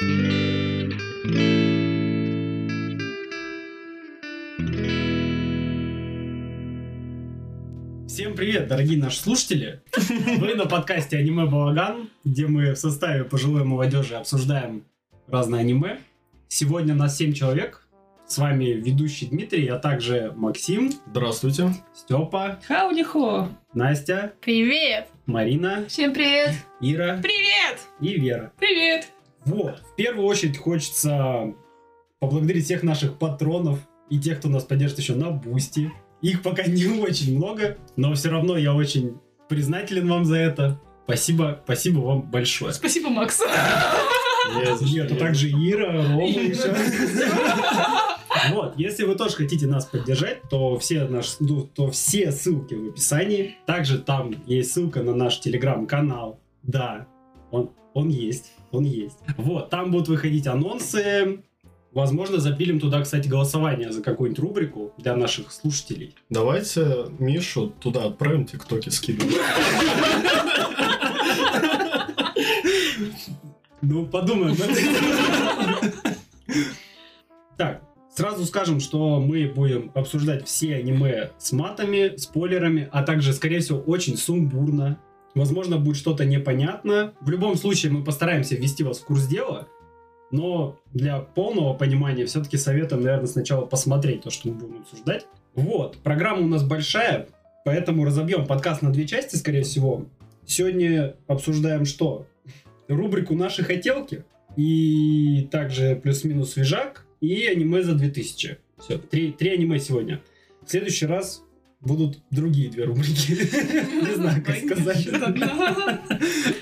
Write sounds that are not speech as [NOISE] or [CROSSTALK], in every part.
Всем привет, дорогие наши слушатели! Вы на подкасте «Аниме Балаган», где мы в составе пожилой молодежи обсуждаем разное аниме. Сегодня нас 7 человек. С вами ведущий Дмитрий, а также Максим, Здравствуйте. Степа, Хаудихо. Настя, Привет! Марина, Всем привет! Ира Привет! и Вера. Привет. Вот, в первую очередь хочется поблагодарить всех наших патронов и тех, кто нас поддержит еще на Бусти. Их пока не [LAUGHS] очень много, но все равно я очень признателен вам за это. Спасибо, спасибо вам большое. Спасибо, Макс. Нет, а также Ира, Рома еще. [LAUGHS] Вот, если вы тоже хотите нас поддержать, то все, наши, ну, то все ссылки в описании. Также там есть ссылка на наш телеграм-канал. Да, он, он есть, он есть. Вот, там будут выходить анонсы. Возможно, запилим туда, кстати, голосование за какую-нибудь рубрику для наших слушателей. Давайте Мишу туда отправим, тиктоки скидывать. Ну, подумаем. Так, сразу скажем, что мы будем обсуждать все аниме с матами, спойлерами, а также, скорее всего, очень сумбурно. Возможно, будет что-то непонятно. В любом случае, мы постараемся ввести вас в курс дела. Но для полного понимания все-таки советуем, наверное, сначала посмотреть то, что мы будем обсуждать. Вот, программа у нас большая, поэтому разобьем подкаст на две части, скорее всего. Сегодня обсуждаем что? Рубрику «Наши хотелки» и также плюс-минус свежак и аниме за 2000. Все, три, три аниме сегодня. В следующий раз будут другие две рубрики. Не [LAUGHS] знаю, как сказать.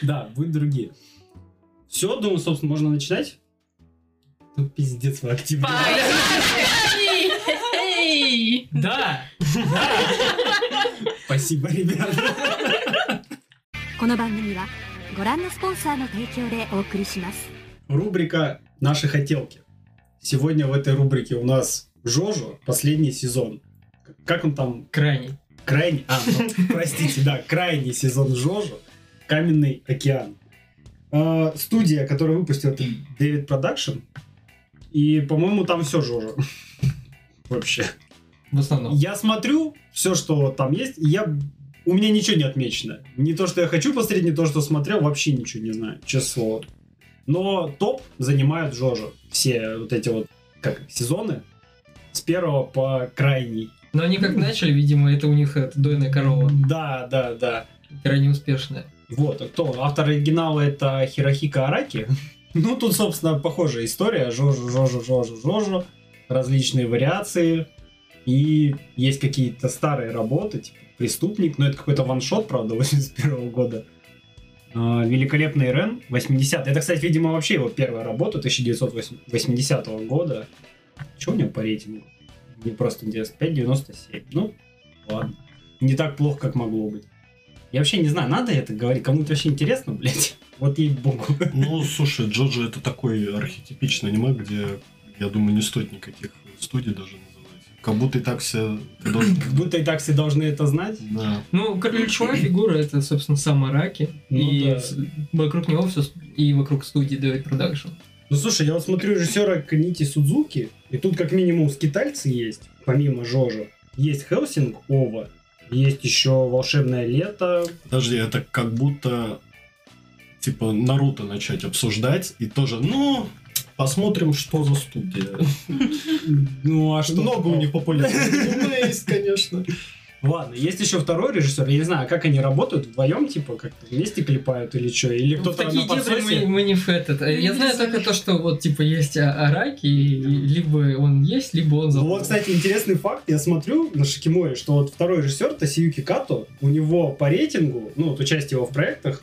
Да, будут другие. Все, думаю, собственно, можно начинать. Ну, пиздец, вы активны. Эй! Да. Спасибо, ребята. この番組はご覧のスポンサーの提供でお送りします。 Рубрика «Наши хотелки». Сегодня в этой рубрике у нас Жожо, последний сезон. Как он там? Крайний. Крайний... А, ну, [LAUGHS] простите, да, крайний сезон Жожо. Каменный океан. А, студия, которая выпустила это David Production. И, по-моему, там все Жожо. [LAUGHS] Вообще. В основном. Я смотрю все, что там есть, и я... У меня ничего не отмечено. Не то, что я хочу посмотреть, не то, что смотрел, вообще ничего не знаю, честное слово. Но топ занимают Жожо. Все вот эти вот как сезоны с первого по крайний. Но они как начали, видимо, это у них это дойная корова. Да, да, да. Крайне успешная. Вот, а кто? Автор оригинала это Хирохика Араки. Ну, тут, собственно, похожая история. Жожо, Жожо, Жожо, Жожо. Различные вариации. И есть какие-то старые работы, типа «Преступник», но это какой-то ваншот, правда, [LAUGHS] 81 года. А, Великолепный Рен, 80 Это, кстати, видимо, вообще его первая работа 1980 года. Что у него по рейтингу? Мне просто интересно. 5,97. Ну, ладно. Не так плохо, как могло быть. Я вообще не знаю, надо это говорить? Кому-то вообще интересно, блядь? [LAUGHS] Вот ей-богу. Ну, слушай, Джоджо это такой архетипичный аниме, где, я думаю, не стоит никаких студий даже называть. Как будто и так все [CLEARS THROAT] ты должен... Как будто и так все должны это знать. Да. Ну, ключевая [CLEARS THROAT] фигура это, собственно, сам Араки. Ну и да. вокруг него все и вокруг студии David Production. Ну слушай, я вот смотрю режиссера Канити Судзуки, и тут как минимум скитальцы есть, помимо Жожо. Есть Hellsing OVA, есть еще Волшебное лето. Подожди, это как будто типа Наруто начать обсуждать и тоже, ну, посмотрим, что за студия. [LAUGHS] Ну а что? Много у них популярных [LAUGHS] есть, конечно. Ладно, есть еще второй режиссер, я не знаю, как они работают вдвоем, типа, как-то вместе клепают или что, или В кто-то такие на подсосе. мы, мы не в этот. Не Я знаю только то, что вот типа есть А- Араки, и либо он есть, либо он Ну забыл. вот, кстати, интересный факт. Я смотрю на Шикимори, что вот второй режиссер Тасиюки Като, у него по рейтингу, ну, вот участие его в проектах,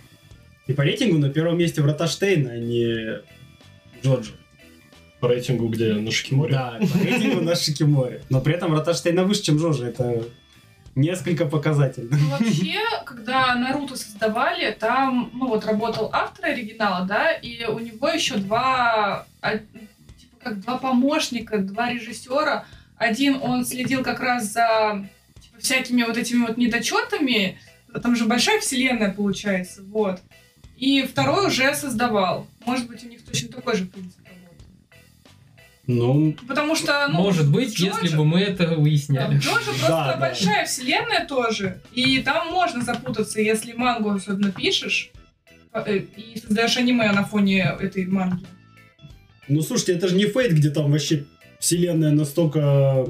и по рейтингу на первом месте Врата Штейна, а не Джорджа. По рейтингу, где на Шикиморе. Да, по рейтингу на Шикимори. Но при этом Врата Штейна выше, чем Джорджа. Это несколько показательно. Ну, вообще, когда Наруто создавали, там, ну вот, работал автор оригинала, да, и у него еще два, а, типа, как два помощника, два режиссера. Один, он следил как раз за типа, всякими вот этими вот недочетами. Там же большая вселенная получается, вот. И второй уже создавал. Может быть, у них точно такой же принцип. Ну, Потому что, ну, Может быть, Джоджо- если бы мы это Да, выясняли. Джоджо просто Да, да. большая вселенная тоже. И там можно запутаться, если мангу особенно пишешь. э, И создаешь аниме на фоне этой манги. ну слушайте, это же не фейт, где там вообще вселенная настолько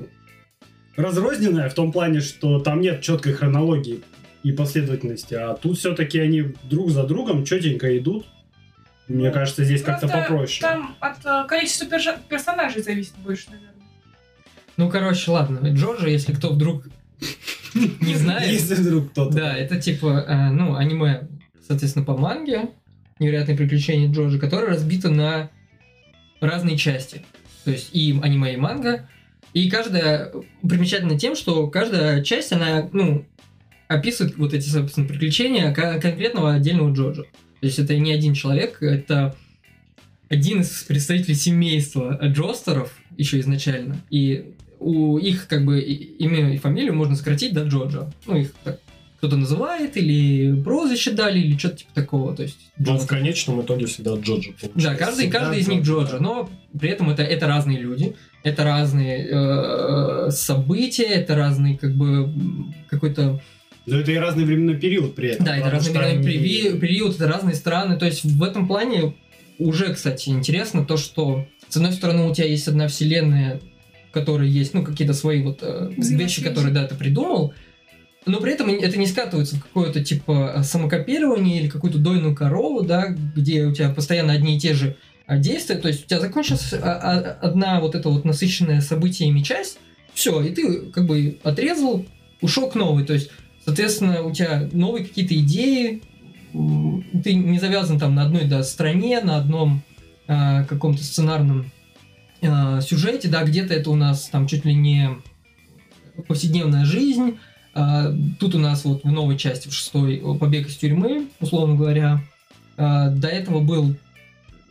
разрозненная в том плане, что там нет четкой хронологии и последовательности, а тут все-таки они друг за другом четенько идут. Мне кажется, здесь как-то попроще. Там от э, количества перша- персонажей зависит больше, наверное. Ну, короче, ладно. Джорджа, если кто вдруг не [LAUGHS] знает, Если вдруг кто-то. Да, это типа, э, ну, аниме, соответственно, по манге «Невероятные приключения Джорджа», которое разбито на разные части. То есть и аниме, и манга. И каждая примечательна тем, что каждая часть, она, ну, описывает вот эти, собственно, приключения кон- конкретного отдельного Джорджа. То есть это не один человек, это один из представителей семейства Джостеров еще изначально. И у их как бы имя и фамилию можно сократить до Джорджа. Ну, их так кто-то называет, или прозвище дали, или что-то типа такого. То есть Но в Джостер. конечном итоге всегда Джоджо получается. Да, каждый, Всегда каждый из них Джоджо, Джорджа, но при этом это, это разные люди, это разные э, события, это разный как бы какой-то Но это и разный временной период при этом. Да, это разный временной они- период, это разные страны. То есть в этом плане уже, кстати, интересно то, что с одной стороны у тебя есть одна вселенная, в которой есть, ну, какие-то свои вот э, вещи, которые, да, ты придумал, но при этом это не скатывается в какое-то типа самокопирование или какую-то дойную корову, да, где у тебя постоянно одни и те же а, действия. То есть у тебя закончилась а, а, одна вот эта вот насыщенная событиями часть, все, и ты как бы отрезал, ушел к новой. То есть, соответственно, у тебя новые какие-то идеи, ты не завязан там на одной да, стране, на одном а, каком-то сценарном а, сюжете, да, где-то это у нас там чуть ли не повседневная жизнь, а, тут у нас вот в новой части, в шестой, побег из тюрьмы, условно говоря. А, до этого был,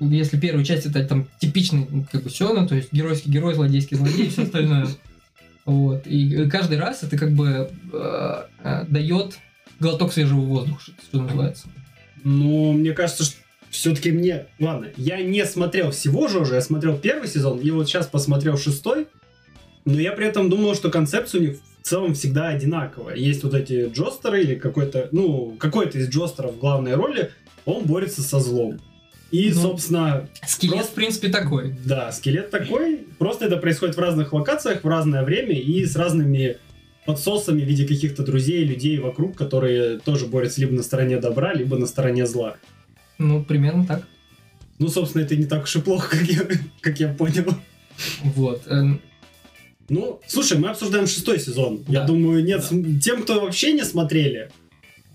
если первая часть это там типичный, ну, как бы все, то есть геройский герой, злодейский злодей все остальное. Вот. И каждый раз это как бы э, э, дает глоток свежего воздуха, что- называется. Ну, мне кажется, что все-таки мне... Ладно, я не смотрел всего Жожа, я смотрел первый сезон, и вот сейчас посмотрел шестой, но я при этом думал, что концепция у них в целом всегда одинаковая. Есть вот эти джостеры или какой-то, ну, какой-то из джостеров в главной роли, он борется со злом. И, Ну, собственно, Скелет, Просто- в принципе, такой. да, скелет такой, просто это происходит в разных локациях, в разное время и с разными подсосами в виде каких-то друзей, людей вокруг, которые тоже борются либо на стороне добра, либо на стороне зла. Ну, примерно так. Ну, собственно, это не так уж и плохо, [LAUGHS] как я, как я понял. Вот. Эм, Ну, слушай, мы обсуждаем шестой сезон. Я Да. думаю, нет, Да. тем, кто вообще не смотрели,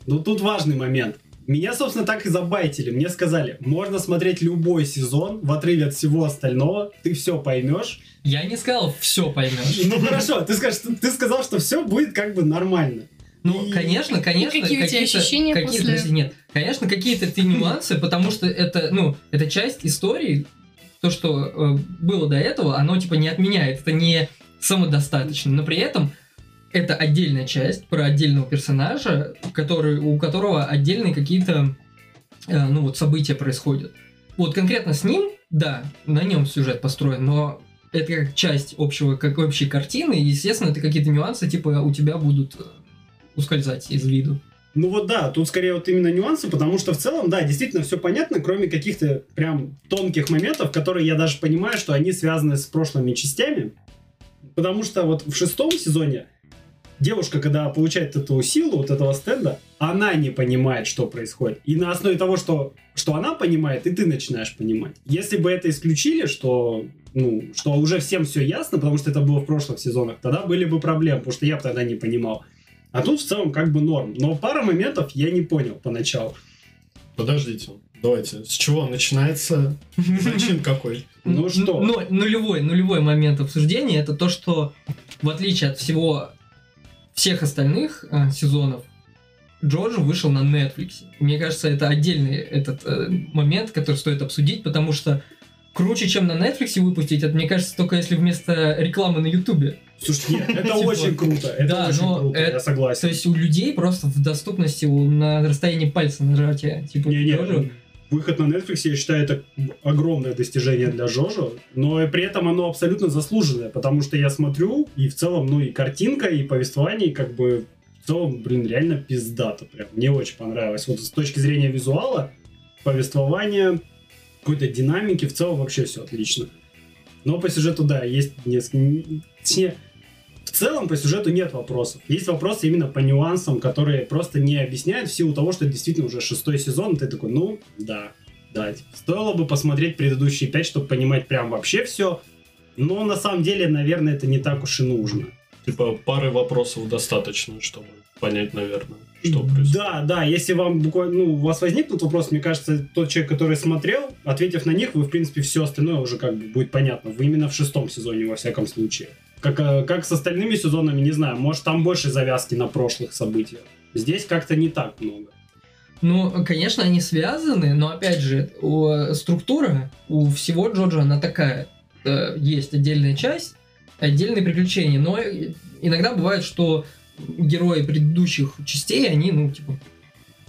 ну, тут важный момент. Меня, собственно, так и забайтили. Мне сказали, можно смотреть любой сезон в отрыве от всего остального, ты все поймешь. Я не сказал, все поймешь. Ну, хорошо, ты, скажешь, ты сказал, что все будет как бы нормально. Ну, И- конечно, конечно. какие у тебя какие-то- ощущения какие-то, после? подожди, Нет, конечно, какие-то ты нюансы, потому что это, ну, это часть истории, то, что э, было до этого, оно типа не отменяет, это не самодостаточно, но при этом это отдельная часть про отдельного персонажа, который, у которого отдельные какие-то, э, ну вот, события происходят. Вот конкретно с ним, да, на нем сюжет построен, но это как часть общего, как общей картины, и, естественно, это какие-то нюансы, типа, у тебя будут э, ускользать из виду. Ну вот да, тут скорее вот именно нюансы, потому что в целом, да, действительно все понятно, кроме каких-то прям тонких моментов, которые я даже понимаю, что они связаны с прошлыми частями. Потому что вот в шестом сезоне девушка, когда получает эту силу, вот этого стенда, она не понимает, что происходит. И на основе того, что, что она понимает, и ты начинаешь понимать. Если бы это исключили, что, ну, что уже всем все ясно, потому что это было в прошлых сезонах, тогда были бы проблемы, потому что я бы тогда не понимал. А тут в целом как бы норм. Но пара моментов я не понял поначалу. Подождите, давайте. С чего начинается [LAUGHS] зачин какой? Ну что? Ну, нулевой, нулевой момент обсуждения это то, что в отличие от всего всех остальных э, сезонов, Джорджо вышел на Netflix. Мне кажется, это отдельный этот э, момент, который стоит обсудить, потому что круче, чем на Netflix выпустить, это, мне кажется, только если вместо рекламы на Ютубе. Слушай, нет, это [LAUGHS] Типа, очень круто. Это да, очень но круто, это- я согласен. То есть у людей просто в доступности у- на расстоянии пальца нажатия. Типа, Не, не, тоже- выход на Netflix, я считаю, это огромное достижение для Жожо, но и при этом оно абсолютно заслуженное, потому что я смотрю, и в целом, ну и картинка, и повествование, как бы, в целом, блин, реально пиздато прям. Мне очень понравилось. Вот с точки зрения визуала, повествования, какой-то динамики, в целом вообще все отлично. Но по сюжету, да, есть несколько... в целом по сюжету нет вопросов. Есть вопросы именно по нюансам, которые просто не объясняют в силу того, что это действительно уже шестой сезон. Ты такой, ну, да, да. стоило бы посмотреть предыдущие пять, чтобы понимать прям вообще все. Но на самом деле, наверное, это не так уж и нужно. Типа пары вопросов достаточно, чтобы понять, наверное, что происходит. Да, да, если вам буквально, ну, у вас возникнут вопросы, мне кажется, тот человек, который смотрел, ответив на них, вы, в принципе, все остальное уже как бы будет понятно. Вы именно в шестом сезоне, во всяком случае. Как, э, как с остальными сезонами, не знаю, может, там больше завязки на прошлых событиях. Здесь как-то не так много. Ну, конечно, они связаны, но опять же, у- структура у всего Джоджо, она такая. Э, Есть отдельная часть, отдельные приключения, но иногда бывает, что герои предыдущих частей, они, ну, типа,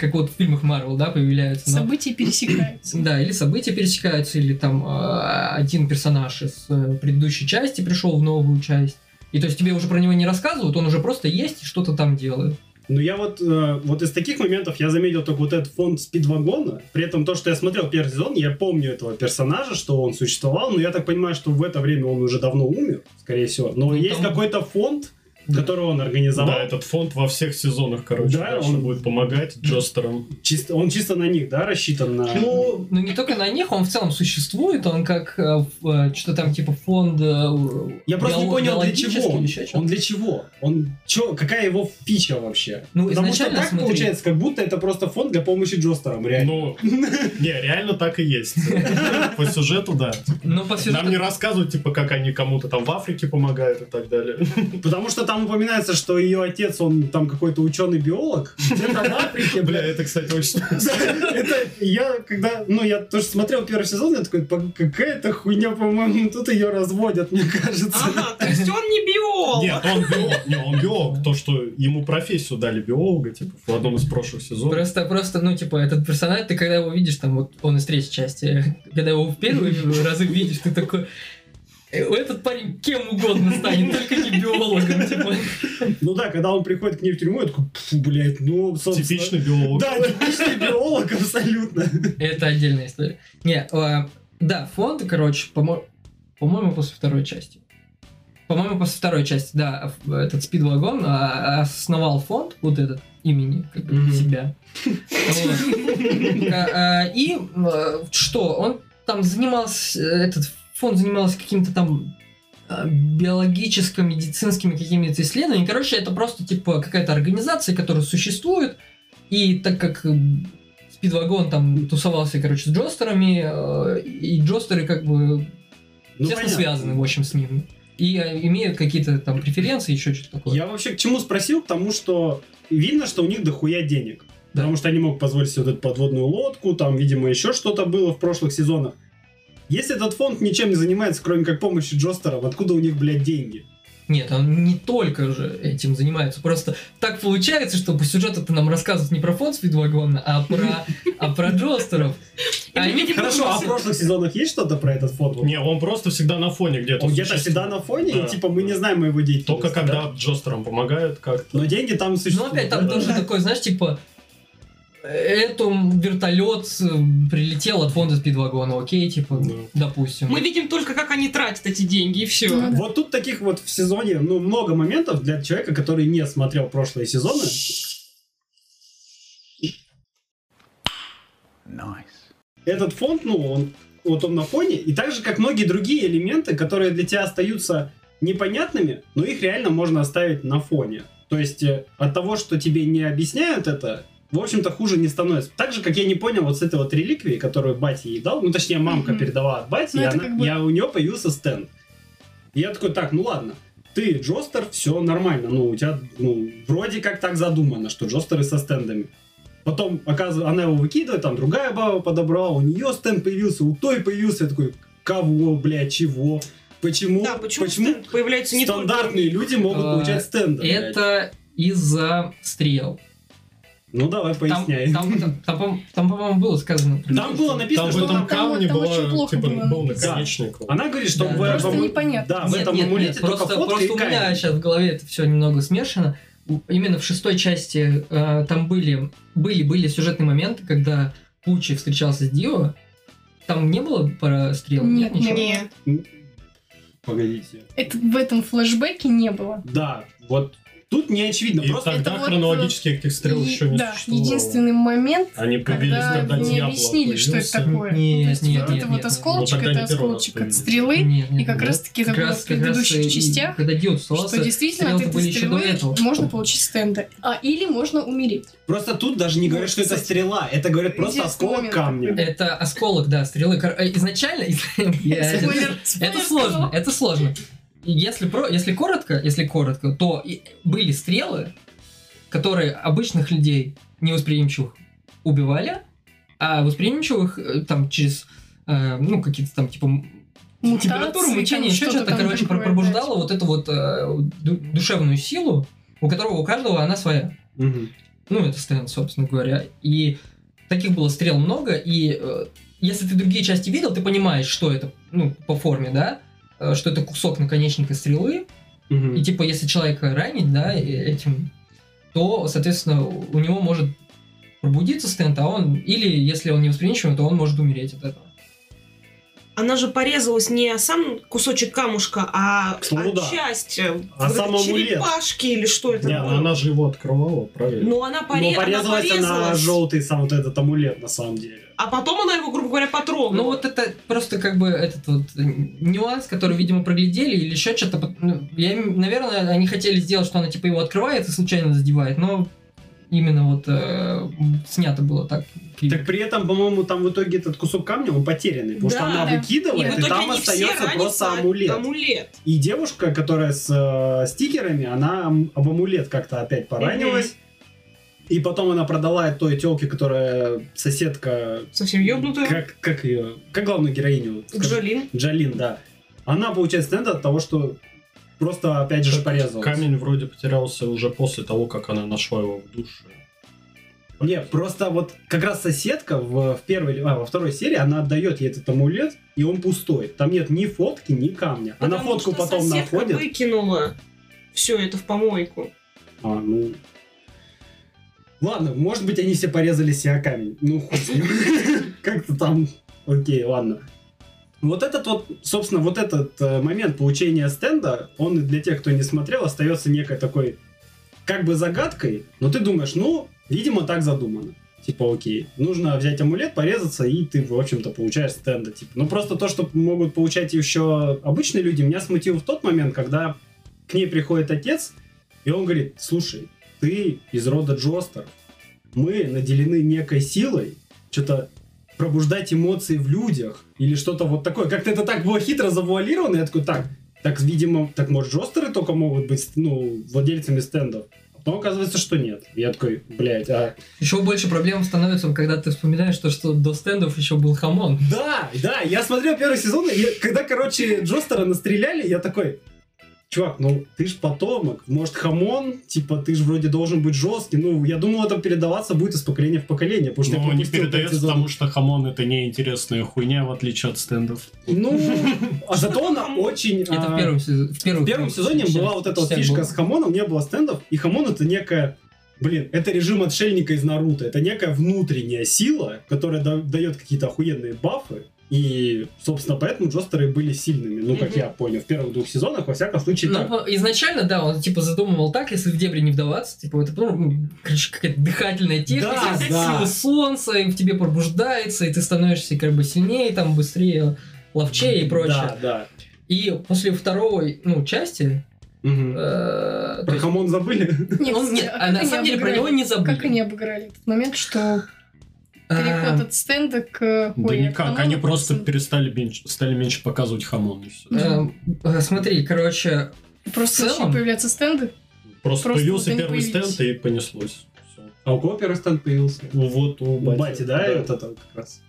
как вот в фильмах Марвел, да, появляются. но- События пересекаются. Да, или события пересекаются, или там э, один персонаж из э, предыдущей части пришел в новую часть. И то есть тебе уже про него не рассказывают, он уже просто есть и что-то там делает. Ну, я вот, э, вот из таких моментов я заметил только вот этот фонд спидвагона. При этом то, что я смотрел первый сезон, я помню этого персонажа, что он существовал, но я так понимаю, что в это время он уже давно умер, скорее всего. Но Ну, есть там- какой-то фонд, который он организовал. Да, этот фонд во всех сезонах, короче, Да, он- будет помогать Джостерам. Чисто, он чисто на них, да, рассчитан на... Ну, ну не только на них, он в целом существует, он как э, э, что-то там типа фонд. э, Я просто не понял, для чего. что-то. Он для чего? Он чё, какая его фича вообще? Ну, Потому что так смотри. получается, как будто это просто фонд для помощи Джостерам, реально. Ну, не, реально так и есть. [LAUGHS] По сюжету, да. Ну, по сюжету- Нам не рассказывают, типа, как они кому-то там в Африке помогают и так далее. Потому что там упоминается, что ее отец, он там какой-то ученый-биолог. Где-то в Африке, [LAUGHS] Бля, это, кстати, очень... [LAUGHS] Это я, когда, ну, я тоже смотрел первый сезон, я такой, «По- какая-то хуйня, по-моему, тут ее разводят, мне кажется. Ага, то есть он не биолог. Нет, он биолог. Не, он биолог. То, что ему профессию дали биолога, типа, в одном из прошлых сезонов. Просто, просто, ну, типа, этот персонаж, ты когда его видишь, там, вот он из третьей части, когда его в первые разы видишь, ты такой, «Э, этот парень кем угодно станет, только не биологом, типа. Ну да, когда он приходит к ней в тюрьму, я такой, «Пф, блядь, ну, собственно... Типичный биолог. Да, типичный биолог, абсолютно. Это отдельная история. Не, а, да, фонд, короче, помо- по-моему, после второй части. По-моему, после второй части, да, этот спидвагон а, основал фонд, вот этот имени как бы, Мгм. себя. [LAUGHS] А, И что, он там занимался, этот фонд занимался каким-то там а, биологическо-медицинскими какими-то исследованиями. Короче, это просто типа какая-то организация, которая существует, и так как Спидвагон там тусовался, короче, с Джостерами, э, и Джостеры как бы Ну, тесно понятно. связаны, в общем, с ним. И э, имеют какие-то там преференции, еще что-то такое. Я вообще к чему спросил? К тому, что видно, что у них дохуя денег. Да. Потому что они могут позволить себе вот эту подводную лодку, там, видимо, еще что-то было в прошлых сезонах. Если этот фонд ничем не занимается, кроме как помощи Джостерам, откуда у них, блядь, деньги? Нет, он не только же этим занимается. Просто так получается, что по сюжету ты нам рассказывают не про фонд Спидвагона, а про, а про Джостеров. А [LAUGHS] они- Хорошо, а в прошлых сезонах есть что-то про этот фонд? Не, он просто всегда на фоне где-то. Он где-то всегда на фоне, Да. и типа мы не знаем его деятельности. Только когда да? Джостерам помогают как-то. Но деньги там Ну, существуют. опять там да? тоже такой, знаешь, типа, эту вертолет э, прилетел от фонда Спидвагона, окей, типа, Да. допустим. Мы видим только, как они тратят эти деньги, и все. Ну, Вот тут таких вот в сезоне, ну, много моментов для человека, который не смотрел прошлые сезоны. Этот фонд, ну, он, вот он на фоне, и так же, как многие другие элементы, которые для тебя остаются непонятными, но их реально можно оставить на фоне. То есть э, от того, что тебе не объясняют это, в общем-то, хуже не становится. Так же, как я не понял вот с этой вот реликвии, которую батя ей дал, ну, точнее, мамка Мгм. передала от бати, Ну, и она- как бы- я, у нее появился стенд. И я такой, так, ну ладно, ты Джостер, все нормально, ну, у тебя, ну, вроде как так задумано, что Джостеры со стендами. Потом, оказывается, она его выкидывает, там другая баба подобрала, у нее стенд появился, у той появился, я такой, кого, блядь, чего. Почему, Да, почему, почему стенд появляется не только... стандартные люди могут А, получать стенды? блядь? Это из-за стрел. Ну давай Там, поясняй. там, там, там, по- там, по-моему, было сказано. Там было написано, Там что этом там... камне там была, очень плохо типа, было был наконечник. Она говорит, что Да, в, да. Просто в непонятно. Да, в Нет, этом нет, амулете нет, просто, фотка просто и у меня сейчас в голове это все немного смешано. Именно в шестой части э, там были, были, были сюжетные моменты, когда Пучи встречался с Дио. Там не было про стрел? Нет, ничего? Нет. Погодите. Это в этом флешбеке не было. Да, вот тут не очевидно. И Просто тогда вот, хронологически этих стрел И- еще не да, существовало. единственный момент, Они появились, когда когда мне объяснили, что это такое. Нет, Ну, то есть нет, вот нет, это нет, вот нет. осколочек, Ну, это раз осколочек от стрелы. Нет, нет, И как нет. раз-таки это Как было раз- в раз предыдущих частях, Когда что действительно от этой стрелы можно получить стенды. А или можно умереть. Просто тут даже не говорят, что это стрела. Это говорят просто осколок камня. Это осколок, да, стрелы. Э, Изначально... [LAUGHS] Это сложно, это сложно. Если, про, если коротко, если коротко, то и были стрелы, которые обычных людей невосприимчивых убивали, а восприимчивых э, там через э, ну какие-то там типа Мутации, температуру, мучение, еще что-то короче, пробуждало да, вот эту вот э, ду- душевную силу, у которого у каждого она своя. Мгм. Ну, это стенд, собственно говоря. И таких было стрел много, и э, если ты другие части видел, ты понимаешь, что это, ну, по форме, да, что это кусок наконечника стрелы, Мгм. и типа, если человека ранить, да, этим, то, соответственно, у него может пробудиться стенд, а он, или если он не восприимчивый, то он может умереть от этого. Она же порезалась не сам кусочек камушка, а, слову, а да. часть э, А вот сам амулет. черепашки или что это Не, было. ну она же его открывала, правильно? Ну, она, поре- Но она порезалась она порезалась, желтый сам вот этот амулет на самом деле. а потом она его, грубо говоря, потрогала. Ну, вот это просто как бы этот вот нюанс, который, видимо, проглядели или еще что-то. Ну, Я, наверное, они хотели сделать, что она типа его открывает и случайно задевает, но именно вот э, снято было так. Так при этом, по-моему, там в итоге этот кусок камня, он потерянный, потому что Да. она Да. и выкидывает, и, итоге там остается просто амулет. амулет. И девушка, которая с э, стикерами, она об амулет как-то опять поранилась. И потом она продала той телке, которая соседка, Совсем ёбнутая. как, как ее, как главную героиню? Скажи. Джолин. Джалин, да. Она получает стенд от того, что просто опять же порезалась. Камень вроде потерялся уже после того, как она нашла его в душе. Не, просто вот как раз соседка в, в первой, а, во второй серии, она отдает ей этот амулет, и он пустой. Там нет ни фотки, ни камня. Она Потому фотку что потом соседка находит. выкинула все это в помойку. А, ну... Ладно, может быть, они все порезали себе камень. Ну, ним. [LAUGHS] Как-то там... Окей, ладно. Вот этот вот, собственно, вот этот э, момент получения стенда, он для тех, кто не смотрел, остается некой такой, как бы загадкой, но ты думаешь, ну, видимо, так задумано. Типа, окей, нужно взять амулет, порезаться, и ты, в общем-то, получаешь стенда. Типа. Ну, просто то, что могут получать еще обычные люди, меня смутило в тот момент, когда к ней приходит отец, и он говорит, слушай, ты из рода Джостер, мы наделены некой силой, что-то пробуждать эмоции в людях, или что-то вот такое. Как-то это так было хитро завуалировано, я такой, так, так, видимо, так может Джостары только могут быть, ну, владельцами стендов. А потом оказывается, что нет. Я такой, блядь, а... Еще больше проблем становится, когда ты вспоминаешь то, что до стендов еще был хамон. Да, да, я смотрел первый сезон, и когда, короче, Джостара настреляли, я такой, чувак, ну ты ж потомок, может хамон, типа ты же вроде должен быть жесткий. Ну, я думал, это передаваться будет из поколения в поколение, потому что я Ну, не передается, потому что хамон это неинтересная хуйня, в отличие от стендов. Ну, [LAUGHS] а зато она очень... Это а, в первом, сезоне- в первом сезоне была вот эта фишка с хамоном, не было стендов, и хамон это некая Блин, это режим отшельника из Наруто. Это некая внутренняя сила, которая да- дает какие-то охуенные бафы. И, собственно, поэтому Джостеры были сильными. Ну, как Мгм. я понял, в первых двух сезонах, во всяком случае, Ну, так. изначально, да, он типа задумывал так, если в дебри не вдаваться, типа это, ну, короче, какая-то дыхательная техника, Да, [LAUGHS] сила да. солнца, и в тебе пробуждается, и ты становишься как бы сильнее, там, быстрее, ловчее и прочее. Да, да. И после второй, ну, части, Мгм. э, Про хамон забыли? Нет, он- нет, а на самом деле про него не забыли. Как они обыграли этот момент, что переход от стенда к... Да никак, хамона они просто перестали меньше, стали меньше показывать хамон все. э, э, Смотри, короче, Просто целом- появляться стенды. Просто, просто появился первый появились. стенд и понеслось. Всё. А у кого первый стенд появился? Ну вот у У Бати, да, это там как раз.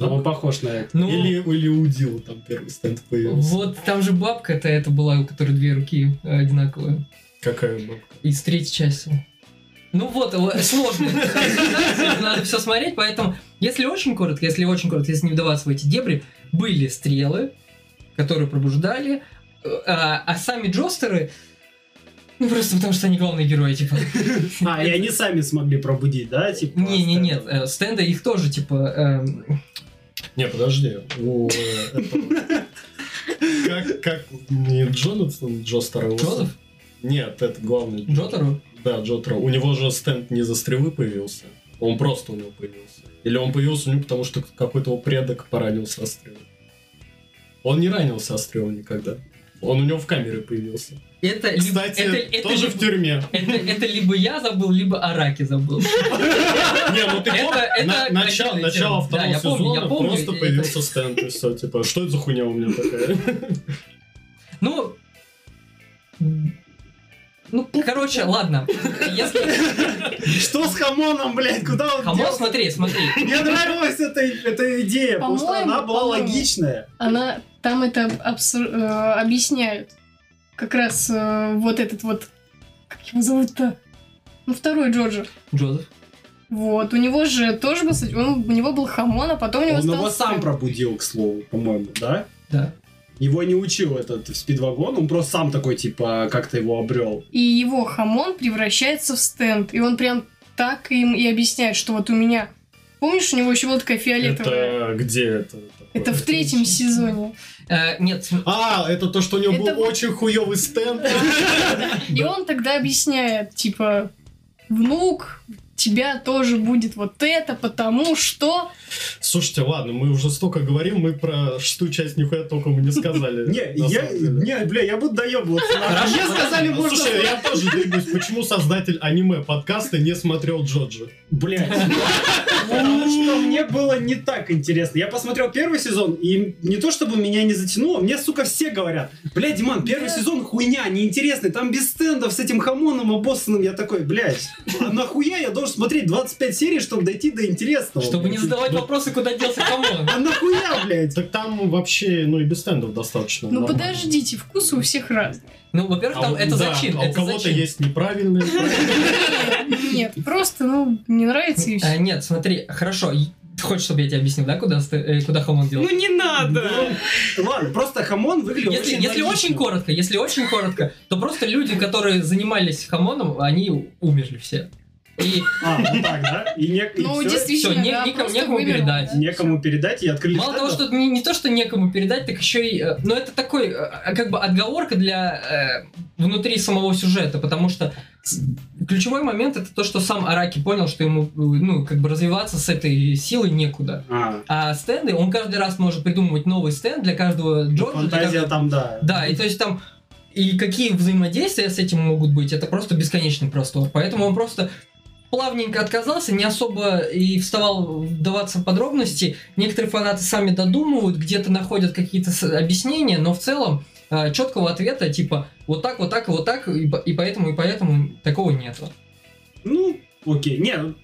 Да, он похож на это. Ну, Или, или удил там первый стенд появился. вот там же бабка-то это была, у которой две руки э, одинаковые. Какая бабка? Из третьей части. Ну вот, сложно. Надо все смотреть, поэтому, если очень коротко, если очень коротко, если не вдаваться в эти дебри, были стрелы, которые пробуждали, э, а, а сами джостеры, ну просто потому что они главные герои, типа. А, и они сами смогли пробудить, да? Типа, Не, не, нет, стендов? э, стенды их тоже, типа, эм, Не, подожди. У э, [LAUGHS] Как, как не Джонатан Джостера? Джозеф? Нет, это главный. Джотеру? Да, Джотера. У него же стенд не за стрелы появился. Он просто у него появился. Или он появился у него, потому что какой-то его предок поранился о стрелу. Он не ранился о стрелу никогда. Он у него в камере появился. Это либо, Кстати, это, это тоже либо- в тюрьме. Это, это либо я забыл, либо Араки забыл. Не, ну ты помнишь, начало, второго сезона просто появился стенд и все, типа, что это за хуйня у меня такая? Ну, ну, короче, ладно. Если... Что с хамоном, блядь? Куда он Хамон, делся? смотри, смотри. Мне нравилась эта, эта идея, потому что она была логичная. Она там это абсур- э, объясняют. Как раз э, вот этот вот... Как его зовут-то? Ну, второй Джорджи. Джозеф. Вот, у него же тоже был... Он, у него был хамон, а потом у него Он стал... его сам пробудил, к слову, по-моему, да? Да. Его не учил этот спидвагон, он просто сам такой, типа, как-то его обрел. И его хамон превращается в стенд. И он прям так им и объясняет, что вот у меня... Помнишь, у него еще была такая фиолетовая? Это где это? Это, в третьем сезоне. Э, нет, А, это то, что у него Это был очень хуёвый стенд. [LAUGHS] И он тогда объясняет, типа, внук, тебя тоже будет вот это, потому что... Слушайте, ладно, мы уже столько говорим, мы про шестую часть нихуя толком и не сказали. Не, я, не, бля, я буду доебываться. Хорошо, Мне сказали, Ну, можно... Слушай, я [LAUGHS] тоже двигаюсь. Почему создатель аниме подкаста не смотрел Джоджи? Потому что мне было не так интересно. Я посмотрел первый сезон, и не то чтобы меня не затянуло, мне, сука, все говорят, блядь, Диман, первый сезон хуйня, неинтересный, там без стендов с этим хамоном обоссанным. Я такой, блядь, а нахуя я должен смотреть 25 серий, чтобы дойти до интересного? чтобы не задавать вопросы, куда делся хамон. А нахуя, блядь? Так там вообще, ну и без стендов достаточно. Ну подождите, вкусы у всех разные. Ну, во-первых, А там это зачин. а у это кого-то есть неправильные. Нет, просто, ну, не нравится и А, все. нет, смотри, хорошо. Ты хочешь, чтобы я тебе объяснил, да, куда, э, куда хамон делся? Ну не надо. Ладно, просто хамон выглядел Если, очень если логично. очень коротко, если очень коротко, то просто люди, которые занимались хамоном, они умерли все. И А, вот так, да? И, не, и Ну, всё? действительно, всё, не- да, просто некому вымерло, передать. да. некому передать и открыли мало того, что не, не то, что некому передать, так еще и... э, Ну, это такой, э, как бы, отговорка для э, внутри самого сюжета, потому что ключевой момент это то, что сам Араки понял, что ему, э, ну, как бы развиваться с этой силой некуда. А, А стенды, он каждый раз может придумывать новый стенд для каждого Джорджа. фантазия каждого- там, да. Да, и то есть там и какие взаимодействия с этим могут быть, это просто бесконечный простор. Поэтому он просто плавненько отказался, не особо и вставал вдаваться в подробности. Некоторые фанаты сами додумывают, где-то находят какие-то объяснения, но в целом э, четкого ответа типа вот так, вот так вот так, и, и поэтому, и поэтому такого нету. Ну, окей. Не, ну,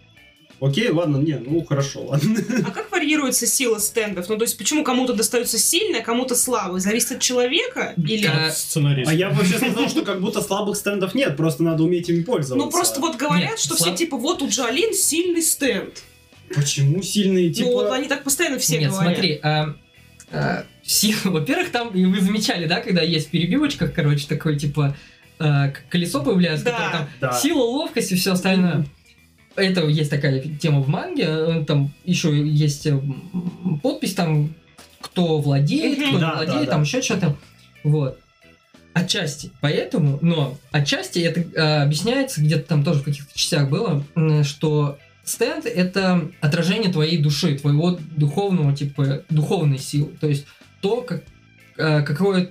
окей, ладно, не, ну хорошо, ладно. А как варьируется сила стендов? Ну, то есть, почему кому-то достается сильно, а кому-то слабый? Зависит от человека? Или... Э, Сценарист. А я вообще сказал, что как будто слабых стендов нет, просто надо уметь ими пользоваться. Ну, просто вот говорят, Нет, что слаб- все типа, вот у Джалин сильный стенд. Почему сильные, типа... Ну, вот они так постоянно все Нет, говорят. смотри, а, а, сила, [LAUGHS] во-первых, там, и вы замечали, да, когда есть в перебивочках, короче, такое, типа, а, колесо появляется, Да. которое там Да. сила, ловкость и все остальное. Это есть такая тема в манге, э, там еще есть э, подпись там, кто владеет, кто не Да, владеет, да. там еще что-то. Вот. Отчасти. Поэтому, но отчасти это э, объясняется, где-то там тоже в каких-то частях было, что стенд это отражение твоей души, твоего духовного, типа, духовной силы. То есть то, как, э, какое,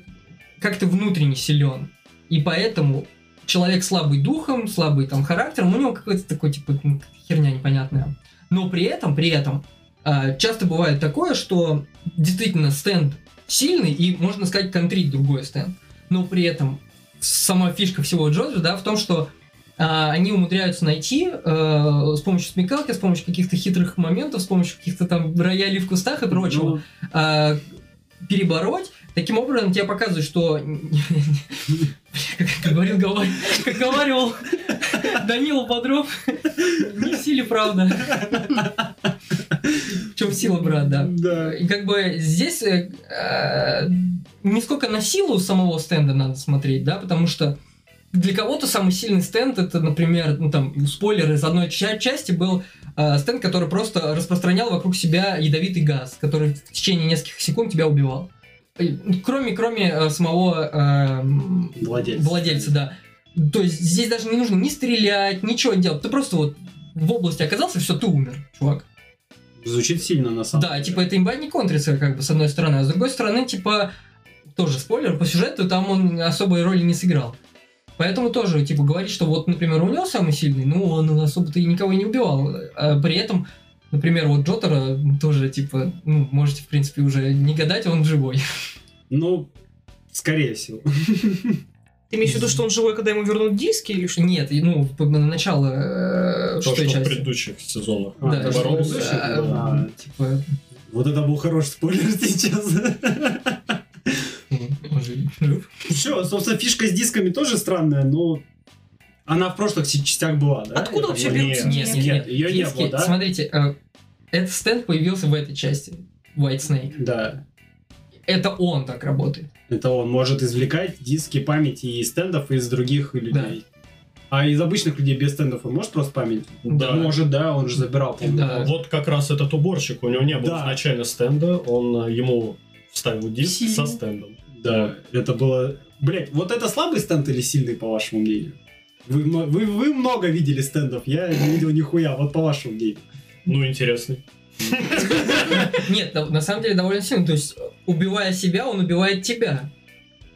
как ты внутренне силен. И поэтому человек слабый духом, слабый там характером, у него какой-то такой, типа, м, херня непонятная. Но при этом, при этом, э, часто бывает такое, что действительно стенд сильный и, можно сказать, контрить другой стенд. Но при этом сама фишка всего Джоджи, да, в том, что а, они умудряются найти э, с помощью смекалки, с помощью каких-то хитрых моментов, с помощью каких-то там роялей в кустах и прочего, Ну, а, перебороть. Таким образом, тебе показывают, что... [LAUGHS] Как говорил, говор- как говаривал Данила Бодров, не в силе правда. В чем сила, брат, да. Да. И как бы здесь э, э, не сколько на силу самого стенда надо смотреть, да, потому что для кого-то самый сильный стенд это, например, ну там спойлер из одной ча- части был э, стенд, который просто распространял вокруг себя ядовитый газ, который в течение нескольких секунд тебя убивал. И, Кроме, кроме э, самого эм, Владельца. владельца, да. То есть здесь даже не нужно ни стрелять, ничего делать. Ты просто вот в области оказался, все, ты умер, чувак. Звучит сильно на самом Да, деле. типа это имба не контрится, как бы, с одной стороны. А с другой стороны, типа, тоже спойлер, по сюжету там он особой роли не сыграл. Поэтому тоже, типа, говорить, что вот, например, у него самый сильный, ну, он особо-то и никого не убивал. А при этом, например, вот Джотера тоже, типа, ну, можете, в принципе, уже не гадать, он живой. Ну, скорее всего. Ты имеешь в виду, что он живой, когда ему вернут диски или что? Нет, ну, на начало э, То, что в части. предыдущих сезонах. А, Да, что, э, Да. типа, Вот это был хороший спойлер сейчас. ну, он же жив. [LAUGHS] Все, собственно, фишка с дисками тоже странная, но она в прошлых частях была, да? Откуда вообще берутся диски? нет. Её не было, да? Смотрите, э, этот стенд появился в этой части. White Snake. Да. Это он так работает. Это он может извлекать диски памяти из стендов из других людей. А из обычных людей без стендов он может просто память? Да. Может, да, он же забирал. Да. Вот как раз этот уборщик, у него не было Да. изначально стенда, он э, ему вставил диск Сильно. со стендом. Да, это было... Блять, вот это слабый стенд или сильный, по вашему мнению? Вы, вы, вы много видели стендов, я не видел нихуя, вот по вашему мнению. Ну, интересный. Нет, на самом деле довольно сильно. То есть, убивая себя, он убивает тебя.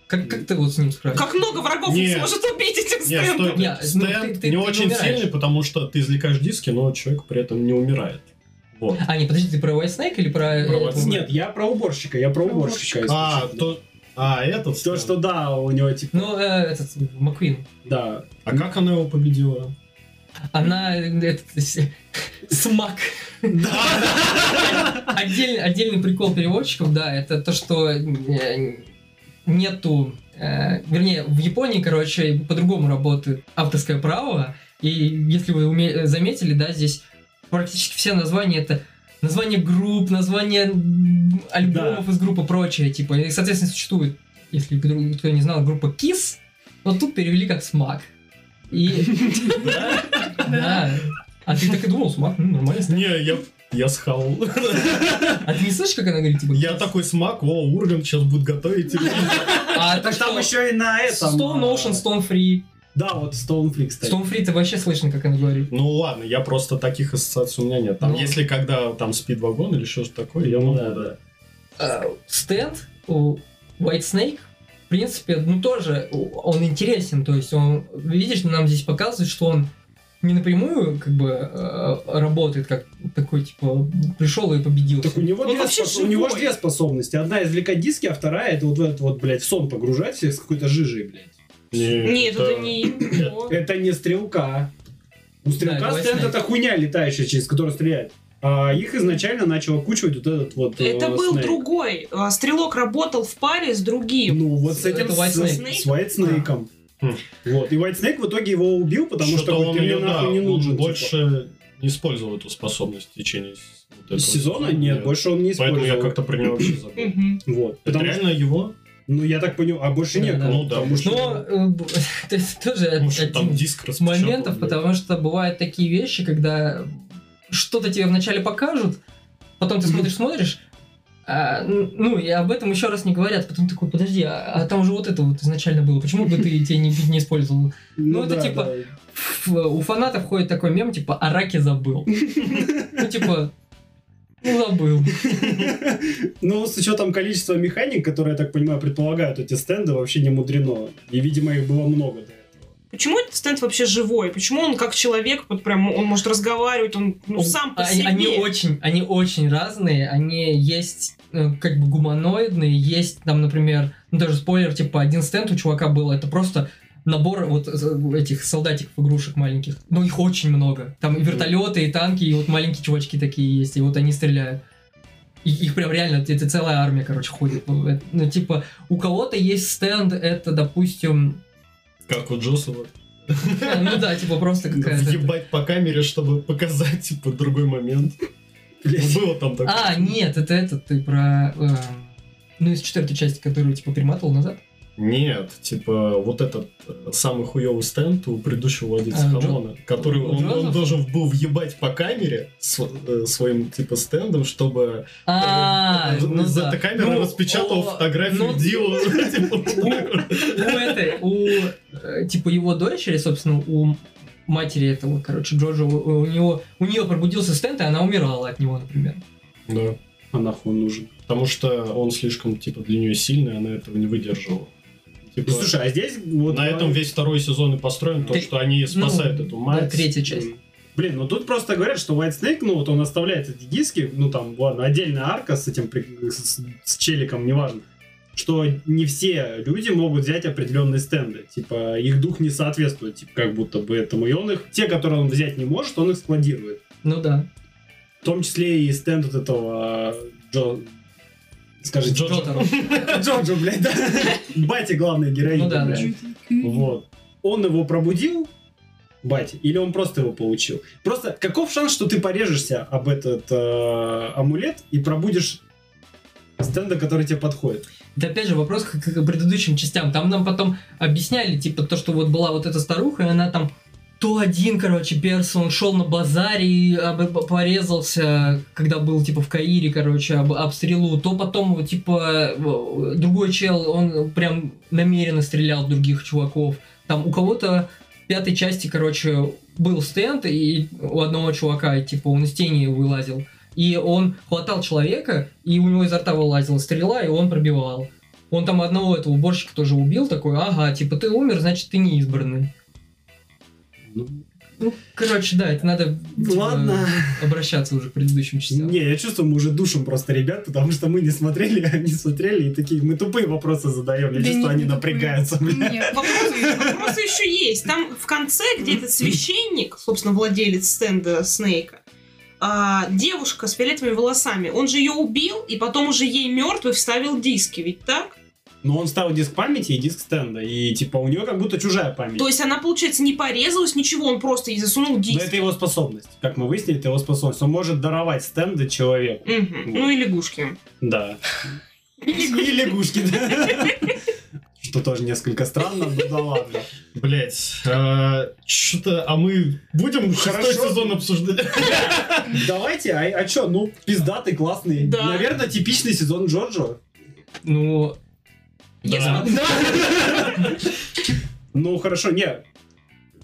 Как, как ты вот с ним справишься? Как много врагов он Нет. сможет убить этим Нет, стендом? стой, Не, ну, стенд ты- ты- не ты очень умираешь. сильный, потому что ты извлекаешь диски, но человек при этом не умирает. Вот. А, не, подожди, ты про White Snake или про... Про этого? White Snake. Нет, я про уборщика, я про Про уборщика. А, исключительно. то... А, этот То, что да, у него типа... Ну, э, этот, Маквин. Да. А как она его победила? Она... э, Этот, смак. Отдельный, отдельный прикол переводчиков, да, это то, что э, нету... э, вернее, в Японии, короче, по-другому работает авторское право, и если вы уме- заметили, да, здесь практически все названия это название групп, название альбомов из группы, прочее, типа, и, соответственно, существует, если кто не знал, группа KISS, вот тут перевели как смак. И... Да. А ты так и думал, смак, ну, нормально. Не, я, я схавал. А ты не слышишь, как она говорит, типа, Я такой смак, о, Ургант сейчас будет готовить. А Так там еще и на этом... Stone Ocean, Stone Free. Да, вот Free, кстати. Free, ты вообще слышно, как она говорит. Ну ладно, я просто таких ассоциаций у меня нет. Там, Ну. если когда там спидвагон или что-то такое, я могу, да. А, Стенд White Snake, в принципе, ну тоже он интересен. То есть он, видишь, нам здесь показывает, что он не напрямую как бы э, работает, как такой, типа, пришел и победил. Так у него, Он две вообще спос- у него же две способности. Одна извлекать диски, а вторая это вот в этот вот, блядь, в сон погружать всех с какой-то жижей, блядь. Нет, это не его. [COUGHS] Это не стрелка. У стрелка это стенд это хуйня летающая, через которую стреляет. А их изначально начал окучивать вот этот вот э, Это был Snake. другой. А, Стрелок работал в паре с другим. Ну, вот с Это этим, White с, Snake. с White Snake. Хм. Вот. И White Snake в итоге его убил, потому что, говорит, он ты мне ее, да, нахуй не он нужен. типа. больше не использовал эту способность в течение с- вот этого Сезона? Нет, больше он не Поэтому использовал. я как-то про него вообще забыл. Вот. Это что, реально его? Ну, я так понял, а больше Да, некого. Ну да, потому что- Но это тоже Может, там один диск из моментов, потому что бывают такие вещи, когда что-то тебе вначале покажут, потом ты смотришь, смотришь, а, ну и об этом еще раз не говорят, потом такой, подожди, а, а там же вот это вот изначально было, почему бы ты тебя не, не использовал? [LAUGHS] ну, это типа- да. У фанатов ходит такой мем, типа, о раке забыл. [LAUGHS] Ну, типа, ну, забыл. [LAUGHS] Ну, с учетом количества механик, которые, я так понимаю, предполагают эти стенды, вообще не мудрено. И, видимо, их было много до этого. Почему этот стенд вообще живой? Почему он как человек, вот прям, он может разговаривать, он ну, сам по они, себе. они очень, они очень разные, они есть э, как бы гуманоидные, есть там, например, ну даже спойлер, типа один стенд у чувака был, это просто набор вот э, этих солдатиков игрушек маленьких. Но их очень много. Там и вертолеты, и танки, и вот маленькие чувачки такие есть, и вот они стреляют. И их прям реально, это целая армия, короче, ходит. Ну, это- ну, типа, у кого-то есть стенд, это, допустим, Как у Джосова. ну да, типа просто какая-то... Въебать по камере, чтобы показать, типа, другой момент. Было там такое. А, нет, это этот, ты про... эм, Ну, из четвертой части, которую, типа, перематывал назад. Нет, типа, вот этот э, самый хуёвый стенд у предыдущего владельца А, Джо- Хамона, который у он, он должен был въебать по камере св- э, своим, типа, стендом, чтобы А, э, ну за да. эта камера Ну, распечатала о, фотографию ну, Дио. [LAUGHS] типа, у этой, у, э, типа, его дочери, собственно, у матери этого, короче, Джорджа, у, у него, у нее пробудился стенд, и она умирала от него, например. Да. А нахуй он нужен? Потому что он слишком, типа, для нее сильный, она этого не выдерживала. Типа, Ну, слушай, а здесь вот... на этом весь второй сезон и построен, то, Ты- что они спасают ну, эту Да, мать. третья часть. Блин, ну тут просто говорят, что White Snake, ну вот он оставляет эти диски, ну там, ладно, отдельная арка с этим, с, с челиком, неважно, что не все люди могут взять определенные стенды. Типа, их дух не соответствует, типа, как будто бы этому. И он их, те, которые он взять не может, он их складирует. Ну да. В том числе и стенд вот этого Джо... Скажите, Джо- Джотаро. [LAUGHS] Джоджо, блядь, да? Бати главной героини, Ну да, да. блядь. Вот. Он его пробудил, Бати, или он просто его получил? Просто каков шанс, что ты порежешься об этот э, амулет и пробудишь стенда, который тебе подходит? Это опять же вопрос к, к предыдущим частям. Там нам потом объясняли, типа, то, что вот была вот эта старуха, и она там то один, короче, перс, он шел на базаре и порезался, когда был, типа, в Каире, короче, об, об стрелу, то потом, типа, э, другой чел, он прям намеренно стрелял других чуваков. Там у кого-то в пятой части, короче, был стенд, и у одного чувака, типа, он из тени вылазил. И он хватал человека, и у него изо рта вылазила стрела, и он пробивал. Он там одного этого уборщика тоже убил, такой, ага, типа, ты умер, значит, ты не избранный. Ну, Ну, короче, да, это надо типа, Ладно. обращаться уже к предыдущим частям. Не, я чувствую, мы уже душим просто ребят, потому что мы не смотрели, [LAUGHS] они смотрели, и такие, мы тупые вопросы задаем. Я Да чувствую, нет, они не тупые. напрягаются, бля. Нет. Вопросы, вопросы еще есть. Там в конце, где этот священник, собственно, владелец стенда Снейка, а, девушка с фиолетовыми волосами, он же ее убил, и потом уже ей мертвый вставил диски, ведь так? Но он ставил диск памяти и диск стенда, и типа у нее как будто чужая память. То есть она, получается, не порезалась, ничего, он просто ей засунул Но диски. это его способность. Как мы выяснили, это его способность. Он может даровать стенды человеку. Мгм. Ну и лягушки. Да. И лягушки, да. Что тоже несколько странно, но да ладно. Блять, что-то, а мы будем шестой Хорошо. сезон обсуждать? Давайте, а, а чё, ну, пиздатый, классный. Да. Наверное, типичный сезон Джорджо. Ну, Да. [LAUGHS] Ну, хорошо, не.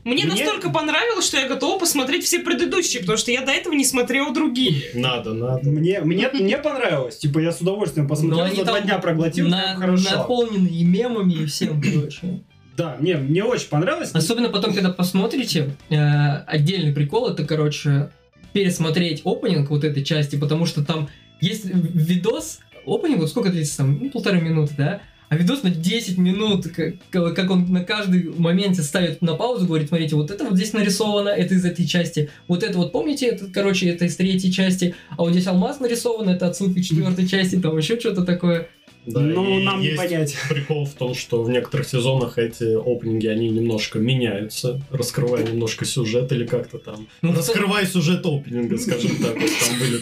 Мне, Мне- настолько понравилось, что я готова посмотреть все предыдущие, потому что я до этого не смотрела другие. Надо, надо. Мне, мне, мне понравилось. Типа, я с удовольствием посмотрел, они за два там дня проглотил, на- хорошо. наполнены и мемами, и всем, короче. Да, не, мне очень понравилось. Особенно потом, когда посмотрите, э, отдельный прикол, это, короче, пересмотреть опенинг вот этой части, потому что там есть видос, опенинг, вот сколько длится там, ну, полторы минуты, да? А видос на 10 минут, как, как он на каждый моменте ставит на паузу, говорит, смотрите, вот это вот здесь нарисовано, это из этой части, вот это вот, помните, это, короче, это из третьей части, а вот здесь алмаз нарисован, это отсылка к четвертой части, там еще что-то такое. Да, ну, и нам не понять. Прикол в том, что в некоторых сезонах эти опенинги, они немножко меняются, раскрывая немножко сюжет или как-то там. Ну, Раскрывая сюжет опенинга, скажем так, вот там были.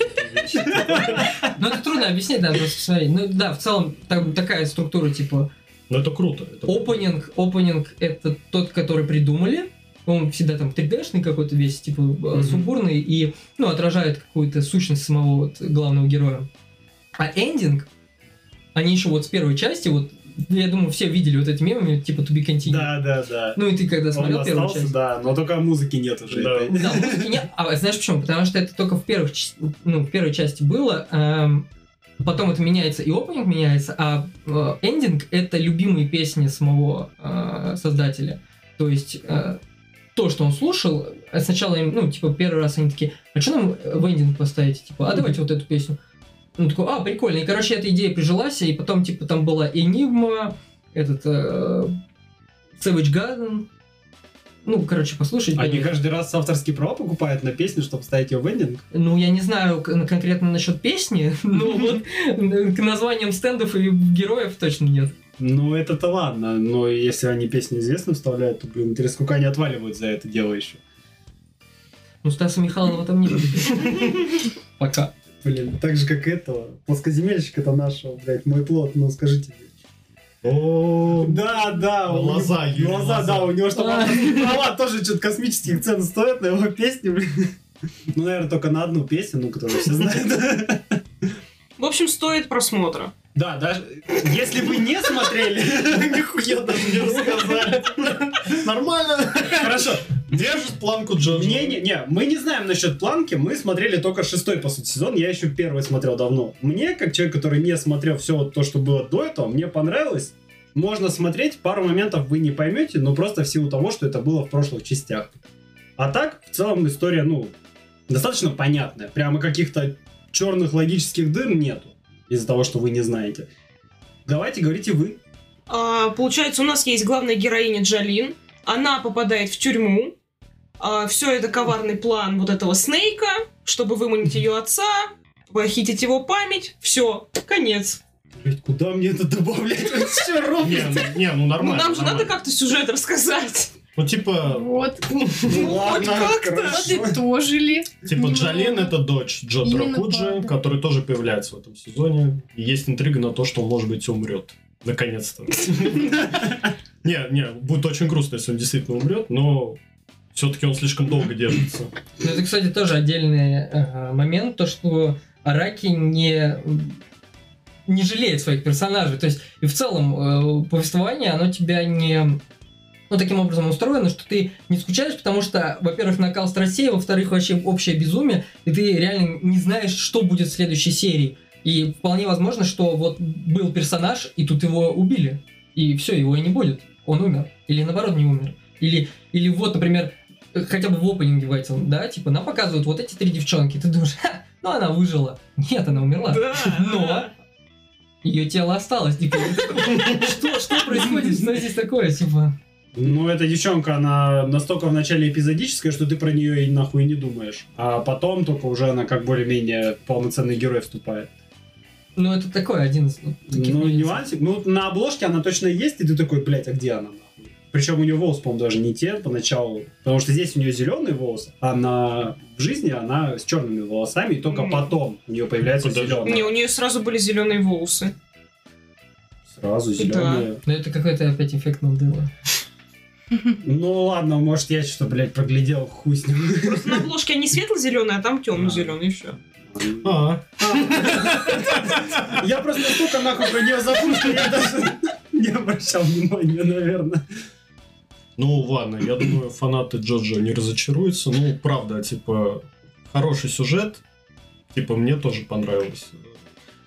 [LAUGHS] Ну, это трудно объяснить, надо просто посмотреть. Ну, да, в целом, там такая структура, типа, Но это круто. это. Опенинг, опенинг это тот, который придумали. Он всегда там 3D-шный какой-то весь, типа э, сумбурный и, ну, отражает какую-то сущность самого вот главного героя. А эндинг, они еще вот с первой части, вот, я думаю, все видели вот эти мемы, типа To Be Continued. Да, да, да. Ну и ты когда Он смотрел первую остался, часть. да, но только музыки нет уже. Да. Да, музыки нет. А знаешь почему? Потому что это только в первых, ну, в первой части было. эм, потом это меняется, и опенинг меняется, а э, эндинг это любимые песни самого э, создателя. То есть э, то, что он слушал, сначала им, ну, типа, первый раз они такие, а что нам в эндинг поставить? Типа, а давайте вот эту песню. Он такой, а, прикольно. И, короче, эта идея прижилась, и потом, типа, там была Энигма, этот, э, Savage Garden. Ну, короче, послушать. Они конечно. каждый раз авторские права покупают на песню, чтобы ставить ее в эндинг? Ну, я не знаю кон- конкретно насчет песни, [LAUGHS] но вот к названиям стендов и героев точно нет. Ну, это-то ладно, но если они песни известно вставляют, то, блин, интересно, сколько они отваливают за это дело еще. Ну, Стаса Михайлова там не будет. [LAUGHS] Пока. Блин, так же, как этого. Плоскоземельщика-то нашего, блядь, мой плод, ну скажите. О, Да, да. Глаза, него- Юрий, Глаза, глаза. да, у него что права тоже что-то космических цен стоят на его песни, блин. Ну, наверное, только на одну песню, ну, которую все знают. В общем, стоит просмотра. Да, даже если вы не смотрели, [LAUGHS] нихуя даже не рассказали. Нормально. хорошо. Держит планку Джоджо. Не, не, не, мы не знаем насчет планки, мы смотрели только шестой, по сути, сезон, я еще первый смотрел давно. Мне, как человек, который не смотрел все вот то, что было до этого, мне понравилось. Можно смотреть, пару моментов вы не поймете, но просто в силу того, что это было в прошлых частях. А так, в целом, история, ну, достаточно понятная. Прямо каких-то черных логических дыр нету из-за того, что вы не знаете. Давайте говорите вы. А, получается, у нас есть главная героиня Джалин. Она попадает в тюрьму. Все это коварный план вот этого Снейка, чтобы выманить ее отца, похитить его память. Все, конец. Блять, куда мне это добавлять? Все ровно. Не, ну- не, ну Ну, нормально. нам же надо как-то сюжет рассказать. Ну, типа, Вот. [LAUGHS] Ну ладно, как-то. хорошо. Подытожили. типа Немного. Джалин это дочь Джо Дракуджи, который тоже появляется в этом сезоне. И есть интрига на то, что он, может быть, умрет. Наконец-то. [LAUGHS] Не, не, будет очень грустно, если он действительно умрет, но все-таки он слишком долго держится. Ну, это, кстати, тоже отдельный э, момент, то, что Араки не, не жалеет своих персонажей. То есть, и в целом, э, повествование, оно тебя не... Ну, таким образом устроено, что ты не скучаешь, потому что, во-первых, накал страстей, во-вторых, вообще общее безумие, и ты реально не знаешь, что будет в следующей серии. И вполне возможно, что вот был персонаж, и тут его убили. И все, его и не будет. Он умер. Или наоборот не умер. Или, или вот, например, хотя бы в опенинге в этом, да, типа, нам показывают вот эти три девчонки, ты думаешь, ха, ну она выжила. Нет, она умерла. Но ее тело осталось. Типа, что, что происходит? Что здесь такое? Типа, Ну, эта девчонка, она настолько в начале эпизодическая, что ты про нее и нахуй не думаешь. А потом только уже она как более-менее полноценный герой вступает. ну это такой один из ну, таких ну, нюансик. Ну, на обложке она точно есть, и ты такой, блядь, а где она? Причем у нее волос, по-моему, даже не те поначалу. Потому что здесь у нее зеленый волос, а на в жизни она с черными волосами, и только М. потом у нее появляется Подожди. зеленый. Не, у нее сразу были зеленые волосы. Сразу зеленые. Ну это какой-то опять эффект Манделы. Ну ладно, может я что-то, блядь, проглядел, хуй с ним. Просто на обложке они светло-зеленые, а там темно-зеленые, и все. А, Я просто настолько нахуй про нее забыл, что я даже не обращал внимания, наверное. Ну ладно, я думаю, фанаты Джоджо не разочаруются. Ну, правда, типа, хороший сюжет. Типа, мне тоже понравилось.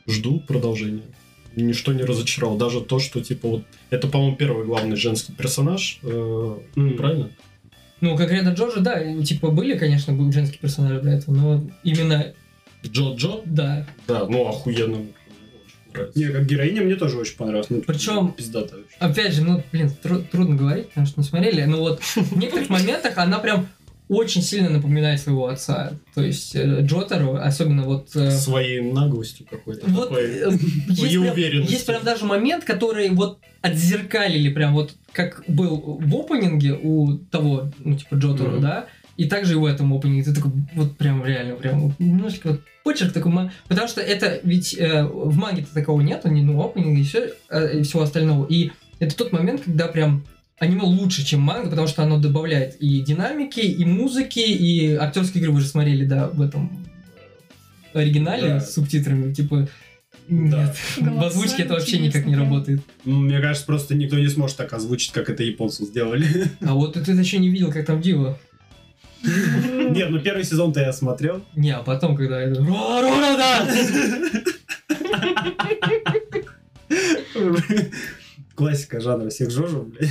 Жду продолжения. Ничто не разочаровал. Даже то, что, типа, вот... Это, по-моему, первый главный женский персонаж. э, Правильно? Ну, конкретно Джорджа, да, типа были, конечно, был женский персонаж до этого, но именно, Джо-Джо? да. Да, ну, охуенно. Нравится. Не, как героиня мне тоже очень понравилось. Ну, Причем- Пиздата вообще. Опять же, ну, блин, тру- трудно говорить, потому что не смотрели, но вот в некоторых моментах она прям очень сильно напоминает своего отца. То есть э, Джотеру, особенно вот... э, Своей наглостью какой-то. Вот такой. э, есть, и прям, уверенностью. есть прям даже момент, который вот отзеркалили прям вот как был в опенинге у того, ну типа Джотеру, Мгм. да, и также и в этом опенинге. Ты такой вот прям реально прям немножечко вот почерк такой, потому что это ведь э, в манге-то такого нету, не ну опенинга и, все, и всего остального. И это тот момент, когда прям аниме лучше, чем манга, потому что оно добавляет и динамики, и музыки, и актерские игры вы же смотрели, да, в этом э, оригинале Да. с субтитрами, типа Да. нет, [LAUGHS] в Голоса озвучке это вообще никак не да. работает. Ну, Мне кажется, просто никто не сможет так озвучить, как это японцы сделали. А вот ты еще не видел, как там Дива. Нет, ну первый сезон-то я смотрел. Не, а потом, когда это... «Ро- Ророда!» Классика жанра всех Жожо, блядь.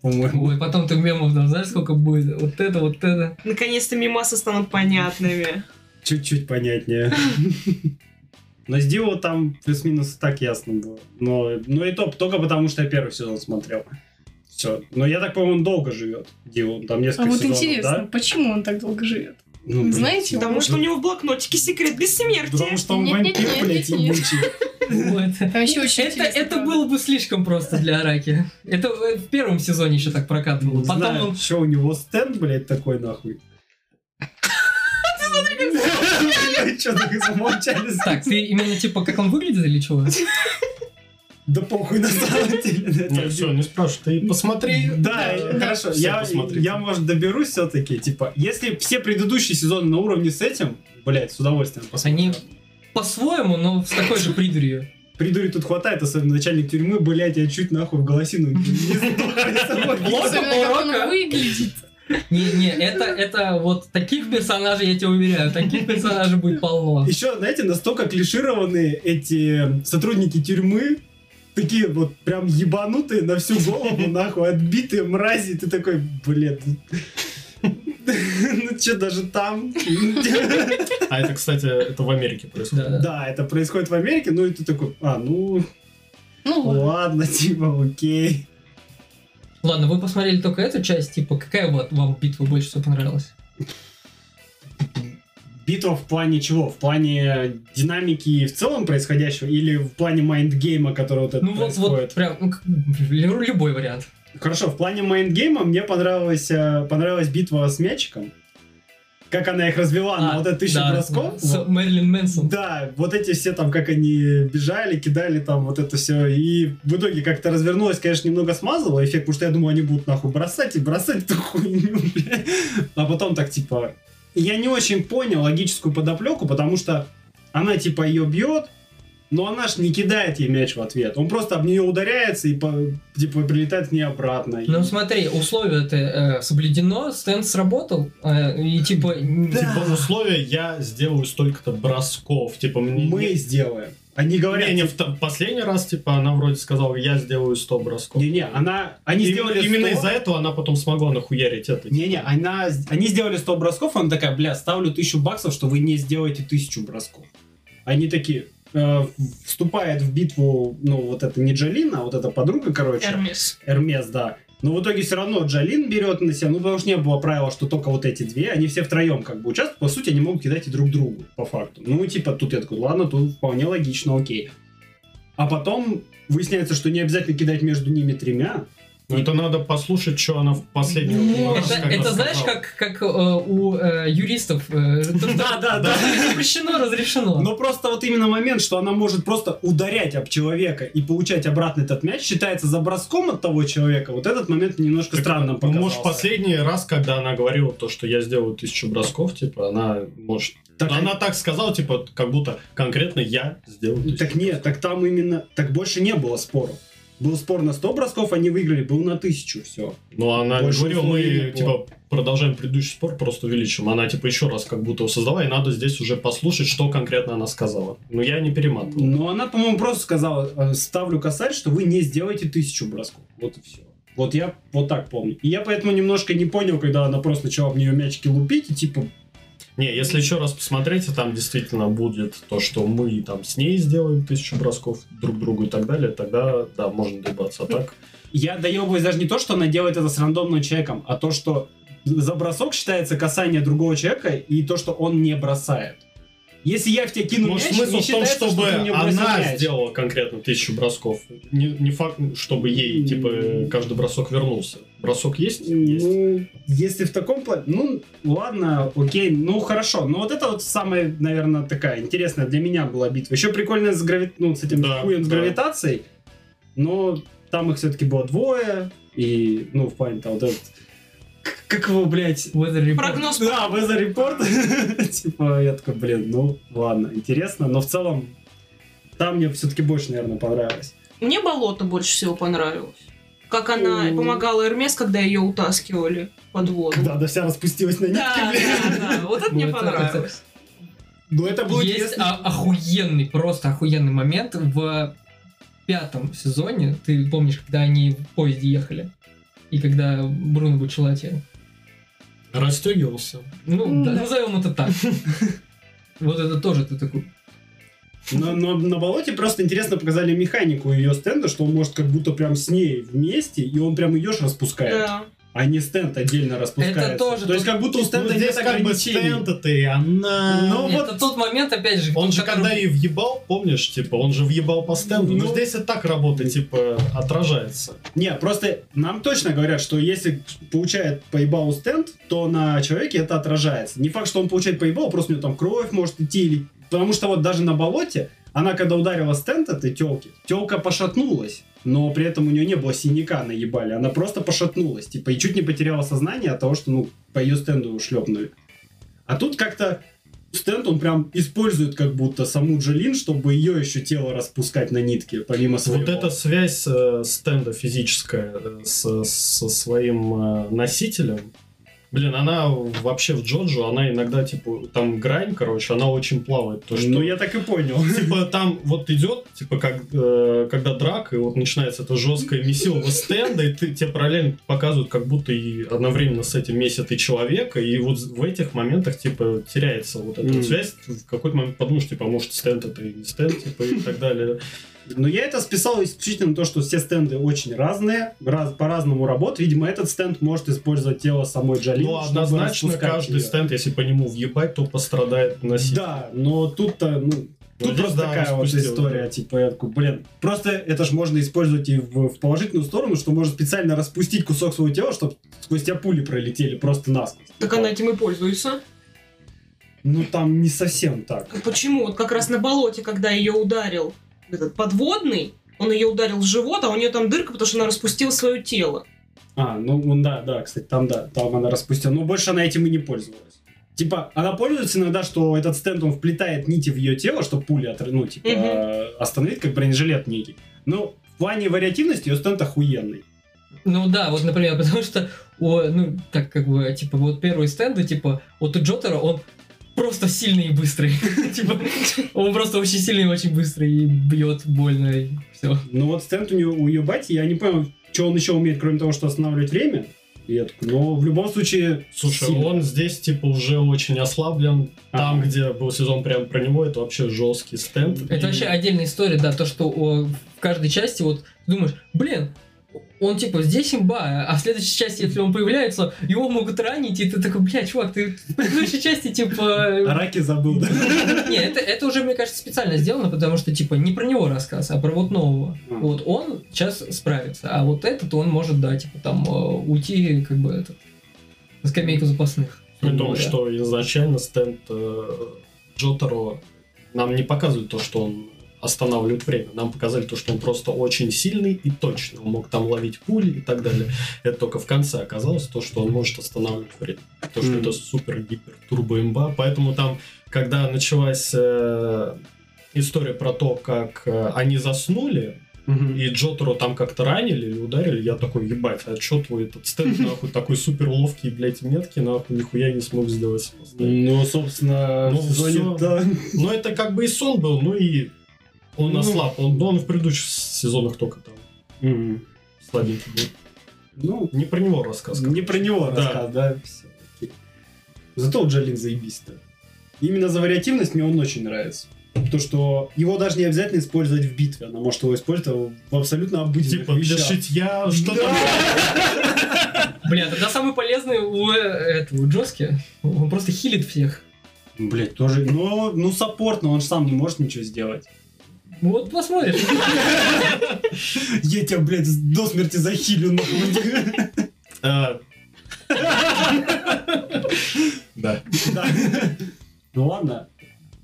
По-моему. Ой, потом ты мемов там знаешь, сколько будет? Вот это, вот это. Наконец-то мимасы станут понятными. Чуть-чуть понятнее. Но с Дио там плюс-минус так ясно было. Но, но и то только потому, что я первый сезон смотрел. Все. Но я так понимаю, он долго живет. Дилан. Там А несколько вот сезонов, интересно, да? почему он так долго живет? Ну, блин. Знаете? Потому что у него в блокнотике секрет бессмертия. Потому что он Нет, нет, вампир, нет, блядь, нет, нет. ебучий. Вот. Там еще очень Это, интересно, это правда. было бы слишком просто для Араки. Это э, в первом сезоне еще так прокатывало. Не Потом знаю, он... что у него стенд, блядь, такой нахуй. [LAUGHS] Что так замолчали? Так, ты именно типа как он выглядит или чего? [LAUGHS] Да похуй на самом [LAUGHS] деле. Не, все, не спрашивай, ты посмотри. Да, хорошо. Я, я, может, доберусь все-таки. Типа, если все предыдущие сезоны на уровне с этим, блядь, с удовольствием посмотрю. Они по-своему, но с такой же придурью. Придури тут хватает, особенно начальник тюрьмы, блядь, я чуть нахуй в голосину не [LAUGHS] он Барака. выглядит. Не-не, это, это вот таких персонажей, я тебе уверяю, таких персонажей будет полно. Еще, знаете, настолько клишированные эти сотрудники тюрьмы, такие вот прям ебанутые на всю голову, нахуй, отбитые мрази, ты такой, блин, ну что, даже там? А это, кстати, это в Америке происходит. Да. Да, это происходит в Америке, ну и ты такой, а, ну, Ну ладно. ладно, типа, окей. Ладно, вы посмотрели только эту часть, типа, какая вот вам битва больше всего понравилась? Битва в плане чего? В плане динамики в целом происходящего или в плане mindgame а, который вот это Ну вот, происходит? вот прям, ну, любой вариант. Хорошо, в плане mindgame а мне понравилась, э, понравилась битва с мячиком. Как она их развела на А, вот это тысячу да, бросков. С Вот. Мэрилин Мэнсон. Да, вот эти все там, как они бежали, кидали там вот это все. И в итоге как-то развернулось, конечно, немного смазало эффект, потому что я думал, они будут нахуй бросать и бросать эту хуйню. [LAUGHS] А потом так типа... Я не очень понял логическую подоплеку, потому что она типа ее бьет, но она ж не кидает ей мяч в ответ. Он просто об нее ударяется и по- типа прилетает к ней обратно. Ну смотри, условие-то э, соблюдено, стенд сработал, э, и типа... Типа условия я сделаю столько-то бросков. Типа мне... мы сделаем. Они говорят, Не, не, в т- последний раз, типа, она вроде сказала, я сделаю 100 бросков. не-не, она, они Именно, сделали именно 100. из-за этого она потом смогла нахуярить это. Не-не, она, они сделали 100 бросков, она такая, бля, ставлю 1000 баксов, что вы не сделаете 1000 бросков. Они такие, э, вступает в битву, ну, вот это не Джалина, а вот эта подруга, короче. Эрмис. Эрмес, да. Но в итоге все равно Джалин берет на себя, ну, потому что не было правила, что только вот эти две, они все втроем как бы участвуют, по сути, они могут кидать и друг другу, по факту. Ну, типа, тут я такой, ладно, тут вполне логично, окей. А потом выясняется, что не обязательно кидать между ними тремя. Ну, это надо послушать, что она в последнем Ну, раз Это, это знаешь, как, как э, у э, юристов. э, то, что Да, да, да. [LAUGHS] Запрещено, разрешено. Но просто вот именно момент, что она может просто ударять об человека и получать обратно этот мяч, считается за броском от того человека. Вот этот момент немножко Так, странным ну, показался. может, последний раз, когда она говорила то, что я сделаю тысячу бросков, типа, она, может... Так, она так сказала, типа, как будто конкретно я сделаю тысячу так нет, так там именно... Так больше не было споров. Был спор на 100 бросков, они выиграли, был на 1000, все. Но она Больше говорила, мы, типа, продолжаем предыдущий спор, просто увеличим. Она, типа, еще раз как будто создала, и надо здесь уже послушать, что конкретно она сказала. Но я не перематывал. Но она, по-моему, просто сказала, э, ставлю косарь, что вы не сделаете 1000 бросков. Вот и все. Вот я вот так помню. И я поэтому немножко не понял, когда она просто начала в нее мячики лупить, и типа, Не, если еще раз посмотреть, там действительно будет то, что мы там с ней сделаем тысячу бросков друг другу и так далее, тогда, да, можно доебаться. А так, Я доебываюсь даже не то, что она делает это с рандомным человеком, а то, что за бросок считается касание другого человека и то, что он не бросает. Если я в тебя кину может, мяч, смысл не в том, считается, чтобы что ты мне бросил она мяч. сделала конкретно тысячу бросков. Не, не факт, чтобы ей, типа, каждый бросок вернулся. Бросок есть? Есть. Ну, если в таком плане, ну, ладно, окей, ну, хорошо. Но вот это вот самая, наверное, такая интересная для меня была битва. Еще прикольная с, грави... ну, с этим Да, хуем с да. гравитацией, но там их все-таки было двое, и, ну, в плане там вот этот... Как его, блядь, Weather Report. Прогноз. Да, Weather Report. [LAUGHS] типа, я такой, блин, ну, ладно, интересно. Но в целом, там мне все-таки больше, наверное, понравилось. Мне болото больше всего понравилось. Как она О. помогала Эрмес, когда ее утаскивали под воду. Когда она вся распустилась на нитке, Да, блин. да, да. Вот это мне понравилось. Ну, это было Есть интересно. охуенный, просто охуенный момент в пятом сезоне. Ты помнишь, когда они в поезде ехали? И когда Бруно Бучелати... Расстегивался. Ну, Ну, да, да. назовем это так. [LAUGHS] Вот это тоже ты такой... Но, но на болоте просто интересно показали механику ее стенда, что он может как будто прям с ней вместе, и он прям ее ж распускает. Да. А не стенд отдельно распускается. Это тоже То есть как будто у Ну, стенда здесь нет как бы ограничений. стенд это и она... Ну, Это вот- тот момент, опять же, Он же когда и въебал, помнишь, типа, он же въебал по стенду. Ну. Но здесь это так работает, типа, отражается. Не, просто нам точно говорят, что если получает поебал стенд, то на человеке это отражается. Не факт, что он получает поебал, просто у него там кровь может идти. Или... Потому что вот даже на болоте, она когда ударила стенд этой телки, телка пошатнулась. Но при этом у нее не было синяка на ебале, она просто пошатнулась, типа, и чуть не потеряла сознание от того, что, ну, по ее стенду шлепнули. А тут как-то стенд, он прям использует как будто саму Джолин, чтобы ее еще тело распускать на нитке, помимо своего. Вот эта связь э, стенда физическая э, с, со своим э, носителем, блин, она вообще в Джоджо, она иногда, типа, там грань, короче, она очень плавает. То, что, Ну, я так и понял. типа, там вот идет, типа, как, э, когда драка, и вот начинается это жесткое месиво стенда, и ты, тебе параллельно показывают, как будто и одновременно с этим месят и человека, и вот в этих моментах, типа, теряется вот эта Мгм. связь. В какой-то момент подумаешь, типа, а может, стенд это и не стенд, типа, и так далее. Но я это списал исключительно на то, что все стенды очень разные, раз, по-разному работают. Видимо, этот стенд может использовать тело самой Джолин. Ну, чтобы однозначно, каждый её. стенд, если по нему въебать, то пострадает носитель. Да, но тут-то, ну, тут здесь, просто да, такая вот история, да. типа, я такой, блин, просто это ж можно использовать и в, в положительную сторону, что можно специально распустить кусок своего тела, чтобы сквозь тебя пули пролетели просто насквозь. Так она этим и пользуется. Ну, там не совсем так. Почему? Вот как раз на болоте, когда ее ударил этот подводный, он ее ударил в живот, а у нее там дырка, потому что она распустила свое тело. А, ну, ну да, да, кстати, там да, там она распустила. Но больше она этим и не пользовалась. Типа, она пользуется иногда, что этот стенд, он вплетает нити в ее тело, чтобы пули отр- ну, типа, э, остановить, как бронежилет некий. Но в плане вариативности ее стенд охуенный. Ну да, вот, например, [LAUGHS] потому что, о, ну, так как бы, типа, вот первые стенды, типа, вот у Джотера он просто сильный и быстрый. [LAUGHS] Типа, он просто очень сильный и очень быстрый и бьет больно и все. Но вот стенд у, нее, у ее бати, я не понял, что он еще умеет, кроме того, что останавливать время. И я такой, но в любом случае... Слушай, сильно. он здесь, типа, уже очень ослаблен. Там, Ага. где был сезон прям про него, это вообще жесткий стенд. Это И- вообще отдельная история, да, то, что о, в каждой части вот ты думаешь, блин, он типа здесь имба, а в следующей части, если он появляется, его могут ранить, и ты такой, бля, чувак, ты в предыдущей части типа... [LAUGHS] Раки забыл, да? [LAUGHS] Не, это, это уже, мне кажется, специально сделано, потому что, типа, не про него рассказ, а про вот нового. А. Вот он сейчас справится, а вот этот он может, да, типа, там, э, уйти, как бы, этот, на скамейку запасных. При том, что изначально стенд э, Джотаро нам не показывает то, что он останавливает время. Нам показали то, что он просто очень сильный и точный. Он мог там ловить пули и так далее. Это только в конце оказалось то, что он может останавливать время. То, что Мгм. это супер-гипер турбо-имба. Поэтому там, когда началась э, история про то, как э, они заснули, и Джотеру там как-то ранили или ударили, я такой, ебать, а чё твой этот стенд, нахуй, такой супер ловкий, блядь, меткий, нахуй, нихуя не смог сделать. Ну, собственно, Ну, в сезоне, всё. да. Но это как бы и сон был, ну и он Ну. ослаб. Он, ну, он в предыдущих сезонах только там Мгм. слабенький был. Ну, Не про него рассказ. не про него Да. рассказ, да? Окей. Зато у Джолин заебись-то. Именно за вариативность мне он очень нравится. То, что его даже не обязательно использовать в битве. Она может его использовать в абсолютно обыденных Типа для вещах. шитья, что там. [LAUGHS] Бля, тогда самый полезный у э, этого, Джоски, он просто хилит всех. Блять, тоже. Ну, ну, саппорт, но он же сам не может ничего сделать. Вот посмотришь. Я тебя, блядь, до смерти захилю, нахуй. А. Да. Да. Ну ладно.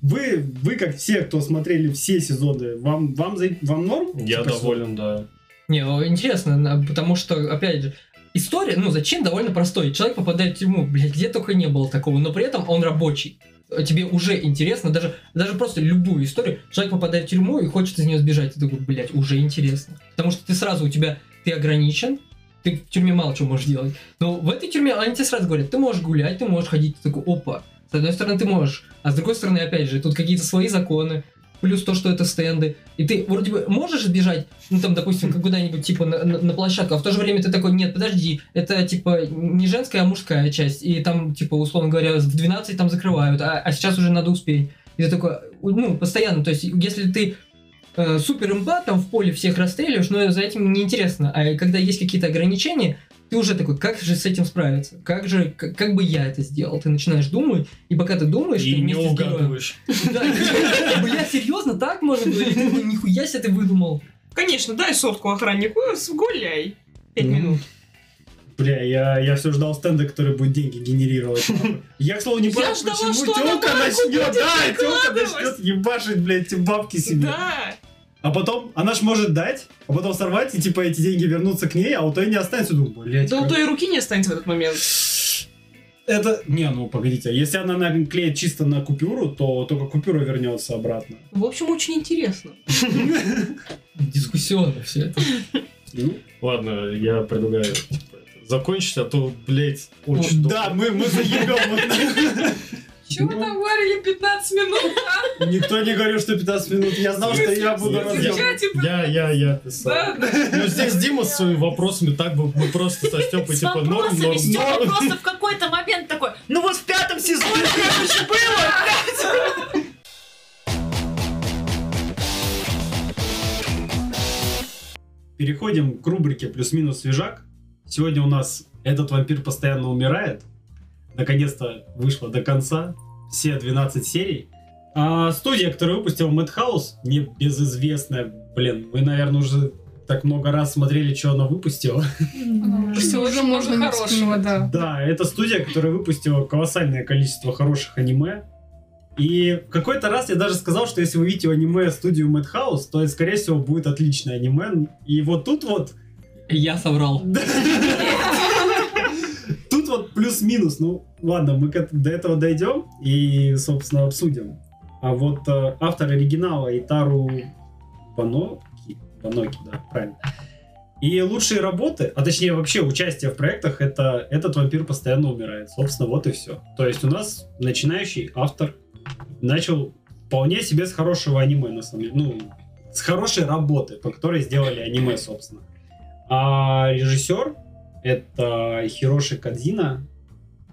Вы, вы как все, кто смотрели все сезоны, вам, вам, вам норм? Я Типа, доволен, да. Не, ну, интересно, потому что, опять же, история, ну, зачем, довольно простой. Человек попадает в тюрьму, блядь, где только не было такого, но при этом он рабочий. Тебе уже интересно, даже, даже просто любую историю. Человек попадает в тюрьму и хочет из нее сбежать. Ты такой, блядь, уже интересно. Потому что ты сразу, у тебя, ты ограничен, ты в тюрьме мало чего можешь делать. Но в этой тюрьме они тебе сразу говорят, ты можешь гулять, ты можешь ходить, ты такой, опа. С одной стороны, ты можешь, а с другой стороны, опять же, тут какие-то свои законы, плюс то, что это стенды. И ты вроде бы можешь сбежать, ну там, допустим, как куда-нибудь типа на, на- на площадку, а в то же время ты такой, нет, подожди, это типа не женская, а мужская часть. И там, типа, условно говоря, в 12 там закрывают, а, а сейчас уже надо успеть. И ты такой, ну, постоянно, то есть, если ты э, супер имба, там в поле всех расстреливаешь, но за этим неинтересно. А когда есть какие-то ограничения, ты уже такой, как же с этим справиться? Как же, как, как бы я это сделал? Ты начинаешь думать, и пока ты думаешь, И ты не угадываешь. [LAUGHS] Да, бля, серьезно, так может быть? И ты такой, Нихуя себе ты выдумал. Конечно, дай сотку охраннику, гуляй. Пять Ну, минут. Бля, я, я все ждал стенда, который будет деньги генерировать. Я, к слову, не понял, почему тёлка начнет, да, тёлка начнет ебашить, блядь, эти бабки себе. Да. А потом, она ж может дать, а потом сорвать, и типа эти деньги вернутся к ней, а у той не останется. Думаю, блядь, Да у той руки не останется в этот момент. Это... Не, ну погодите, если она наклеит чисто на купюру, то только купюра вернется обратно. В общем, очень интересно. [LAUGHS] Дискуссионно все это. Ну, Ладно, я предлагаю типа, закончить, а то, блядь, очень да, мы, мы заебем. [LAUGHS] Чего вы там говорили 15 минут, а? Никто не говорил, что 15 минут. Я знал, что я буду чате Я, я, я писал. Ну, здесь Дима с своими вопросами так бы мы просто со Степой типа норм, норм, норм. просто в какой-то момент такой, ну вот в пятом сезоне это же было, блядь!» Переходим к рубрике «Плюс-минус свежак». Сегодня у нас «Этот вампир постоянно умирает». Наконец-то вышло до конца. Все 12 серий. А студия, которая выпустила Madhouse, мне безызвестная. Блин, вы, наверное, уже так много раз смотрели, что она выпустила. Всё, уже можно хорошего, да. Да, это студия, которая выпустила колоссальное количество хороших аниме. И в какой-то раз я даже сказал, что если вы видите аниме студию Madhouse, то это, скорее всего, будет отличное аниме. И вот тут вот Я соврал. Плюс-минус. Ну, ладно, мы до этого дойдем и, собственно, обсудим. А вот э, автор оригинала Итару Баноки, Баноки, да, правильно. И лучшие работы, а точнее вообще участие в проектах, это этот вампир постоянно умирает. Собственно, вот и все. То есть у нас начинающий автор начал вполне себе с хорошего аниме, на самом деле. Ну, с хорошей работы, по которой сделали аниме, собственно. А режиссер это Хироши Кадзина.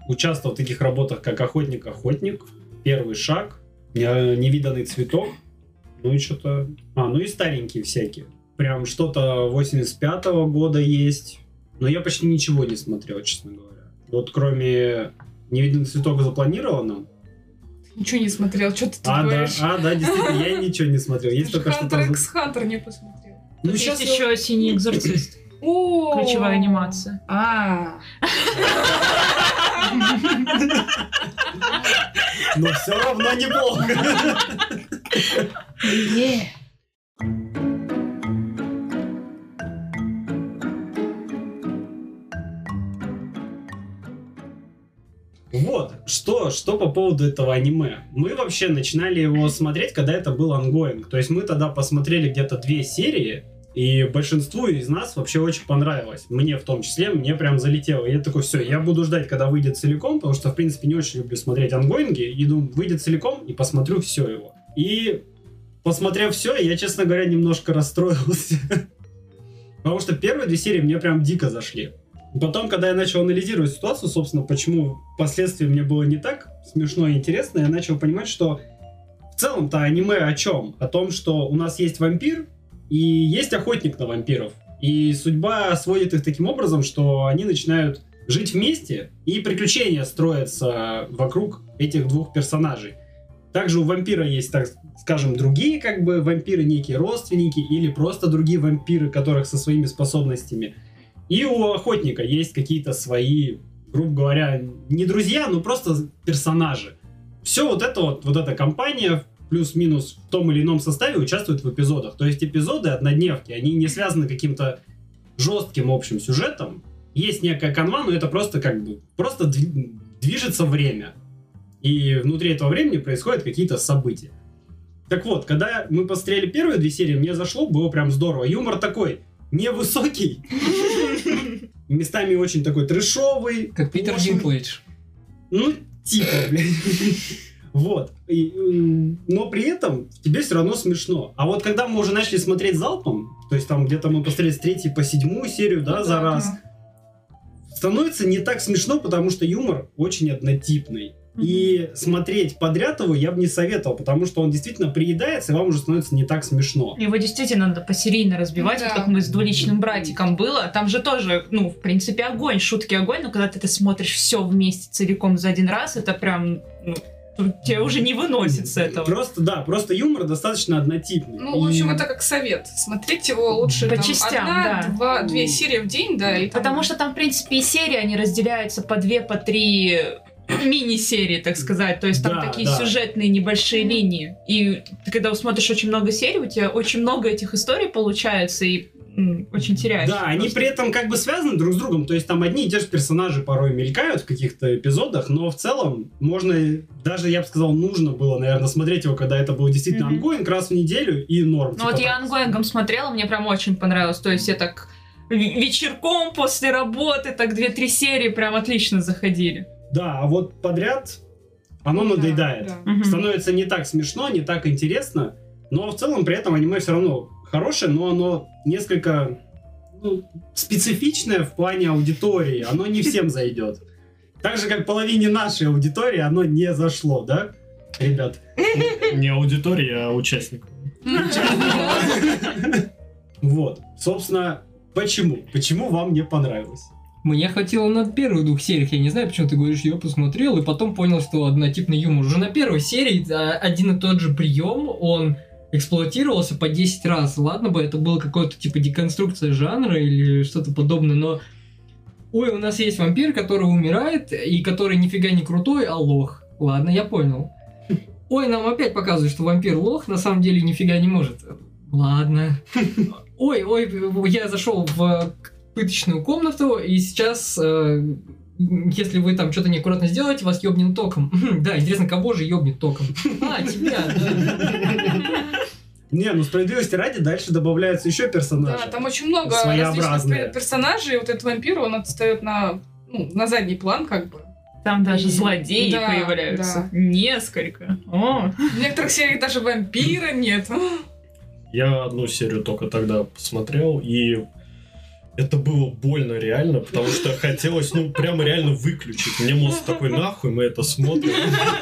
Участвовал в таких работах, как «Охотник-охотник», «Первый шаг», «Не- «Невиданный цветок», ну и что-то... А, ну и старенькие всякие. Прям что-то 85-го года есть. Но я почти ничего не смотрел, честно говоря. Вот кроме «Невиданный цветок» запланировано. Ничего не смотрел, что ты А, да, говоришь? а, да, действительно, я ничего не смотрел. Есть только Хантер что-то... X Хантер не посмотрел. Ну, сейчас еще «Синий экзорцист», О, ключевая анимация. А, Но все равно неплохо. е. Вот, что, что по поводу этого аниме. Мы вообще начинали его смотреть, когда это был ongoing. То есть мы тогда посмотрели где-то две серии, и большинству из нас вообще очень понравилось. Мне в том числе, мне прям залетело. И я такой, все, я буду ждать, когда выйдет целиком, потому что, в принципе, не очень люблю смотреть ongoing и. И думаю, выйдет целиком, и посмотрю все его. И посмотрев все, я, честно говоря, немножко расстроился. [LAUGHS] Потому что первые две серии мне прям дико зашли. Потом, когда я начал анализировать ситуацию, собственно, почему впоследствии мне было не так смешно и интересно, я начал понимать, что в целом-то аниме о чем? О том, что у нас есть вампир и есть охотник на вампиров. И судьба сводит их таким образом, что они начинают жить вместе, и приключения строятся вокруг этих двух персонажей. Также у вампира есть, так скажем, другие как бы вампиры, некие родственники, или просто другие вампиры, которых со своими способностями. И у охотника есть какие-то свои, грубо говоря, не друзья, но просто персонажи. Все вот это вот, вот эта компания плюс-минус в том или ином составе участвует в эпизодах. То есть эпизоды однодневки, они не связаны каким-то жестким общим сюжетом. Есть некая канва, но это просто как бы, просто дви- движется время. И внутри этого времени происходят какие-то события. Так вот, когда мы посмотрели первые две серии, мне зашло, было прям здорово. Юмор такой невысокий, местами очень такой трешовый. Как Питер. Динклэйдж. Ну, типа, блядь. Вот. И, но при этом тебе все равно смешно. А вот когда мы уже начали смотреть залпом, то есть там где-то мы посмотрели с третьей по седьмую серию, да, Ну за раз, становится не так смешно, потому что юмор очень однотипный. И смотреть подряд его я бы не советовал, потому что он действительно приедается, и вам уже становится не так смешно. Его действительно надо посерийно разбивать, Да. вот как мы с двуличным братиком было. Там же тоже, ну, в принципе, огонь, шутки огонь, но когда ты это смотришь все вместе целиком за один раз, это прям, ну, тебе уже не выносит с этого. Просто, да, просто юмор достаточно однотипный. Ну, в общем, И- это как совет. Смотреть его лучше По там, частям, одна, да. два, две серии в день, да, и там- Потому что там, в принципе, и серии, они разделяются по две, по три [CLEARS THROAT] мини-серии, так сказать. То есть там Да, такие да. сюжетные небольшие линии. И ты, когда смотришь очень много серий, у тебя очень много этих историй получается, и очень теряешь. Да, они при этом как бы связаны друг с другом, то есть там одни и те же персонажи порой мелькают в каких-то эпизодах, но в целом можно, даже я бы сказал, нужно было, наверное, смотреть его, когда это было действительно ongoing раз в неделю и норм. Ну типа вот я так. ongoing ом смотрела, мне прям очень понравилось. То есть я так вечерком после работы, так две-три серии прям отлично заходили. Да, а вот подряд оно Ну да, надоедает. да. Становится не так смешно, не так интересно, но в целом при этом аниме все равно хорошее, но оно несколько ну, специфичное в плане аудитории, оно не всем зайдет. Так же, как половине нашей аудитории оно не зашло, да, ребят? Не аудитория, а участников. Вот, собственно, почему? Почему вам не понравилось? Мне хватило на первых двух сериях, я не знаю, почему ты говоришь, я посмотрел, и потом понял, что однотипный юмор. Уже на первой серии а, один и тот же прием, он эксплуатировался по 10 раз. Ладно бы это было какое-то типа деконструкция жанра или что-то подобное, но ой, у нас есть вампир, который умирает, и который нифига не крутой, а лох. Ладно, я понял. Ой, нам опять показывают, что вампир лох, на самом деле нифига не может. Ладно. Ой, ой, я зашел в пыточную комнату, и сейчас, э, если вы там что-то неаккуратно сделаете, вас ёбнет током. Да, интересно, кого же ёбнет током? А, тебя, да. Не, ну справедливости ради, дальше добавляются еще персонажи. Да, там очень много различных пер- персонажей. Вот этот вампир, он отстает на, ну, на задний план, как бы. Там даже И- злодеи да, появляются. да. Несколько. О, В некоторых сериях даже вампира нет. Я одну серию только тогда посмотрел, и это было больно реально, потому что хотелось, ну, прямо реально выключить. Мне мозг такой, нахуй мы это смотрим.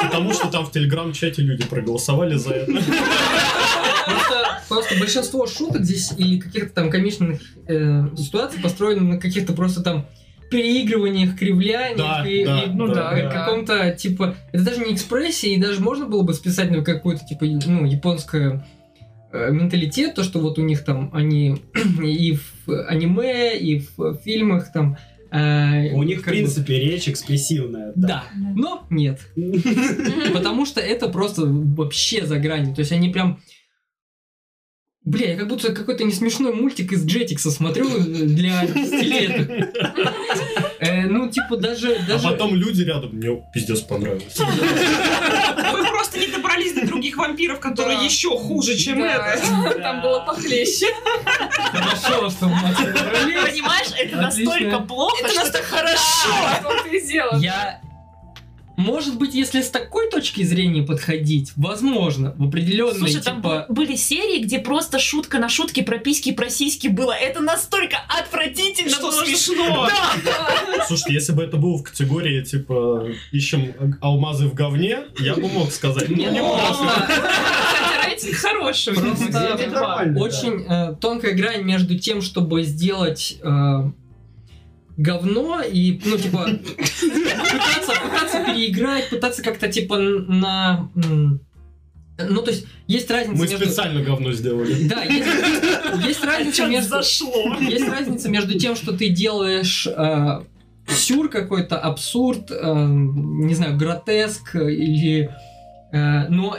Потому что там в телеграм-чате люди проголосовали за это. Просто, большинство шуток здесь или каких-то там комичных э, ситуаций построены на каких-то просто там переигрываниях, кривляниях Да, и, да, и, ну да, да. каком-то типа это даже не экспрессия и даже можно было бы списать на какой-то типа ну японское э, менталитет то что вот у них там они [CLEARS THROAT] и в аниме и в фильмах там э, У них, в как бы- принципе, речь экспрессивная. да но нет [LAUGHS] Потому что это просто вообще за гранью. То есть они прям... Бля, я как будто какой-то несмешной мультик из Джетикса смотрю для 10 Ну, типа, даже... А даже... потом люди рядом, мне пиздец понравилось. Вы просто не добрались до других вампиров, которые еще хуже, чем это. Там было похлеще. Хорошо, что мы понимаешь, это настолько плохо, Это что настолько это хорошо. Я... Может быть, если с такой точки зрения подходить, возможно, в определенной, Слушай, там типа... бу- были серии, где просто шутка на шутке про письки и про сиськи было. Это настолько отвратительно Что было, смешно. [LAUGHS] Да. Слушайте, если бы это было в категории, типа, ищем алмазы в говне, я бы мог сказать. Не, Ну, не Кстати, рейтинг хороший. Просто очень э, тонкая грань между тем, чтобы сделать э, говно и, ну, типа, пытаться, пытаться переиграть, пытаться как-то, типа, на... Ну, то есть, есть разница Мы между... специально говно сделали. Да, есть, есть разница Чё между... зашло. Есть разница между тем, что ты делаешь э, сюр какой-то, абсурд, э, не знаю, гротеск или... э, но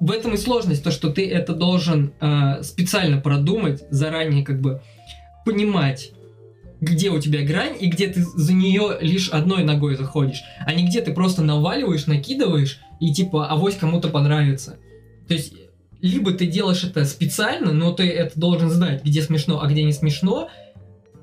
в этом и сложность, то, что ты это должен э, специально продумать, заранее как бы понимать, где у тебя грань и где ты за нее лишь одной ногой заходишь, а не где ты просто наваливаешь, накидываешь и типа авось кому-то понравится. То есть либо ты делаешь это специально, но ты это должен знать, где смешно, а где не смешно.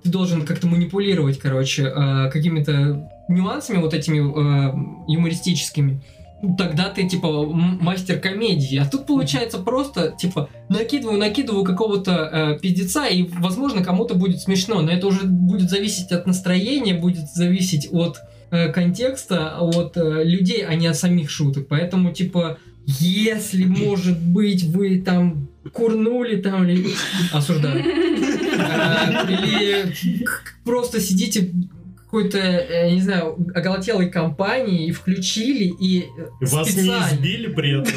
Ты должен как-то манипулировать, короче, э, какими-то нюансами вот этими э, юмористическими. Ну, Тогда ты, типа, мастер комедии. А тут получается просто, типа, накидываю, накидываю какого-то э, пиздеца, и, возможно, кому-то будет смешно. Но это уже будет зависеть от настроения, будет зависеть от э, контекста от э, людей, а не от самих шуток. Поэтому, типа, если, может быть, вы там курнули там или... Осуждаю. А, [LAUGHS] Или просто сидите какой-то, э, не знаю, оголтелой компании и включили, и э, Вас не специально- избили при этом?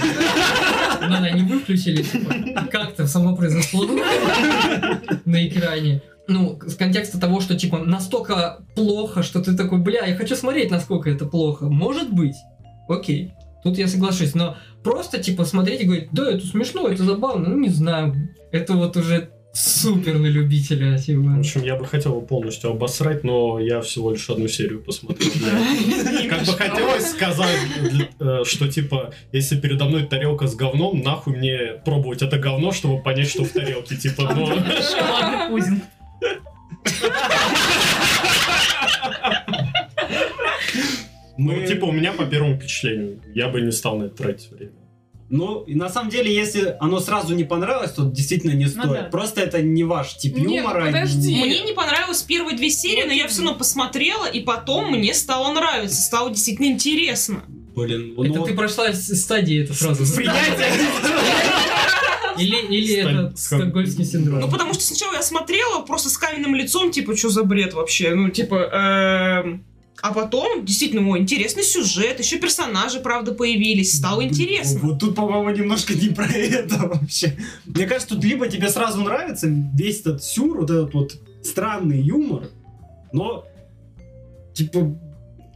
Ну да, не выключили, типа, как-то само произошло на экране. Ну, с контекста того, что, типа, настолько плохо, что ты такой, бля, я хочу смотреть, насколько это плохо. Может быть. Окей. Тут я соглашусь, но просто, типа, смотреть и говорить, да, это смешно, это забавно, ну, не знаю. Это вот уже супер на любителя, В типа. общем, я бы хотел его полностью обосрать, но я всего лишь одну серию посмотрел. [LAUGHS] Как бы хотелось сказать, э, что типа, если передо мной тарелка с говном, нахуй мне пробовать это говно, чтобы понять, что в тарелке. Типа, ну... Шоколадный пудинг. Ну, типа, у меня по первому впечатлению, я бы не стал на это тратить время. Ну, и на самом деле, если оно сразу не понравилось, то действительно не стоит. да. Просто это не ваш тип Не, ну юмора. подожди. не- Мне не понравилось первые две серии, но я все равно посмотрела, и потом мне стало нравиться, стало действительно интересно. Блин, ну, Это ты прошла стадии это сразу. [LAUGHS] Или, или Сталь- это стокгольмский синдром. Ну, потому что сначала я смотрела просто с каменным лицом, типа, что за бред вообще? Ну, типа, эм, а потом, действительно, ой, интересный сюжет, еще персонажи, правда, появились, стало интересно. Вот тут, по-моему, немножко не про это вообще. Мне кажется, тут либо тебе сразу нравится весь этот сюр, вот этот вот странный юмор, но типа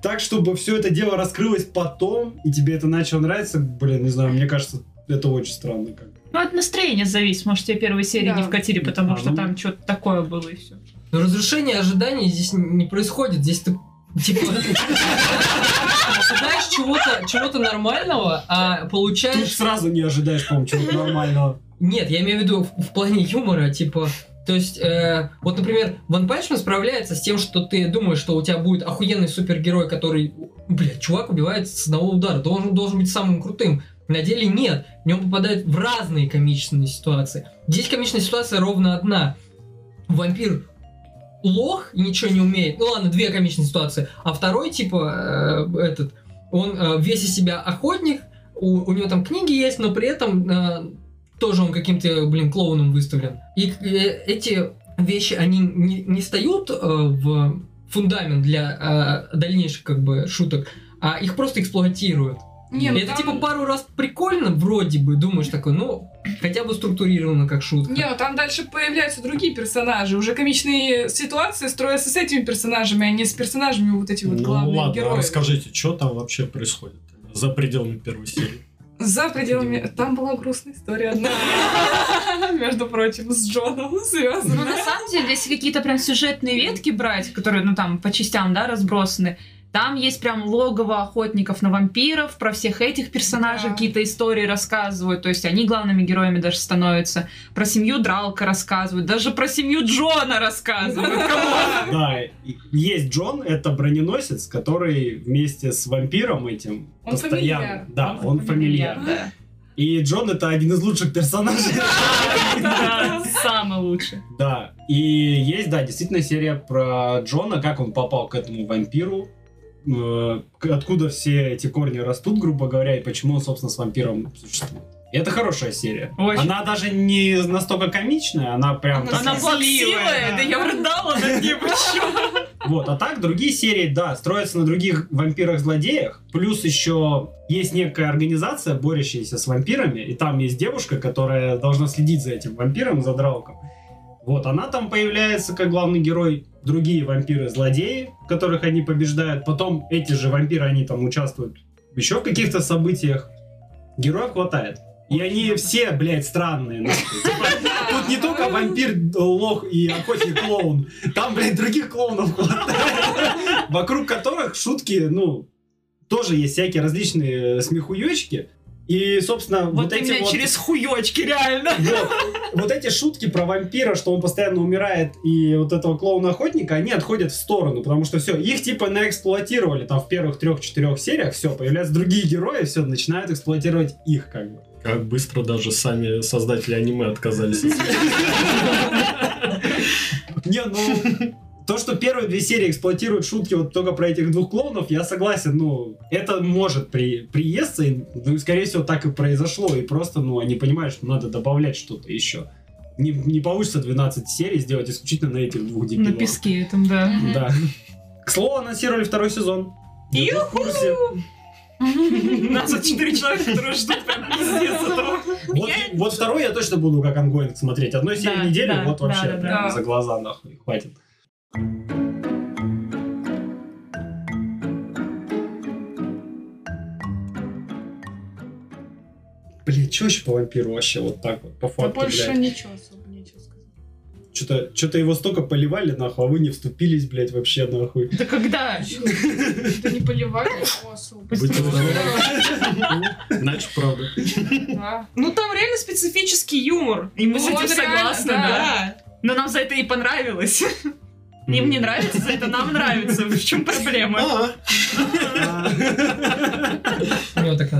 так, чтобы все это дело раскрылось потом, и тебе это начало нравиться, блин, не знаю, мне кажется, это очень странно как. Ну, от настроения зависит. Может, тебе первые серии Да. не вкатили, потому А, что ну. там что-то такое было и все. Но разрушение ожиданий здесь не происходит. Здесь ты типа ожидаешь чего-то чего-то нормального, а получаешь. сразу не ожидаешь, по-моему, чего-то нормального. Нет, я имею в виду в, в плане юмора, типа. То есть, э, вот, например, Ван Панчмен справляется с тем, что ты думаешь, что у тебя будет охуенный супергерой, который, блядь, чувак убивает с одного удара, должен, должен быть самым крутым. На деле нет, в нем попадает в разные комичные ситуации. Здесь комичная ситуация ровно одна. Вампир лох и ничего не умеет. Ну ладно, две комичные ситуации. А второй, типа, э, этот, он э, весь из себя охотник, у, у него там книги есть, но при этом э, тоже он каким-то, блин, клоуном выставлен. И э, эти вещи, они не, не встают э, в фундамент для э, дальнейших, как бы, шуток, а их просто эксплуатируют. Не, ну это там- типа пару раз прикольно, вроде бы, думаешь такой, ну, хотя бы структурировано как шутка. Не, ну там дальше появляются другие персонажи. Уже комичные ситуации строятся с этими персонажами, а не с персонажами вот этих вот Ну главных ладно, а героев. расскажите, что там вообще происходит за пределами первой серии? За пределами... Там была грустная история одна. [LAUGHS] Между прочим, с Джоном Ну, связана. на самом деле, если какие-то прям сюжетные ветки брать, которые, ну, там, по частям, да, разбросаны, там есть прям логово охотников на вампиров, про всех этих персонажей Да. какие-то истории рассказывают, то есть они главными героями даже становятся. Про семью Дралка рассказывают, даже про семью Джона рассказывают. Да, есть Джон, это броненосец, который вместе с вампиром этим Он постоянно... фамильяр. Да, он фамильяр. да. И Джон это один из лучших персонажей. Да, самый лучший. Да, и есть, да, действительно серия про Джона, как он попал к этому вампиру, откуда все эти корни растут, грубо говоря, и почему он, собственно, с вампиром существует. И это хорошая серия. Очень. Она даже не настолько комичная, она прям... Она такая- Она плаксивая, да. да я рыдала над ним еще. [LAUGHS] Вот, а так другие серии, да, строятся на других вампирах-злодеях. Плюс еще есть некая организация, борющаяся с вампирами, и там есть девушка, которая должна следить за этим вампиром, за Драуком. Вот, она там появляется как главный герой. Другие вампиры-злодеи, которых они побеждают. Потом эти же вампиры, они там участвуют еще в каких-то событиях. Героев хватает. И они все, блядь, странные. [LAUGHS] Типа, Тут не только вампир, лох и охотник клоун. Там, блядь, других клоунов хватает. [LAUGHS] Вокруг которых шутки, ну, тоже есть всякие различные смехуёчки. И, собственно, вот, Вот эти вот... через хуёчки, реально. Вот, вот эти шутки про вампира, что он постоянно умирает, и вот этого клоуна-охотника, они отходят в сторону, потому что все, их типа наэксплуатировали там в первых трех-четырех сериях, все, появляются другие герои, все, начинают эксплуатировать их как бы. Как быстро даже сами создатели аниме отказались от Не, ну, то, что первые две серии эксплуатируют шутки вот только про этих двух клоунов, я согласен, ну, это может при, приесться, и, ну, и, скорее всего, так и произошло, и просто, ну, они понимают, что надо добавлять что-то еще. Не, не получится 12 серий сделать исключительно на этих двух На дебилах. песке этом, да. Да. К слову, анонсировали второй сезон. Я в курсе. Нас вот четыре человека, которые ждут прям пиздец этого. Вот, вот второй я точно буду как ongoing смотреть. Одной серии Да, да, вот вообще да, прям да. за глаза нахуй, хватит. Блин, что еще по вампиру вообще вот так вот, по Да факту, больше блядь? ничего особо нечего сказать. Что-то, что-то его столько поливали, нахуй, а вы не вступились, блядь, вообще, нахуй. Да когда? Да не поливали его особо. Значит, правда. Да. Ну там реально специфический юмор. И мы с Ну, этим согласны, да. да. Но нам за это и понравилось. Им не нравится, это нам нравится. В чем проблема? А, А. [LAUGHS] У него так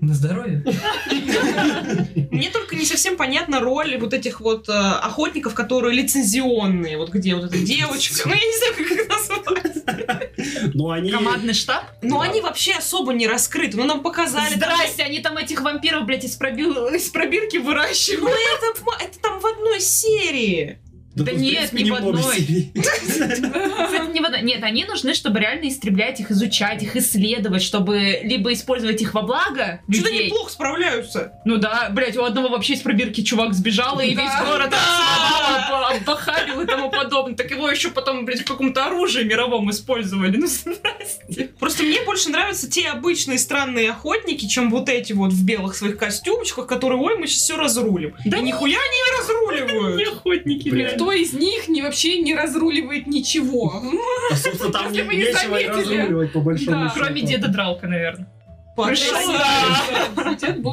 на, здоровье. [LAUGHS] Мне только не совсем понятна роль вот этих вот э, охотников, которые лицензионные. Вот где вот эта девочка. Ну, я не знаю, как их назвать. Ну, они... Командный штаб? Но Да. они вообще особо не раскрыты. Ну, нам показали... там- Здрасте, они там этих вампиров, блядь, из, пробил- из пробирки Ну, выращивают. это, в ма- это там в одной серии. Да в нет, [LAUGHS] не в одной. Кстати. Нет, они нужны, чтобы реально истреблять их, изучать их, исследовать, чтобы либо использовать их во благо Что-то неплохо справляются. Ну да, блядь, у одного вообще из пробирки чувак сбежал и Да, весь город да. оббахалил и тому подобное. Так его еще потом, блядь, в каком-то оружии мировом использовали. Ну, [LAUGHS] здрасте. Просто мне больше нравятся те обычные странные охотники, чем вот эти вот в белых своих костюмчиках, которые, ой, мы сейчас все разрулим. Да нихуя они не разруливают. [LAUGHS] Не охотники, Бля. блядь. Кто из них не вообще не разруливает ничего? А, собственно, там [LAUGHS] не- нечего и разруливать, по большому Да. счету. Кроме деда Дралка, наверное.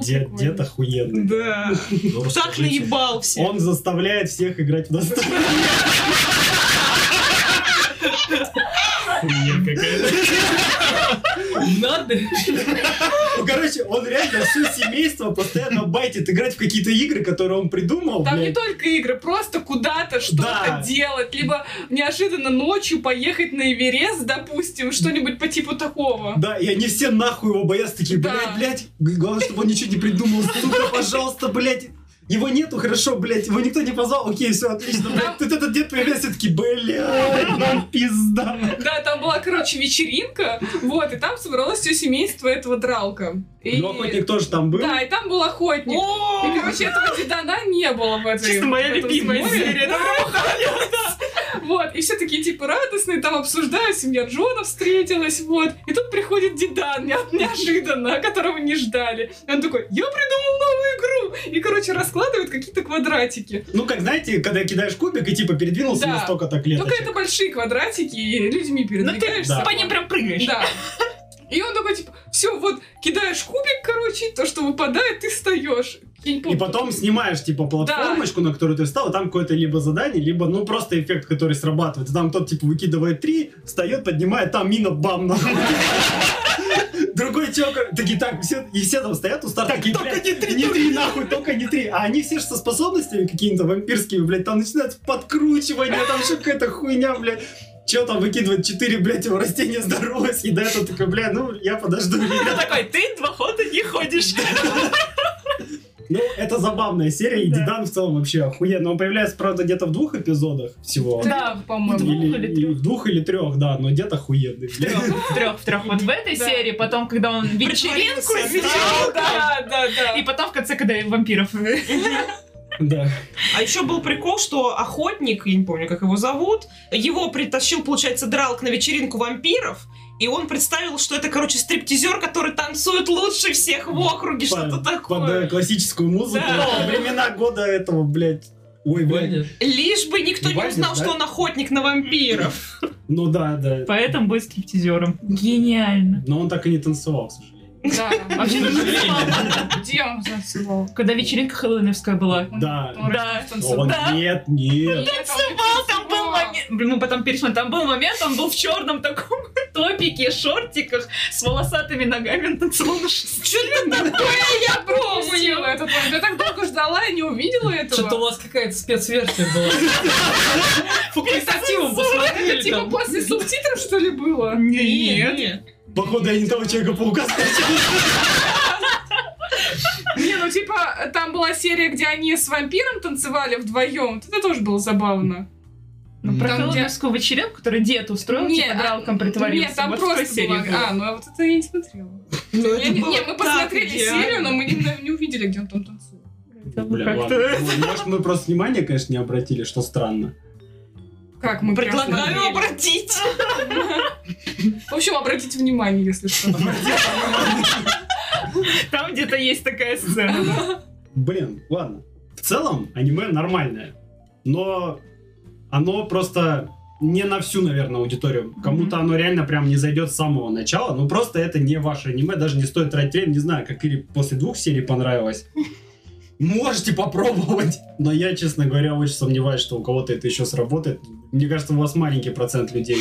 Дед Дед, охуенный. Да. ну, Так наебал всех. Он заставляет всех играть в достойно. [LAUGHS] Хуйня какая-то. Надо. Ну, короче, он реально все семейство постоянно байтит играть в какие-то игры, которые он придумал, Там не только игры, просто куда-то что-то делать, либо неожиданно ночью поехать на Эверест, допустим, что-нибудь по типу такого. Да, и они все нахуй его боятся, такие, блядь, блядь. Главное, чтобы он ничего не придумал. Сука, пожалуйста, блядь. Его нету, хорошо, блядь, его никто не позвал, окей, все, отлично, блядь. Тут этот дед появляется, такие, блядь, [LAUGHS] нам пизда. Да, там была, короче, вечеринка, вот, и там собралось все семейство этого дралка. И... Ну, охотник тоже там был. Да, и там был охотник. И, короче, этого дедана не было в этой Чисто моя любимая серия. [LAUGHS] Вот, и все такие, типа, радостные, там обсуждают, семья Джона встретилась, вот. И тут приходит Дедан, не- неожиданно, которого не ждали. И он такой, я придумал новую игру! И, короче, раскладывает какие-то квадратики. Ну, как, знаете, когда кидаешь кубик и, типа, передвинулся Да. на столько-то клеточек. Только это большие квадратики, и людьми Ну ты передвигаешься. по ним прям прыгаешь. Да. И он такой, типа, все, вот, кидаешь кубик, короче, то, что выпадает, ты встаешь. И потом снимаешь, типа, платформочку, на которую ты встал, и там какое-то либо задание, либо, ну, просто эффект, который срабатывает. И там кто-то, типа, выкидывает три, встает, поднимает, там мина, бам, нахуй. [LAUGHS] Другой чувак, такие, так, все, и все там стоят у старта, такие, только блядь, не три, не только три, нахуй, только не три. А они все же со способностями какими-то вампирскими, блядь, там начинается подкручивание, там еще какая-то хуйня, блядь. Че там выкидывает четыре, блядь, его растения здоровое, съедает, он такой, бля, ну, я подожду, [LAUGHS] ребят. такой, ты два хода не ходишь. Ну, это забавная серия, и Да. Дидан в целом вообще охуенно. Он появляется, правда, где-то в двух эпизодах всего. Да, по-моему. двух Или, или или трех. в двух или трех, да, но дед охуенный. В трех, в трех. Вот в этой Да. серии, потом, когда он вечеринку сделал. Да, да, да. И потом в конце, когда вампиров. [LAUGHS] Да. А еще был прикол, что охотник, я не помню, как его зовут, его притащил, получается, Дралк на вечеринку вампиров, и он представил, что это, короче, стриптизер, который танцует лучше всех в округе, что-то Под, такое. э, классическую музыку. Да. Времена года этого, блядь. Ой, блядь. Лишь бы никто не узнал, да? что он охотник на вампиров. Ну да, да. Поэтому будет стриптизером. Гениально. Но он так и не танцевал, к сожалению. Да. Вообще нужно Где он танцевал? Когда вечеринка хэллоуиновская была. Да. Он Да. танцевал. Он-. Нет, нет. Танцевал, там был момент. Блин, Мы потом пересмотрели, там был момент, он был в черном таком [LAUGHS] топике, шортиках, с волосатыми ногами на танцевал Что это такое? [LAUGHS] Я пропустила этот момент. Я так долго ждала и не увидела Что-то у этого. вас какая-то спецверсия была. [LAUGHS] Факультативом Это посмотрели типа там. после субтитров, что ли, было? Нет. Походу, я не того Человека-паука Не, ну типа, там была серия, где они с вампиром танцевали вдвоем. Это тоже было забавно. Ну, про Там, где- вечеринку, которую дед устроил, Нет, типа дралком притворился. Нет, там Вот просто серии была... было. А, ну а вот это я не смотрела. Ну, не- мы посмотрели серию, но мы не, увидели, где он там танцует. Бля. Может, мы просто внимание, конечно, не обратили, что странно. Как мы Предлагаю обратить. В общем, обратите внимание, если что. Там где-то есть такая сцена. Блин, ладно. В целом, аниме нормальное. Но оно просто не на всю, наверное, аудиторию. Кому-то оно реально прям не зайдет с самого начала. Ну, просто это не ваше аниме, даже не стоит тратить время. Не знаю, как Ире после двух серий понравилось. Можете попробовать. Но я, честно говоря, очень сомневаюсь, что у кого-то это еще сработает. Мне кажется, у вас маленький процент людей.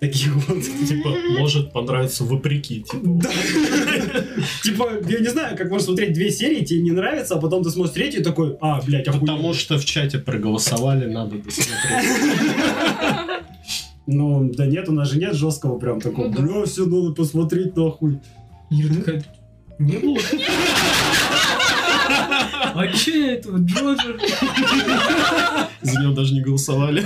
Таких вот. Типа, может понравиться вопреки. Типа, Да. Типа, я не знаю, как можно смотреть две серии, тебе не нравится, а потом ты смотришь третью и такой, а, блядь, охуенно. Потому что в чате проголосовали, надо досмотреть. Ну, да нет, у нас же нет жесткого прям такого, Ну бля, все надо посмотреть нахуй. Ира такая, не было. А че это? Джоджер? За него даже не голосовали.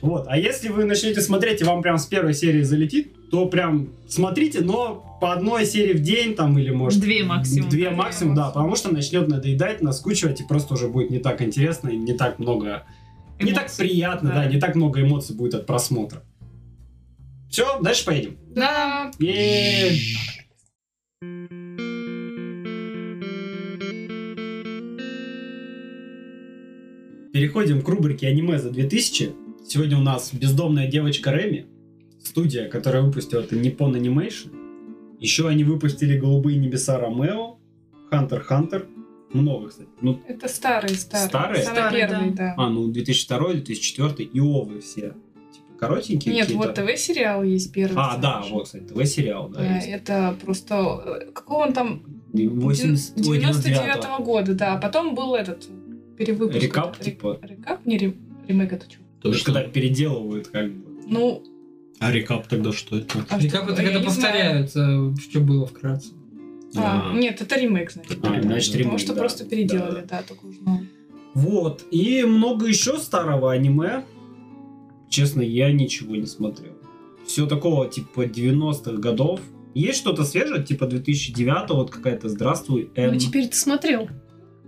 Вот, а если вы начнете смотреть и вам прям с первой серии залетит, то прям смотрите, но по одной серии в день там или может... Две максимум. Две максимум, да, потому что начнет надоедать, наскучивать, и просто уже будет не так интересно, и не так много... Не так Эмоций, приятно, да. да, не так много эмоций будет от просмотра. Все, дальше поедем. Да, Е-е-е. Переходим к рубрике аниме за 2000. Сегодня у нас бездомная девочка Реми, студия, которая выпустила это Nippon Animation. Еще они выпустили Голубые небеса Ромео, Хантер Хантер. Много, кстати. Ну, это старые, старые. Старые? Старые, первый, да. а, ну 2002, 2004 и Овы все. Типа коротенькие Нет, какие-то. вот ТВ-сериал есть первый. А, да, хороший. вот, кстати, ТВ-сериал, да, Да, есть. это просто... э, Какого он там? 80, ой, 99 99-го года, да. А потом был этот перевыпуск. Рекап, этот, типа? Рекап? Не рем- ремейк, это что? То есть, когда переделывают, как бы. Ну, А рекап тогда что это? а Рекап что- это когда повторяются, что было вкратце. А, А. нет, это ремейк, значит. А, значит, Потому ремейк, что да. просто переделали, Да. да, только уже. Вот. И много еще старого аниме. Честно, я ничего не смотрел. Все такого, типа, 90-х годов. Есть что-то свежее, типа 2009 вот какая-то «Здравствуй, М». Ну, теперь ты смотрел.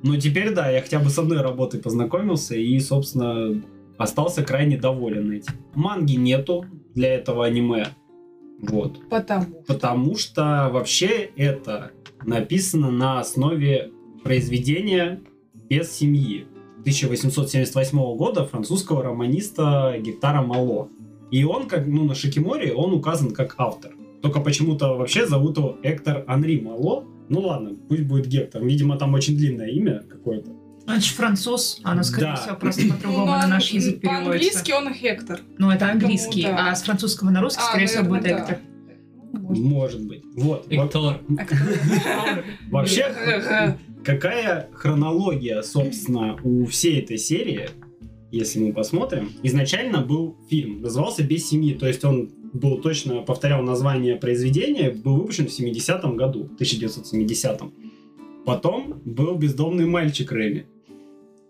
Ну, теперь да, я хотя бы с одной работой познакомился и, собственно, остался крайне доволен этим. Манги нету для этого аниме. Вот. Потому. Потому что вообще это написано на основе произведения без семьи 1878 года французского романиста Гектара Мало. И он, как ну, на Шикиморе, он указан как автор. Только почему-то вообще зовут его Эктор Анри Мало. Ну ладно, пусть будет Гектор. Видимо, там очень длинное имя какое-то. Он же француз, оно, скорее Да. всего, просто [CLEARS THROAT] по-другому Ну, на а наш язык переводится. По-английски он Гектор. Ну, это английский, да. а с французского на русский, А, скорее всего, будет да. Может. Быть. Вот. Во- Эктор. [LAUGHS] Вообще, какая хронология, собственно, у всей этой серии, если мы посмотрим, изначально был фильм, назывался «Без семьи», то есть он был точно, повторял название произведения, был выпущен в 70-м году, 1970-м. Потом был «Бездомный мальчик Рэми»,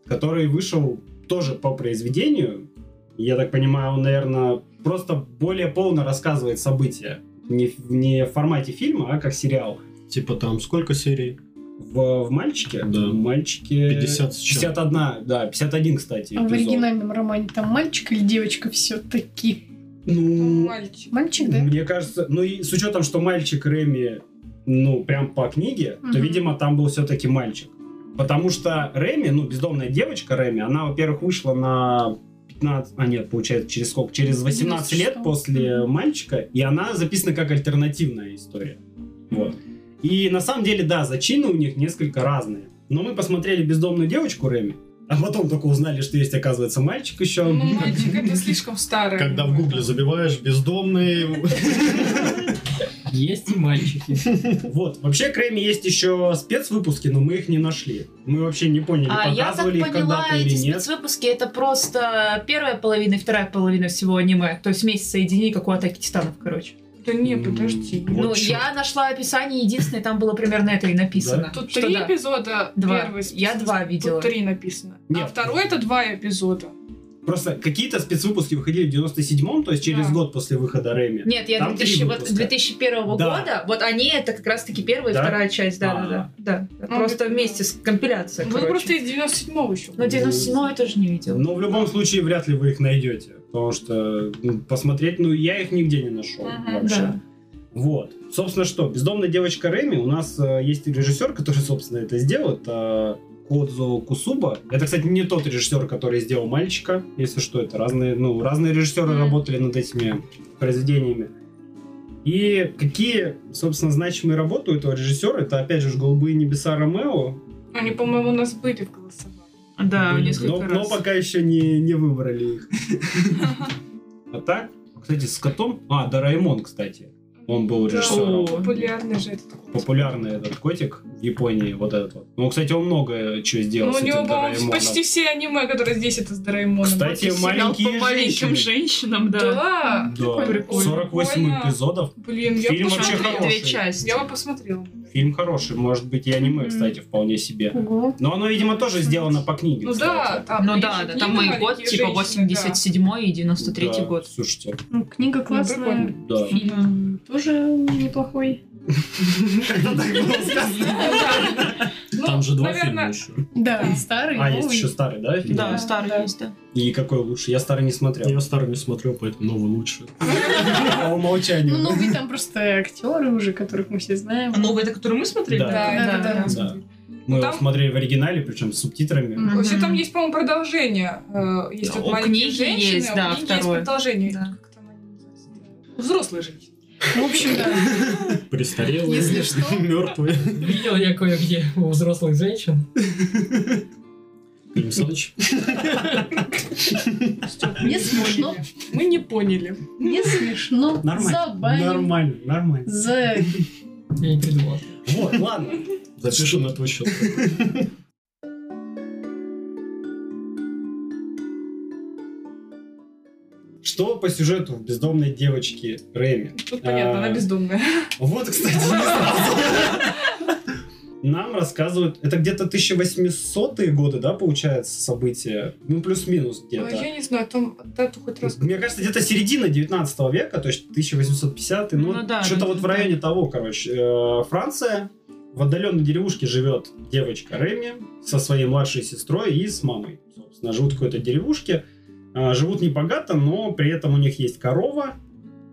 который вышел тоже по произведению. Я так понимаю, он, наверное, просто более полно рассказывает события. Не, в- не в формате фильма, а как сериал. Типа там сколько серий? В, в мальчике? Да. В мальчике 50 с чем? 51, да, 51, кстати. А в эпизод. оригинальном романе там мальчик или девочка все-таки? Ну, Мальчик. Мальчик, да? мне кажется, ну и с учетом, что мальчик Реми, ну, прям по книге, то, Мгм. видимо, там был все-таки мальчик. Потому что Реми, ну, бездомная девочка Реми, она, во-первых, вышла на 15, а нет, получается, через сколько? Через 18 лет 96. после мальчика, и она записана как альтернативная история. Вот. И на самом деле, да, зачины у них несколько разные. Но мы посмотрели бездомную девочку Реми, А потом только узнали, что есть, оказывается, мальчик еще. Ну, мальчик, это слишком старый. Когда в гугле забиваешь бездомный, [LAUGHS] Есть и мальчики. Вот. Вообще, к Рэме есть еще спецвыпуски, но мы их не нашли. Мы вообще не поняли, А я так показывали их когда-то эти или нет. спецвыпуски это просто первая половина и вторая половина всего аниме. То есть вместе соединений, как у Атаки Титанов, короче. Да не, подожди. Вот ну, чё. я нашла описание, единственное, там было примерно это и написано. Тут Что три да. эпизода. Два. Первый Я два видела. Тут три написано. Нет. А второй это два эпизода. Просто какие-то спецвыпуски выходили в 97-м, то есть через Да. год после выхода Рэми. Нет, я Там три 2000, вот выпуска. 2001 Да. года, вот они это как раз-таки первая Да? и вторая часть, да, А. да, да, да. Ну, Просто это- вместе с компиляцией, Ну, короче. просто из 97-го еще. Но 97 я тоже не видела. Но в любом случае вряд ли вы их найдете. Потому что ну, посмотреть, ну, я их нигде не нашел Мгм, вообще. да. Вот. Собственно, что, бездомная девочка Рэми, у нас э, есть режиссер, который, собственно, это сделал, это Кодзо Кусуба. Это, кстати, не тот режиссер, который сделал мальчика, если что, это разные, ну, разные режиссеры работали над этими произведениями. И какие, собственно, значимые работы у этого режиссера, это, опять же, «Голубые небеса Ромео». Они, по-моему, у нас были в голосовании. Да, Были, несколько но, раз. но пока еще не, не выбрали их. А так, кстати, с котом... А, Дораймон, кстати. Он был Да, режиссером. популярный же этот кот. популярный этот котик в Японии, вот этот вот. Ну, кстати, он много чего сделал Ну, с у него, по-моему, почти все аниме, которые здесь, это с Дораэмоном. Кстати, маленькие по маленьким женщины. женщинам, да. Да. Да, Прикольно. 48 Прикольно. эпизодов. Блин, я Фильм бы вообще посмотрела. Две части. Я бы посмотрела. Фильм хороший, может быть, и аниме, кстати, вполне себе. Ого. Но оно, видимо, тоже сделано по книге, Ну кстати. да, там Ну да, да, там и год, «Маленькие типа женщины», да. 87 и 93 Да, год. Слушайте, Ну, книга Ну, классная. да. Фильм тоже неплохой. Как-то так было сказано. Ну, там же два фильма еще. Да, старый, А, есть еще старый, да? Да, старый есть, да. И какой лучше? Я старый не смотрел. Я старый не смотрел, поэтому новый лучше. [LAUGHS] По умолчанию. Ну, новые там просто актеры уже, которых мы все знаем. А новый, это который мы смотрели? Да. Да, да, да. да. Да. Мы его Там- смотрели в оригинале, причем с субтитрами. Мгм. Вообще там есть, по-моему, продолжение. Э, Есть Да, вот у маленькие книги женщины, есть, а у да, книги второе. есть продолжение. Да. Как там они называются? Взрослые женщины. В общем, да. Престарелые, Если что. мертвые. Видел я кое-где у взрослых женщин. Клим Саныч. Не смешно. Мы не поняли. Не смешно. Нормально. Забаним. Нормально, нормально. За... Я не придумал. Вот, ладно. Запишем на твой счет. Что по сюжету в бездомной девочке Рэми? Тут понятно, А. она бездомная. Вот, кстати, не сразу. Нам рассказывают, это где-то 1800-е годы, да, получается, события? Ну, плюс-минус А где-то. Я не знаю, там дату хоть раз... Мне кажется, где-то середина 19 века, то есть 1850 ну, Ну да, что-то вот в да. районе того, короче. Э, Франция, в отдаленной деревушке живет девочка Реми со своей младшей сестрой и с мамой. Собственно, живут в какой-то деревушке. Э, Живут небогато, но при этом у них есть корова,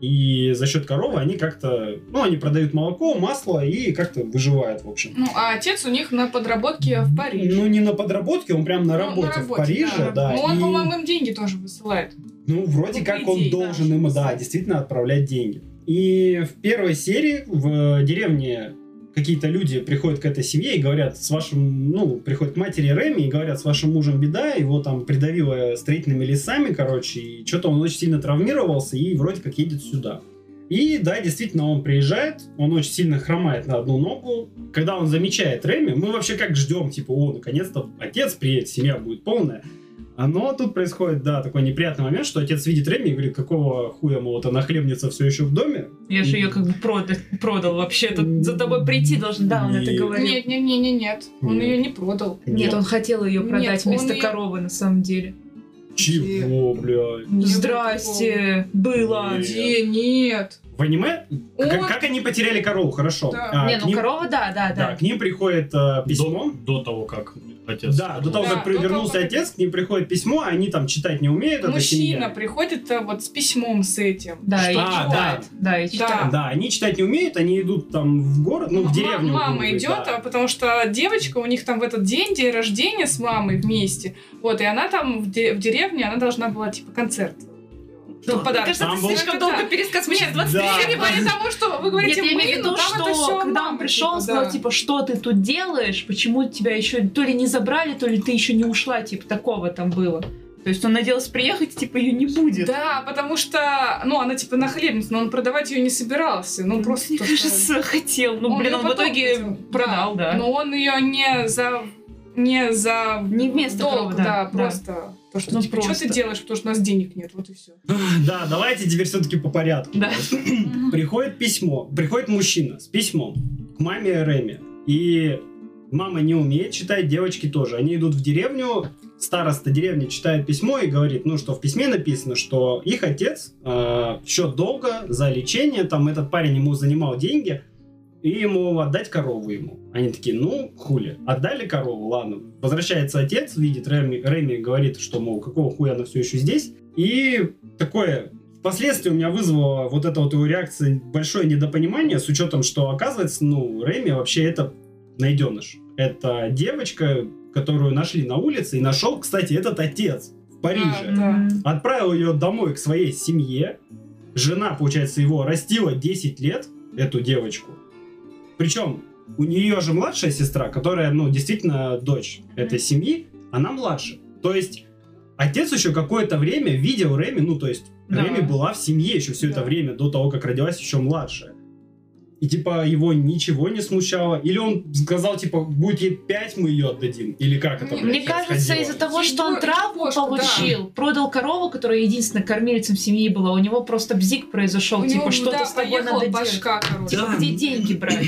и за счет коровы они как-то, ну, они продают молоко, масло и как-то выживают, в общем. Ну, а отец у них на подработке в Париже. Ну, не на подработке, он прям на Ну, работе, в Париже, да. Ну, он, и- по-моему, им деньги тоже высылает. Ну, вроде Ну, как по он идее, должен да, им, да, действительно отправлять деньги. И в первой серии в деревне какие-то люди приходят к этой семье и говорят, с вашим, ну, приходят к матери Реми и говорят, с вашим мужем беда, его там придавило строительными лесами, короче, и что-то он очень сильно травмировался и вроде как едет сюда. И да, действительно, он приезжает, он очень сильно хромает на одну ногу. Когда он замечает Реми, мы вообще как ждем, типа, о, наконец-то отец приедет, семья будет полная. А Но тут происходит, да, такой неприятный момент, что отец видит Реми и говорит, какого хуя, мол, вот она хлебница все еще в доме. Я же ее как бы продал, продал вообще. Тут за тобой прийти должен. Да, он это Нет. говорил. Нет, нет, нет, нет, нет. Он Нет. ее не продал. Нет, он хотел ее Нет, продать он вместо её- коровы на самом деле. Чего, блядь? Здрасте, было. Нет. Где? Нет. В аниме? Он- Как, как они потеряли корову? Хорошо. Да. А, Не, ну ним- корова, да, да, Да, да. к ним приходит э, письмо. До, до того, как отец. Да, до того, Да, как до того, вернулся как- отец, к ним приходит письмо, а они там читать не умеют, Мужчина приходит э, вот с письмом с этим. Да, и Что? А, читает. Да, и Да. читает. Да, они читать не умеют, они идут там в город, ну, в М- деревню. Мама говоря, идет, да. а потому что девочка, у них там в этот день день рождения с мамой вместе. Вот, и она там в, де- в деревне, она должна была типа концерт. Мне подарок. кажется, Там это слишком долго пересказ. Мы сейчас 20 Да. Я не говорю того, что вы говорите Нет, я мы, имею в но виду, там это что все когда он пришел, он сказал, типа, что ты тут делаешь, почему тебя еще то ли не забрали, то ли ты еще не ушла, типа, такого там было. То есть он надеялся приехать, типа, ее не будет. Да, потому что, ну, она типа нахлебница, но он продавать ее не собирался. Ну, просто... Мне кажется, хотел. Ну, блин, её он в итоге хотел. продал, да. Но он ее не за... Не за Не вместо долг, кого, да, да, да. Просто. То, что, Ну, типа, что просто. ты делаешь, потому что у нас денег нет, вот и все. [LAUGHS] Да, давайте теперь все-таки по порядку. Да. [CLEARS THROAT] Приходит письмо, приходит мужчина с письмом к маме Реми. И мама не умеет читать, девочки тоже. Они идут в деревню, староста деревни читает письмо и говорит, ну что в письме написано, что их отец э, счет долга за лечение, там этот парень ему занимал деньги, и ему отдать корову ему. Они такие, ну, хули, отдали корову, ладно. Возвращается отец, видит Реми, Реми говорит, что, мол, какого хуя она все еще здесь. И такое Впоследствии у меня вызвало вот это вот его реакция большое недопонимание, с учетом, что оказывается, ну, Реми вообще это найденыш. Это девочка, которую нашли на улице, и нашел, кстати, этот отец в Париже. Да. Отправил ее домой к своей семье. Жена, получается, его растила 10 лет, эту девочку. Причем у нее же младшая сестра, которая, ну, действительно дочь этой семьи, она младше. То есть отец еще какое-то время видел Реми, ну, то есть Да. Реми была в семье еще все это Да. время, до того, как родилась еще младшая. И типа его ничего не смущало. Или он сказал, типа, будет ей 5, мы ее отдадим. Или как это, Мне блядь, Мне кажется, из-за того, что он травму кошку, да. получил, продал корову, которая единственной кормилицем семьи была, у него просто бзик произошел, У типа, него, что-то да, с тобой надо делать. башка, короче. Типа, Да. где деньги брать?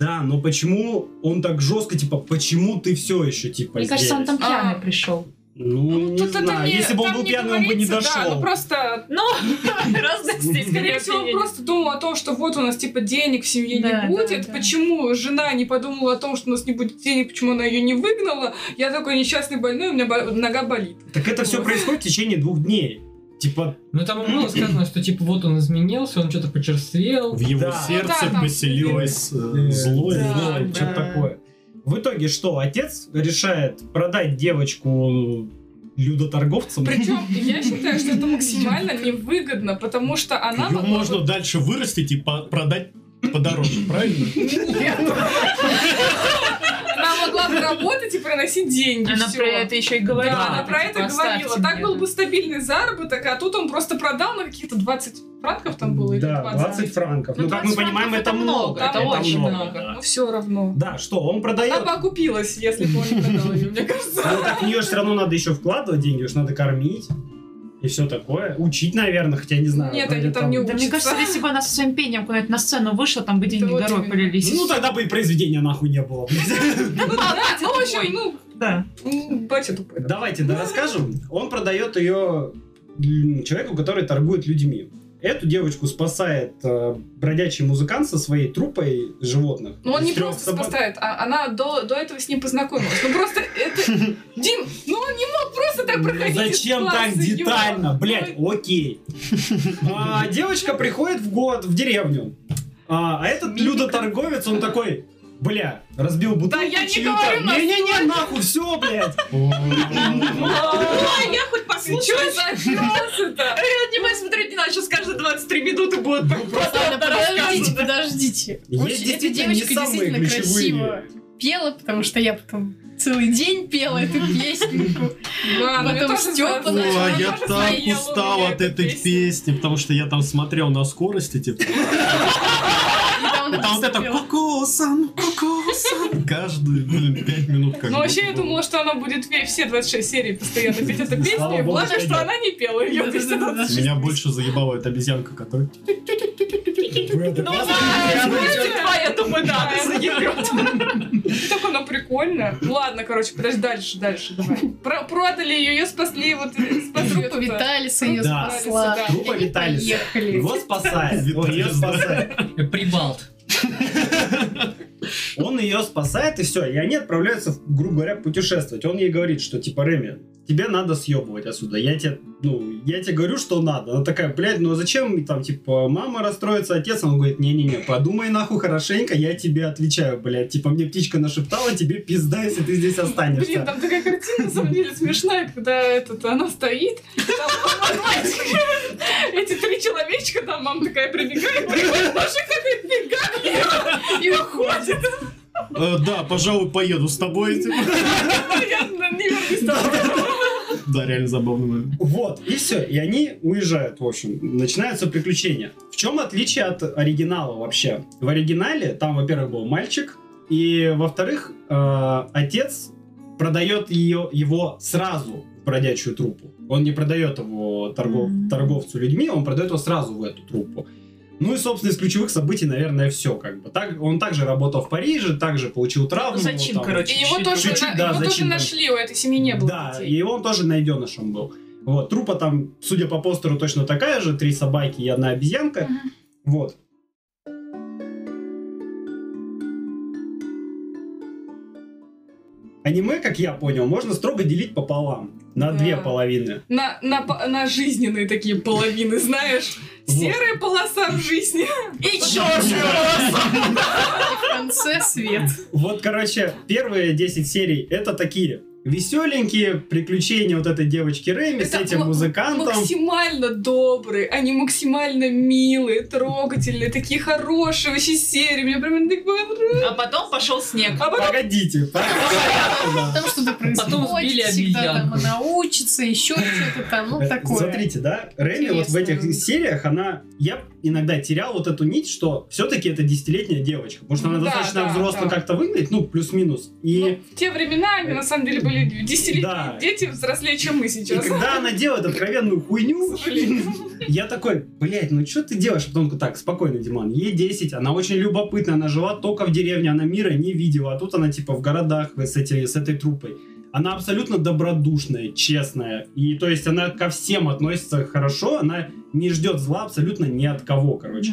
Да, но почему он так жестко, типа, почему ты все еще, типа, Мне кажется, он здесь? там пьяный А. пришел. Ну, не Тут это знаю. не- Если бы он был не пьяный, он бы не дошел. Да, ну просто Ну, [LAUGHS] здесь, Скорее всего, он просто думал о том, что вот у нас типа денег в семье не будет. Почему жена не подумала о том, что у нас не будет денег, почему она ее не выгнала? Я такой несчастный больной, у меня нога болит. Так это все происходит в течение двух дней. Типа, Ну там было сказано, что типа вот он изменился, он что-то почерствел. В его Да. сердце Ну да, поселилось э, э, зло. да, Да, что-то такое. В итоге что? Отец решает продать девочку людоторговцам. Причем [LAUGHS] я считаю, что это максимально невыгодно, потому что она Ее могла можно бы- дальше вырастить и по- продать подороже, правильно? Она могла бы работать и приносить деньги. Она про это еще и говорила. Да, она про типа, это «Оставьте говорила. Так был да». бы стабильный заработок, а тут он просто продал на каких-то 20 франков там было. или Да, 20 франков. Ну, Ну, как мы 20 понимаем, это это много. много, это очень много. да. Ну все равно. Да, что, он Она продает. бы окупилась, если бы он не продал ее, мне кажется. Ну, так в нее все равно надо еще вкладывать деньги, уж надо кормить. И все такое. Учить, наверное, хотя не знаю. Нет, они там не Да мне кажется, если бы она со своим пением куда-нибудь на сцену вышла, там бы деньги вот горой полились. Ну, тогда бы и произведения нахуй не было. [LAUGHS] блядь. Ну да, ну в общем, ну, Да. м, батя тупой. да. Давайте, да, расскажем. Он продает ее человеку, который торгует людьми. Эту девочку спасает э, бродячий музыкант со своей трупой животных. Ну он не просто собак. спасает, а она до, до этого с ним познакомилась. Ну просто это... [LAUGHS] Дим, ну он не мог просто так проходить. Зачем так детально? Блять, окей. [LAUGHS] А, Девочка приходит в год в деревню. А а этот людоторговец, он такой, бля, разбил бутылку я не говорю Не-не-не, нахуй, все, блядь. [LAUGHS] Ой, я хоть Что послушаю. за фразы-то? [LAUGHS] Я не могу смотреть, не надо, сейчас каждые 23 минуты будет Ладно, подождите, подождите. Очень- Эта девочка действительно красиво пела, потому что я потом целый день пела эту песню. Да, ну, Потом начал. Ой, она я так устал от этой песни, потому что я там смотрел на скорости, типа. [LAUGHS] Там вот это. Кокосан, кокосан. Каждые, блин, пять минут как Ну, вообще, я думала, что она будет все 26 серий постоянно петь эту песню. И Главное, что она не пела ее. Меня больше заебала эта обезьянка, которая... Ну, да, я думаю, да, ты заебёт. Так она прикольно. Ну, Ладно, короче, подожди, дальше, дальше, давай. Про- продали ее, ее спасли, вот э, спасли Трупа это. Виталиса ее спасла. Да. Трупа Виталиса. Его спасает. Ее спасает. Прибалт. Он ее спасает, и все. И они отправляются, грубо говоря, путешествовать. Он ей говорит, что типа, Реми, Тебе надо съебывать отсюда. Я тебе, ну, я тебе говорю, что надо. Она такая, блядь, ну а зачем, там, типа, мама расстроится, отец? Он говорит, не-не-не, подумай нахуй хорошенько, я тебе отвечаю, блядь. Типа, мне птичка нашептала, тебе пизда, если ты здесь останешься. Блин, там такая картина, на самом деле, смешная, когда этот, она стоит, эти три человечка, там мама такая прибегает, машина такая бегает и уходит да, пожалуй, поеду с тобой. [LAUGHS] Я не. Да, реально забавный момент. Вот, и все. И они уезжают, в общем. Начинаются приключения. В чем отличие от оригинала вообще? В оригинале там, во-первых, был мальчик, и, во-вторых, э, отец продает ее, его сразу в бродячую труппу. Он не продает его торгов- торговцу людьми, он продает его сразу в эту труппу. Ну и, собственно, из ключевых событий, наверное, все как бы. Так, он также работал в Париже, также получил травму. Ну, зачин, там. короче. И его Чуть-чуть. тоже, Чуть-чуть, на- да, его тоже зачем там? нашли, у этой семьи не было Да, детей. и он тоже найденышем был. Вот, трупа там, судя по постеру, точно такая же, три собаки и одна обезьянка. Мгм. Вот. Аниме, как я понял, можно строго делить пополам. На Да. две половины. На, на, на жизненные такие половины, знаешь. Вот. Серая полоса в жизни. И черная И в конце свет. Вот, короче, первые 10 серий это такие веселенькие приключения вот этой девочки Рэми с этим музыкантом. Максимально добрые, они максимально милые, трогательные, такие хорошие вообще серии. Мне прям так понравилось. А потом пошел снег. А потом Погодите, [LAUGHS] по порядку, да. Там что-то происходит. Потом сбили обезьян. она учится, еще что-то там, ну Э, такое. Смотрите, да, Рэми вот в этих сериях, она... Я иногда терял вот эту нить, что все-таки это десятилетняя девочка. Потому что она Да, достаточно да, взросло да. как-то выглядит, ну, плюс-минус. И... Ну, в те времена они на самом деле были десятилетние Да. дети взрослее, чем мы И сейчас. когда она делает откровенную хуйню, я такой, блядь, ну что ты делаешь? А потом так, спокойно, Диман, ей 10, она очень любопытная, она жила только в деревне, она мира не видела, а тут она типа в городах с, эти, с этой трупой. Она абсолютно добродушная, честная, и то есть она ко всем относится хорошо, она не ждет зла абсолютно ни от кого, короче.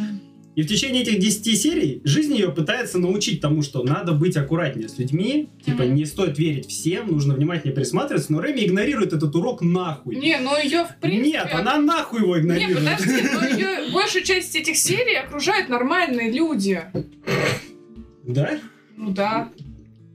И в течение этих 10 серий жизнь ее пытается научить тому, что надо быть аккуратнее с людьми, типа Мгм. не стоит верить всем, нужно внимательнее присматриваться, но Рэми игнорирует этот урок нахуй. Не, ну ее в принципе... Нет, она нахуй его Не, игнорирует. подожди, но ее большую часть этих серий окружают нормальные люди. Да? Ну да.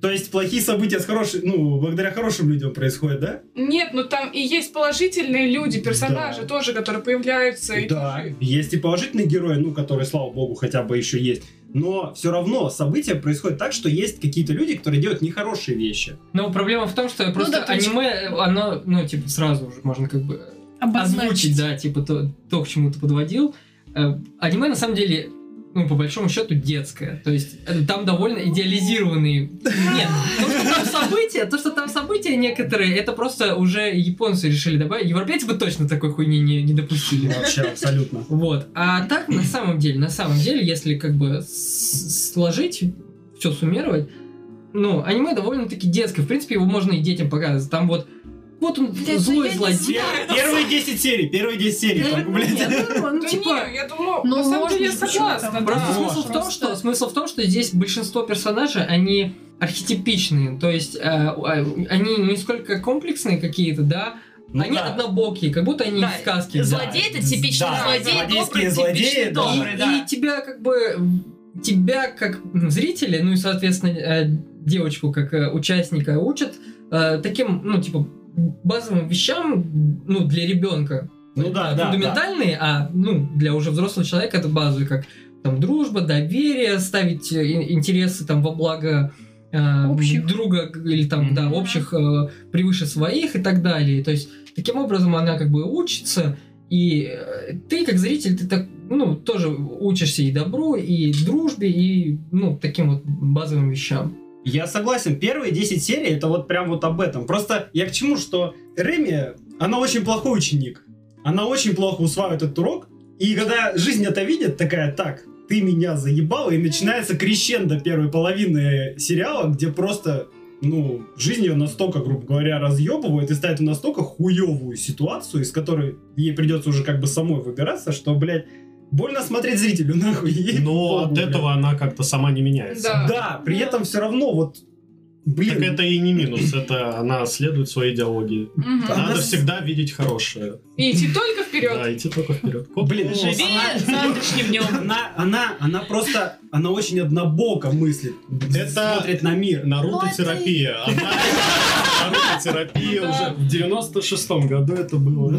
То есть плохие события с хорошими, ну, благодаря хорошим людям происходят, да? Нет, ну там и есть положительные люди, персонажи Да. тоже, которые появляются. и Да. тоже- Есть и положительные герои, ну, которые, слава богу, хотя бы еще есть. Но все равно события происходят так, что есть какие-то люди, которые делают нехорошие вещи. Но проблема в том, что просто да, то есть- аниме, оно, ну, типа, сразу уже можно как бы Обозначить. озвучить, да, типа, то, то, к чему ты подводил. Э, Аниме, на самом деле, ну, по большому счету, детское. То есть, э, там довольно идеализированные... Нет, то, что там события, то, что там события некоторые, это просто уже японцы решили добавить. Европейцы бы точно такой хуйни не, не допустили. Вообще, абсолютно. Вот. А так, на самом деле, на самом деле, если как бы сложить, все суммировать, ну, аниме довольно-таки детское. В принципе, его можно и детям показывать. Там вот, вот он Блядь, злой я не злодей. Пер- Первые 10 серий, первые 10 серий, блядь. Нет, ну, ну, Да типа, не, я думаю, Ну, на самом деле я согласна. Просто смысл в том, что смысл в том, что здесь большинство персонажей они архетипичные, то есть э, э, они не сколько комплексные какие-то, да, Ну они да. однобокие, как будто они Да, из сказки. да. Злодей это типичный Да, злодей, добрый, злодеи, типичный да. добрый, и, да. и тебя как бы тебя как зрителя, ну и соответственно э, девочку как э, участника учат таким, ну типа базовым вещам, ну для ребенка. Ну да, да, Фундаментальные, а ну для уже взрослого человека это базовые, как там дружба, доверие, ставить э, ин- интересы там во благо э, Общих. друга или там да Мгм. общих э, превыше своих и так далее. То есть таким образом она как бы учится и э, ты, как зритель, ты так, ну, тоже учишься и добру, и дружбе, и, ну, таким вот базовым вещам. Я согласен, первые 10 серий это вот прям вот об этом. Просто я к чему, что Реми, она очень плохой ученик. Она очень плохо усваивает этот урок. И когда жизнь это видит, такая, так, ты меня заебала, и начинается крещендо первой половины сериала, где просто, ну, жизнь ее настолько, грубо говоря, разъебывает и ставит в настолько хуевую ситуацию, из которой ей придется уже как бы самой выбираться, что, блядь, больно смотреть зрителю, [LAUGHS] нахуй. ей Но от этого она как-то сама не меняется. Да. Да, при этом все равно вот, блин, Так это и не минус, это она следует своей идеологии. Да. Надо Она- всегда видеть хорошее. И идти только вперед. Да, идти только вперед. Блин, Живи завтрашним днем. она, она, она просто, она очень однобоко мыслит, Это смотрит на мир. Наруто терапия. Она, Ароматерапия уже. В 96-м году это было.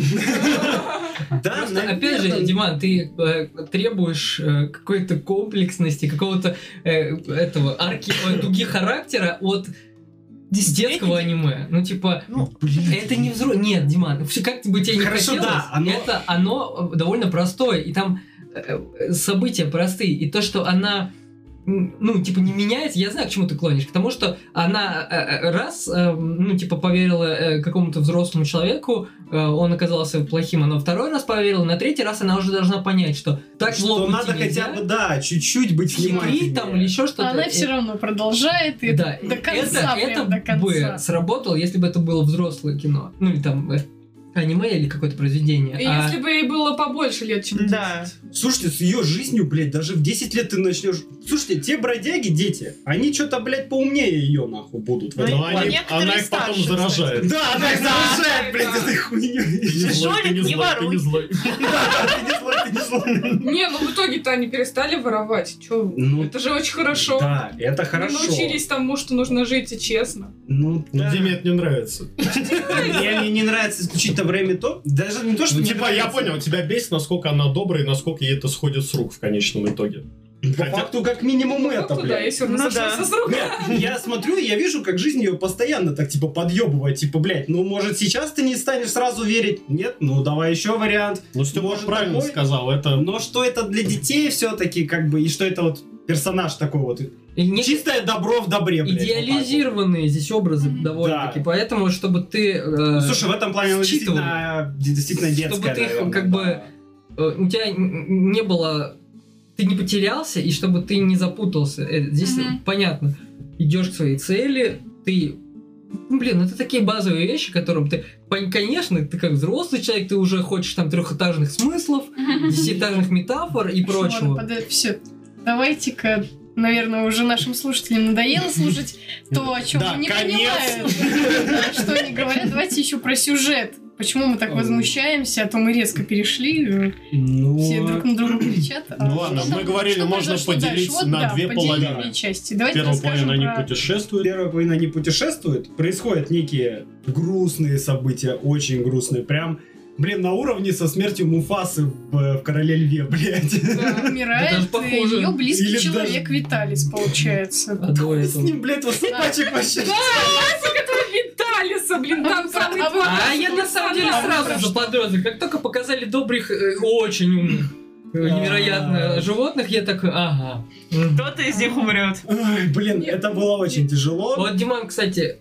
Да, Просто, опять же, Диман, ты э, требуешь э, какой-то комплексности, какого-то э, этого арки, дуги характера от детского аниме. Ну, типа, это не взрослый... Нет, Диман, вообще как бы тебе не Хорошо, хотелось, да, оно- это оно довольно простое, и там события простые, и то, что она ну, типа, не меняется, я знаю, к чему ты клонишь, потому что она э, э, раз, э, ну, типа, поверила какому-то взрослому человеку, он оказался плохим, она второй раз поверила, на третий раз она уже должна понять, что так Что надо быть хотя бы, да, чуть-чуть быть внимательнее. там или еще что-то. Она Э, все равно продолжает и да, до конца, это, это до конца. бы сработало, если бы это было взрослое кино. Ну, или там аниме или какое-то произведение. И А- если бы ей было побольше лет, чем 10. Да. Слушайте, с ее жизнью, блядь, даже в 10 лет ты начнешь... Слушайте, те бродяги, дети, они что-то, блядь, поумнее ее, нахуй, будут. Ну, Но плане. они- она их потом старше, заражает. Да, она их заражает, блядь, этой хуйней. Ты не воруй. [LAUGHS] ты не злой, ты не злой. Не, ну в итоге-то они перестали воровать. Чё? Ну, Это же очень хорошо. Да, это Мы хорошо. научились тому, что нужно жить и честно. Ну, Но да. Диме это не нравится. Мне, не нравится исключительно время то. Даже не то, что Ну, типа, я понял, тебя бесит, насколько она добрая и насколько ей это сходит с рук в конечном итоге. По Хотя- факту, как минимум это, Ну, да, блядь. если Ну да. с рук. Нет, я смотрю, и я вижу, как жизнь ее постоянно так, типа, подъебывает. Типа, блядь, ну, может, сейчас ты не станешь сразу верить? Нет? Ну, давай еще вариант. Ну, Степа Может, правильно такой? сказал, это... Но что это для детей все-таки, как бы, и что это вот персонаж такой вот. не- Чистое добро в добре, блядь. так вот. идеализированные здесь образы Мгм. довольно-таки. Да. Поэтому, чтобы ты... э, Слушай, в этом плане действительно, действительно детская, Чтобы ты их, наверное, как бы, да. э, у тебя не было... Ты не потерялся, и чтобы ты не запутался. Э, Здесь Мгм. понятно. Идешь к своей цели, ты... ну, Блин, это такие базовые вещи, которым ты... Конечно, ты как взрослый человек, ты уже хочешь там трехэтажных смыслов, [LAUGHS] десятиэтажных метафор и прочего. Все, давайте-ка, наверное, уже нашим слушателям надоело слушать то, о чем Да, они не конец. понимают, что они говорят. Давайте еще про сюжет. Почему мы так возмущаемся, а то мы резко перешли, э, Ну, все друг на друга кричат. а Ну ладно, мы говорили, что можно поделить дальше? Вот на да, две половины. части. Давайте Первая половина они про- путешествуют. Первая половина они путешествуют, происходят некие грустные события, очень грустные, прям, блин, на уровне со смертью Муфасы в, в Короле Льве, [LAUGHS] блядь. Да, умирает похоже. ее близкий Или человек Виталис, получается. А до С ним, блядь, вот собачек вообще. Виталиса, блин, там самый а А я на самом деле сразу заподозрил. Как только показали добрых, э, очень умных, э, невероятно животных, я такой, ага. Кто-то из них умрет. Ой, блин, это было очень тяжело. Вот Диман, кстати.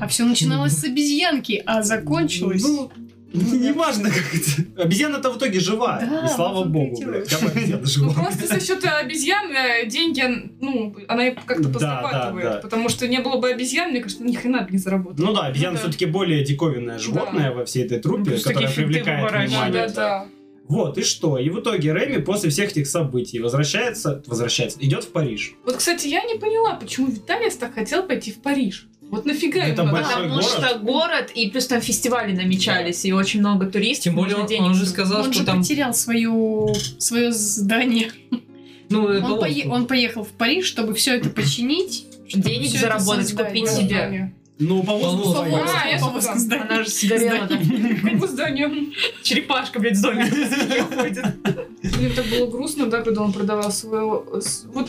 А все начиналось с обезьянки, а закончилось... Ну, неважно, как это. Обезьяна-то в итоге жива. Да, и слава богу, блядь. Как бы обезьяна Ну, жива. просто за счет обезьян деньги, ну, она как-то Да, позарабатывает. да, да. потому что не было бы обезьян, мне кажется, ни хрена бы не заработала. Ну да, обезьяна Ну да. все-таки более диковинное животное во всей этой которая такие финты привлекает внимание. да, да. Вот, и что? И в итоге Реми после всех этих событий возвращается, возвращается, идет в Париж. Вот, кстати, я не поняла, почему Виталис так хотел пойти в Париж. Вот нафига Это ему надо? большой Потому город. что город, и плюс там фестивали намечались, и очень много туристов. Тем более он, денег он же сказал, Он что же там... потерял свою, свое здание. Ну, Он, пое- он поехал в Париж, чтобы все это починить. чтобы Денег заработать, создать. купить Да. себе. Ну, повозку свою. А, сюда. здания. Она же сгорела, да. Какое здание? Черепашка, блядь, с ходит. [LAUGHS] Блин, так было грустно, да, когда он продавал своего... с- Вот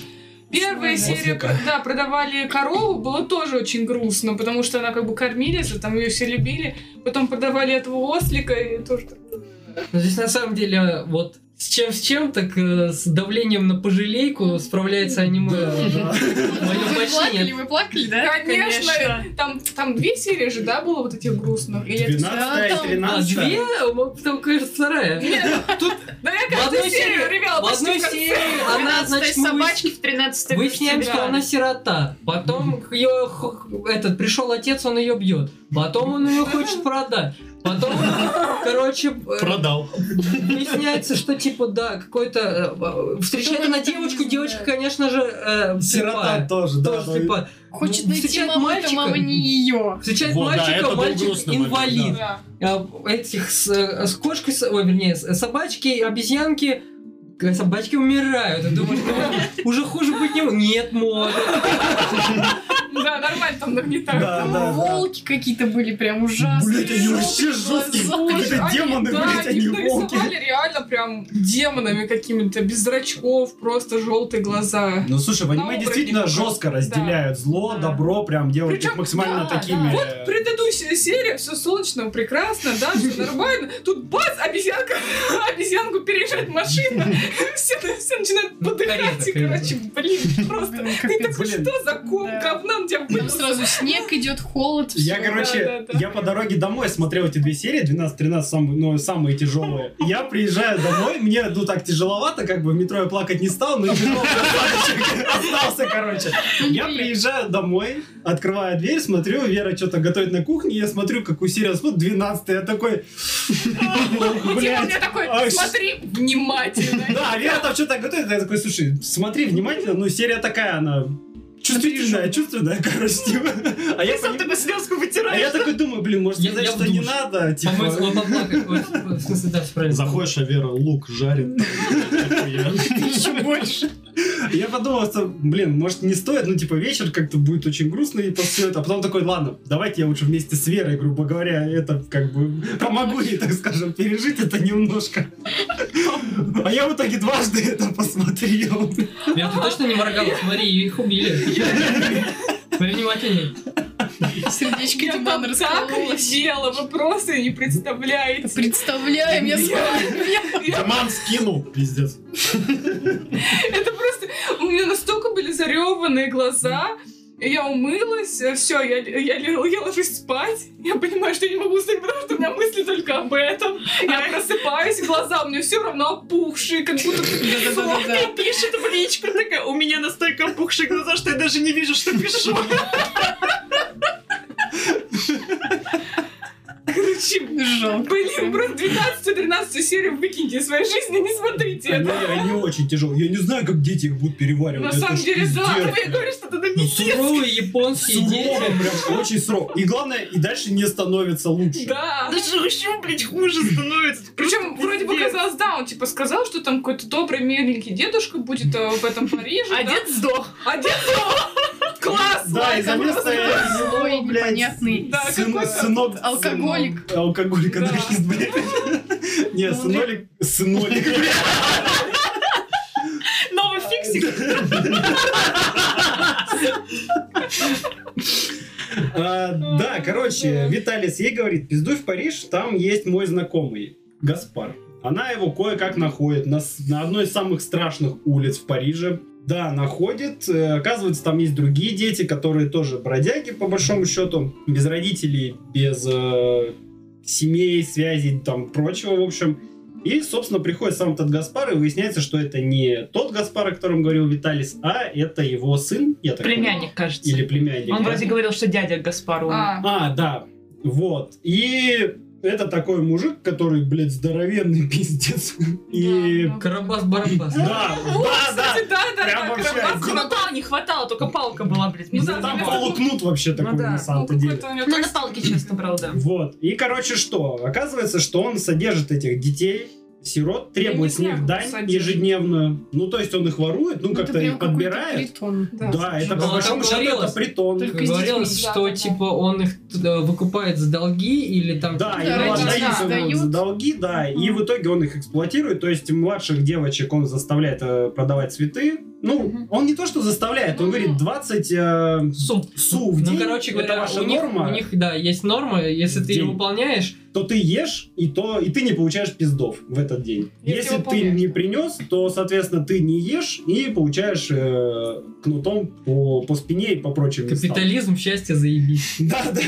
первая серия, ослика. да, продавали корову, было тоже очень грустно, потому что она как бы кормились, а там ее все любили. Потом продавали этого ослика, и тоже... Но здесь на самом деле вот с чем с чем, так э, с давлением на пожалейку справляется аниме. Мое Вы плакали, почтение. вы плакали, да? Конечно, Конечно. Там, там две серии же, да, было вот этих грустных? Или это- 12 Да, и там- А 13 две? Потом, кажется, вторая. Тут Да я каждую серию ревела в одной серии она, значит, мы собачки в 13 Выясняем, что она сирота. Потом ее этот пришел отец, он ее бьет. Потом он ее хочет продать. Потом, короче, э, Продал. выясняется, что типа да, какой-то э, встречает Что-то она девочку, девочка, конечно же, э, Сирота слепая. тоже, да. Тоже ну, слепая. Хочет найти Встречает маму, это мальчика. мама не ее. Встречает мальчика, мальчик инвалид. А, Этих с, э, кошкой, ой, вернее, с собачки, обезьянки, собачки умирают, ты думаешь, ну, уже хуже быть не может. Нет, может. Да, нормально там нагнетают. Да, да, да. Волки какие-то были прям ужасные. Блять, они вообще жесткие. Какие-то демоны, да, блять, они их волки. нарисовали реально прям демонами какими-то, без зрачков, просто желтые глаза. Ну слушай, в аниме действительно жестко разделяют зло, Да. добро, прям делают Причем, их максимально да, такими. да. э, Предыдущая серия, все солнечно, прекрасно, да, все нормально. Тут бац, обезьянка, [LAUGHS] обезьянку переезжает машина, все, все начинают подыхать, и, короче, блин, просто... Ты такой, что за ком говна на тебя вылез? сразу снег идет, холод. Я, всё. короче, я по дороге домой смотрел эти две серии, 12-13, самые, ну, самые тяжелые. Я приезжаю домой, мне, ну, так тяжеловато, как бы в метро я плакать не стал, но [LAUGHS] остался, короче. Я приезжаю домой, открываю дверь, смотрю, Вера что-то готовит на кухне, я смотрю, какую серию смотрю, 12 я такой... [LAUGHS] Типа Блядь, такой, смотри внимательно. Да, Вера там что-то готовит, я такой, слушай, смотри внимательно, ну, серия такая, она чувствительная, чувственная, короче, типа. А я Сам такой слезку а вытираешь. я такой думаю, блин, может Я- сказать, что не надо, типа... Помыть лоб В смысле, да, правильно. Заходишь, а Вера лук жарит. Еще больше. Я подумал, что, блин, может не стоит, ну типа вечер как-то будет очень грустный после этого. А потом такой, ладно, давайте я лучше вместе с Верой, грубо говоря, это как бы помогу ей, так скажем, пережить это немножко. А я в итоге дважды это посмотрел. Я ты точно не моргал, смотри, их убили. Смотри внимательней. Сердечко так раскололось. ревела, вы просто не представляете. Представляем, я смотрю. Диман скинул, пиздец. Это просто... У меня настолько были зареванные глаза. Я умылась, все, я, я, я ложусь спать. Я понимаю, что я не могу уснуть, потому что у меня мысли только об этом. Я просыпаюсь, глаза у меня все равно опухшие, как будто. И [LAUGHS] пишет в личку такая, у меня настолько опухшие глаза, что я даже не вижу, что пишу. [LAUGHS] Короче, Жалко. блин, просто 12-13 серию выкиньте из своей жизни, не смотрите Они, это. они очень тяжелые. Я не знаю, как дети их будут переваривать. На Это самом деле, да, пиздец. я говорю, что это Ну, не суровые японские Сурово, дети. прям очень сурово. И главное, и дальше не становится лучше. Да. Даже еще, блядь, хуже становится. Причем вроде бы казалось, да, он типа сказал, что там какой-то добрый, миленький дедушка будет э, в этом Париже. А да? дед сдох. А дед сдох. Класс! Да, и за место просто. Злой, непонятный. Да, сын- сынок... алкоголик. Алкоголик, Да. анархист, [LAUGHS] блядь. Не, сынолик... Сынолик, блядь. Новый фиксик. А, Да, короче, Виталис ей говорит, пиздуй в Париж, там есть мой знакомый, Гаспар. Она его кое-как находит на, на одной из самых страшных улиц в Париже. Да, находит. Э, Оказывается, там есть другие дети, которые тоже бродяги, по большому счету. Без родителей, без э, семей, связей, там, прочего, в общем. И, собственно, приходит сам этот Гаспар, и выясняется, что это не тот Гаспар, о котором говорил Виталис, а это его сын, я так понимаю. Племянник, кажется. Или племянник. Он да? вроде говорил, что дядя Гаспару. умер. А, А, да. Вот. И это такой мужик, который, блядь, здоровенный [LAUGHS] пиздец. И... Да, Карабас-барабас. Да, да, да. да, да, Прям вообще. Ну да, не хватало, только палка была, блядь. Ну Там полукнут вообще такой да. на Ну, самом деле. Ну, на палке часто брал, да. Вот. И, короче, что? Оказывается, что он содержит этих детей, сирот, требует с них дань содержит. ежедневную. Ну, то есть он их ворует, ну, Это как-то их подбирает. притон. Да, это Ну, по там большому счету это притон. Только Говорилось, детьми. что Да, да, типа он их туда выкупает за долги или там... Да, Да, отдают сдают. ему за долги, да, и в итоге он их эксплуатирует, то есть младших девочек он заставляет э, продавать цветы. Ну, он не то что заставляет, он Ну, говорит 20 э, Су. су в Ну, день, короче это говоря, ваша у них, норма, у них, да, есть норма, если ты ее выполняешь, то ты ешь, и, то, и ты не получаешь пиздов в этот день. Если Если, ты не принес, то, соответственно, ты не ешь и получаешь э, кнутом по, по спине и по прочим местам. капитализм, счастье, заебись. [LAUGHS] Да, да.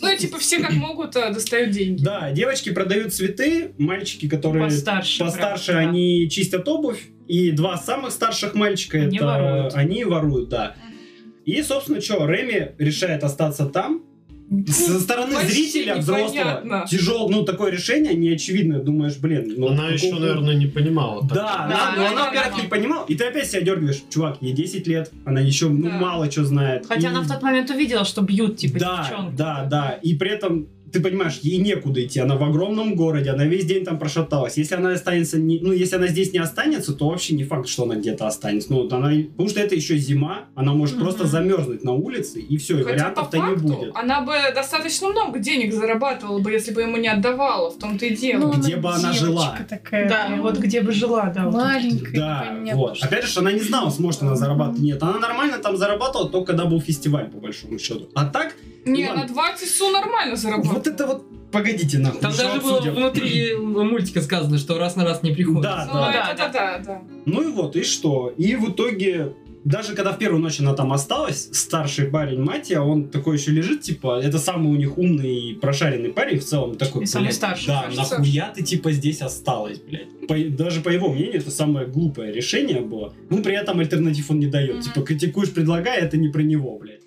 Ну, и типа все как могут э, достают деньги. Да, девочки продают цветы, мальчики, которые Постарше. они чистят обувь, и два самых старших мальчика Они это воруют. они воруют, да. И, собственно, что, Реми решает остаться там. Со стороны Вообще зрителя взрослого тяжело, ну такое решение неочевидное, думаешь, блин, ну Она какого- еще, наверное, не понимала. так. Да, она, Да, ну, да, она, да, во-первых, да. не понимала, и ты опять себя дергаешь, чувак, ей 10 лет, она еще ну, Да. мало что знает. Хотя И- она в тот момент увидела, что бьют, типа, да, девчонку. да, да. И при этом ты понимаешь, ей некуда идти, она в огромном городе, она весь день там прошаталась. Если она останется, не, ну, если она здесь не останется, то вообще не факт, что она где-то останется. Ну, вот она, потому что это еще зима, она может Мгм. просто замерзнуть на улице, и все, и Хотя вариантов-то не будет. она бы достаточно много денег зарабатывала бы, если бы ему не отдавала, в том-то и дело. Ну, Где бы она жила? такая. Да, прям вот где бы жила, да. вот. Маленькая, Да, непонятно вот. что. Опять же, она не знала, сможет она зарабатывать. Нет, она нормально там зарабатывала, только когда был фестиваль, по большому счету. А так, Не, ладно. на 20 су нормально зарабатывала. вот это вот, погодите, нахуй. Там даже было обсудим. внутри мультика сказано, что раз на раз не приходит. Да, Ну, да. это да, да, да. Ну и вот, и что? И в итоге, даже когда в первую ночь она там осталась, старший парень Матия, он такой еще лежит, типа, это самый у них умный и прошаренный парень в целом, такой, И самый старший, да, кажется. нахуя ты, типа, здесь осталась, блядь. По- даже по его мнению, это самое глупое решение было. Ну, при этом альтернатив он не дает. Мгм. Типа, критикуешь, предлагай, это не про него, блядь.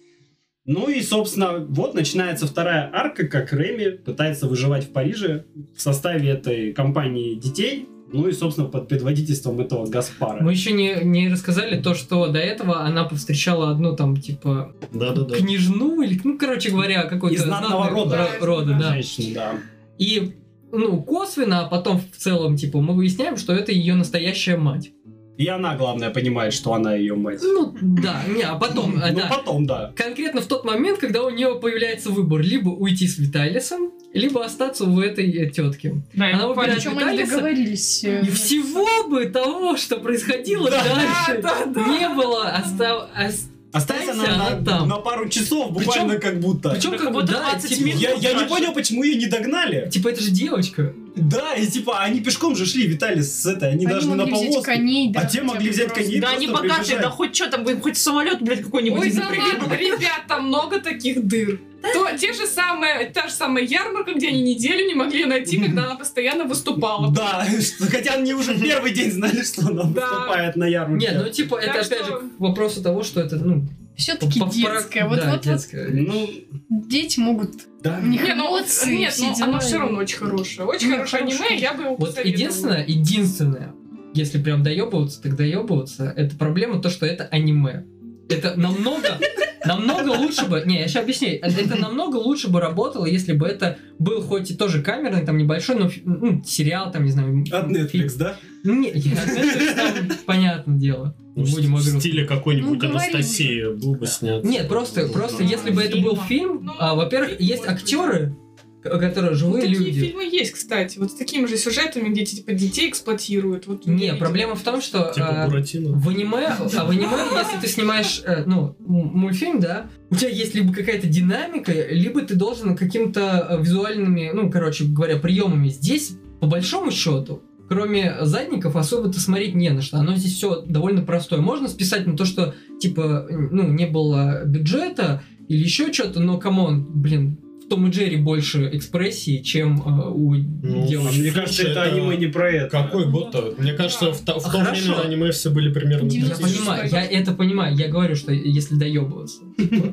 Ну и, собственно, вот начинается вторая арка, как Реми пытается выживать в Париже в составе этой компании детей, ну и, собственно, под предводительством этого Гаспара. Мы еще не, не рассказали то, что до этого она повстречала одну там, типа, Да-да-да. княжну, или, ну, короче говоря, какой-то Из знатного рода. ро- рода, да. Женщина, да. И, ну, косвенно, а потом в целом, типа, мы выясняем, что это ее настоящая мать. И она, главное, понимает, что она ее мать. Ну, да, не, а потом, а, Ну, да. потом, да. Конкретно в тот момент, когда у нее появляется выбор либо уйти с Виталисом, либо остаться у этой тетки. Да, Она выбирает Причем они Виталиса, договорились. э, И всего бы того, что происходило Да, дальше, да, да. не было. Остав... ос- Останься она, она на, там. на пару часов, буквально как будто. Причем как будто да, 20 типа, минут. Я, я не понял, почему ее не догнали. Типа, это же девочка. Да, и типа, они пешком же шли, Виталий, с этой, они, Они должны на повозку. коней, да, а те могли взять просто. коней Да, они богатые, прибежать. да хоть что там, блин, хоть самолет, блядь, какой-нибудь Ой, да ладно, ребят, там много таких дыр. То, те же самые, та же самая ярмарка, где они неделю не могли найти, когда она постоянно выступала. Да, хотя они уже первый день знали, что она выступает на ярмарке. Не, ну типа, это опять же к вопросу того, что это, ну, Все-таки детская. Вот, да, вот, вот детская. Ну, дети могут... да. У них Не, ну, эмоции, нет, все ну, дела. оно все равно очень хорошее. Очень Ну, хорошее хорошее. аниме, я бы его Вот единственное, единственное, если прям доебываться, так доебываться, это проблема то, что это аниме. Это намного, намного лучше бы, не, я сейчас объясню, это это намного лучше бы работало, если бы это был хоть и тоже камерный, там небольшой, но ну, сериал, там, не знаю. От Netflix, да? фильм. Не, я- Netflix там, понятное дело. Ну, Не будем в стиле какой-нибудь Ну, Анастасии был бы снят. Нет, просто, просто если бы это был фильм, Ну, а, во-первых, фильм, есть актеры, которые Ну, живые такие люди. фильмы есть, кстати. Вот с такими же сюжетами, где типа детей эксплуатируют. Вот, Не, проблема в том, что Типа а, в аниме, а в аниме, если ты снимаешь, э, ну, мультфильм, да, у тебя есть либо какая-то динамика, либо ты должен каким-то э, визуальными, ну, короче говоря, приемами. Здесь, по большому счету, кроме задников, особо-то смотреть не на что. Оно здесь все довольно простое. Можно списать на то, что, типа, ну, не было бюджета или еще что-то, но, come on, блин, в Том и Джерри больше экспрессии, чем э, у Ну, девочек. мне кажется, это это аниме не про это. Какой год-то? Мне кажется, в, то- в А то хорошо. время аниме все были примерно Я понимаю, я это понимаю. Я говорю, что если доебываться.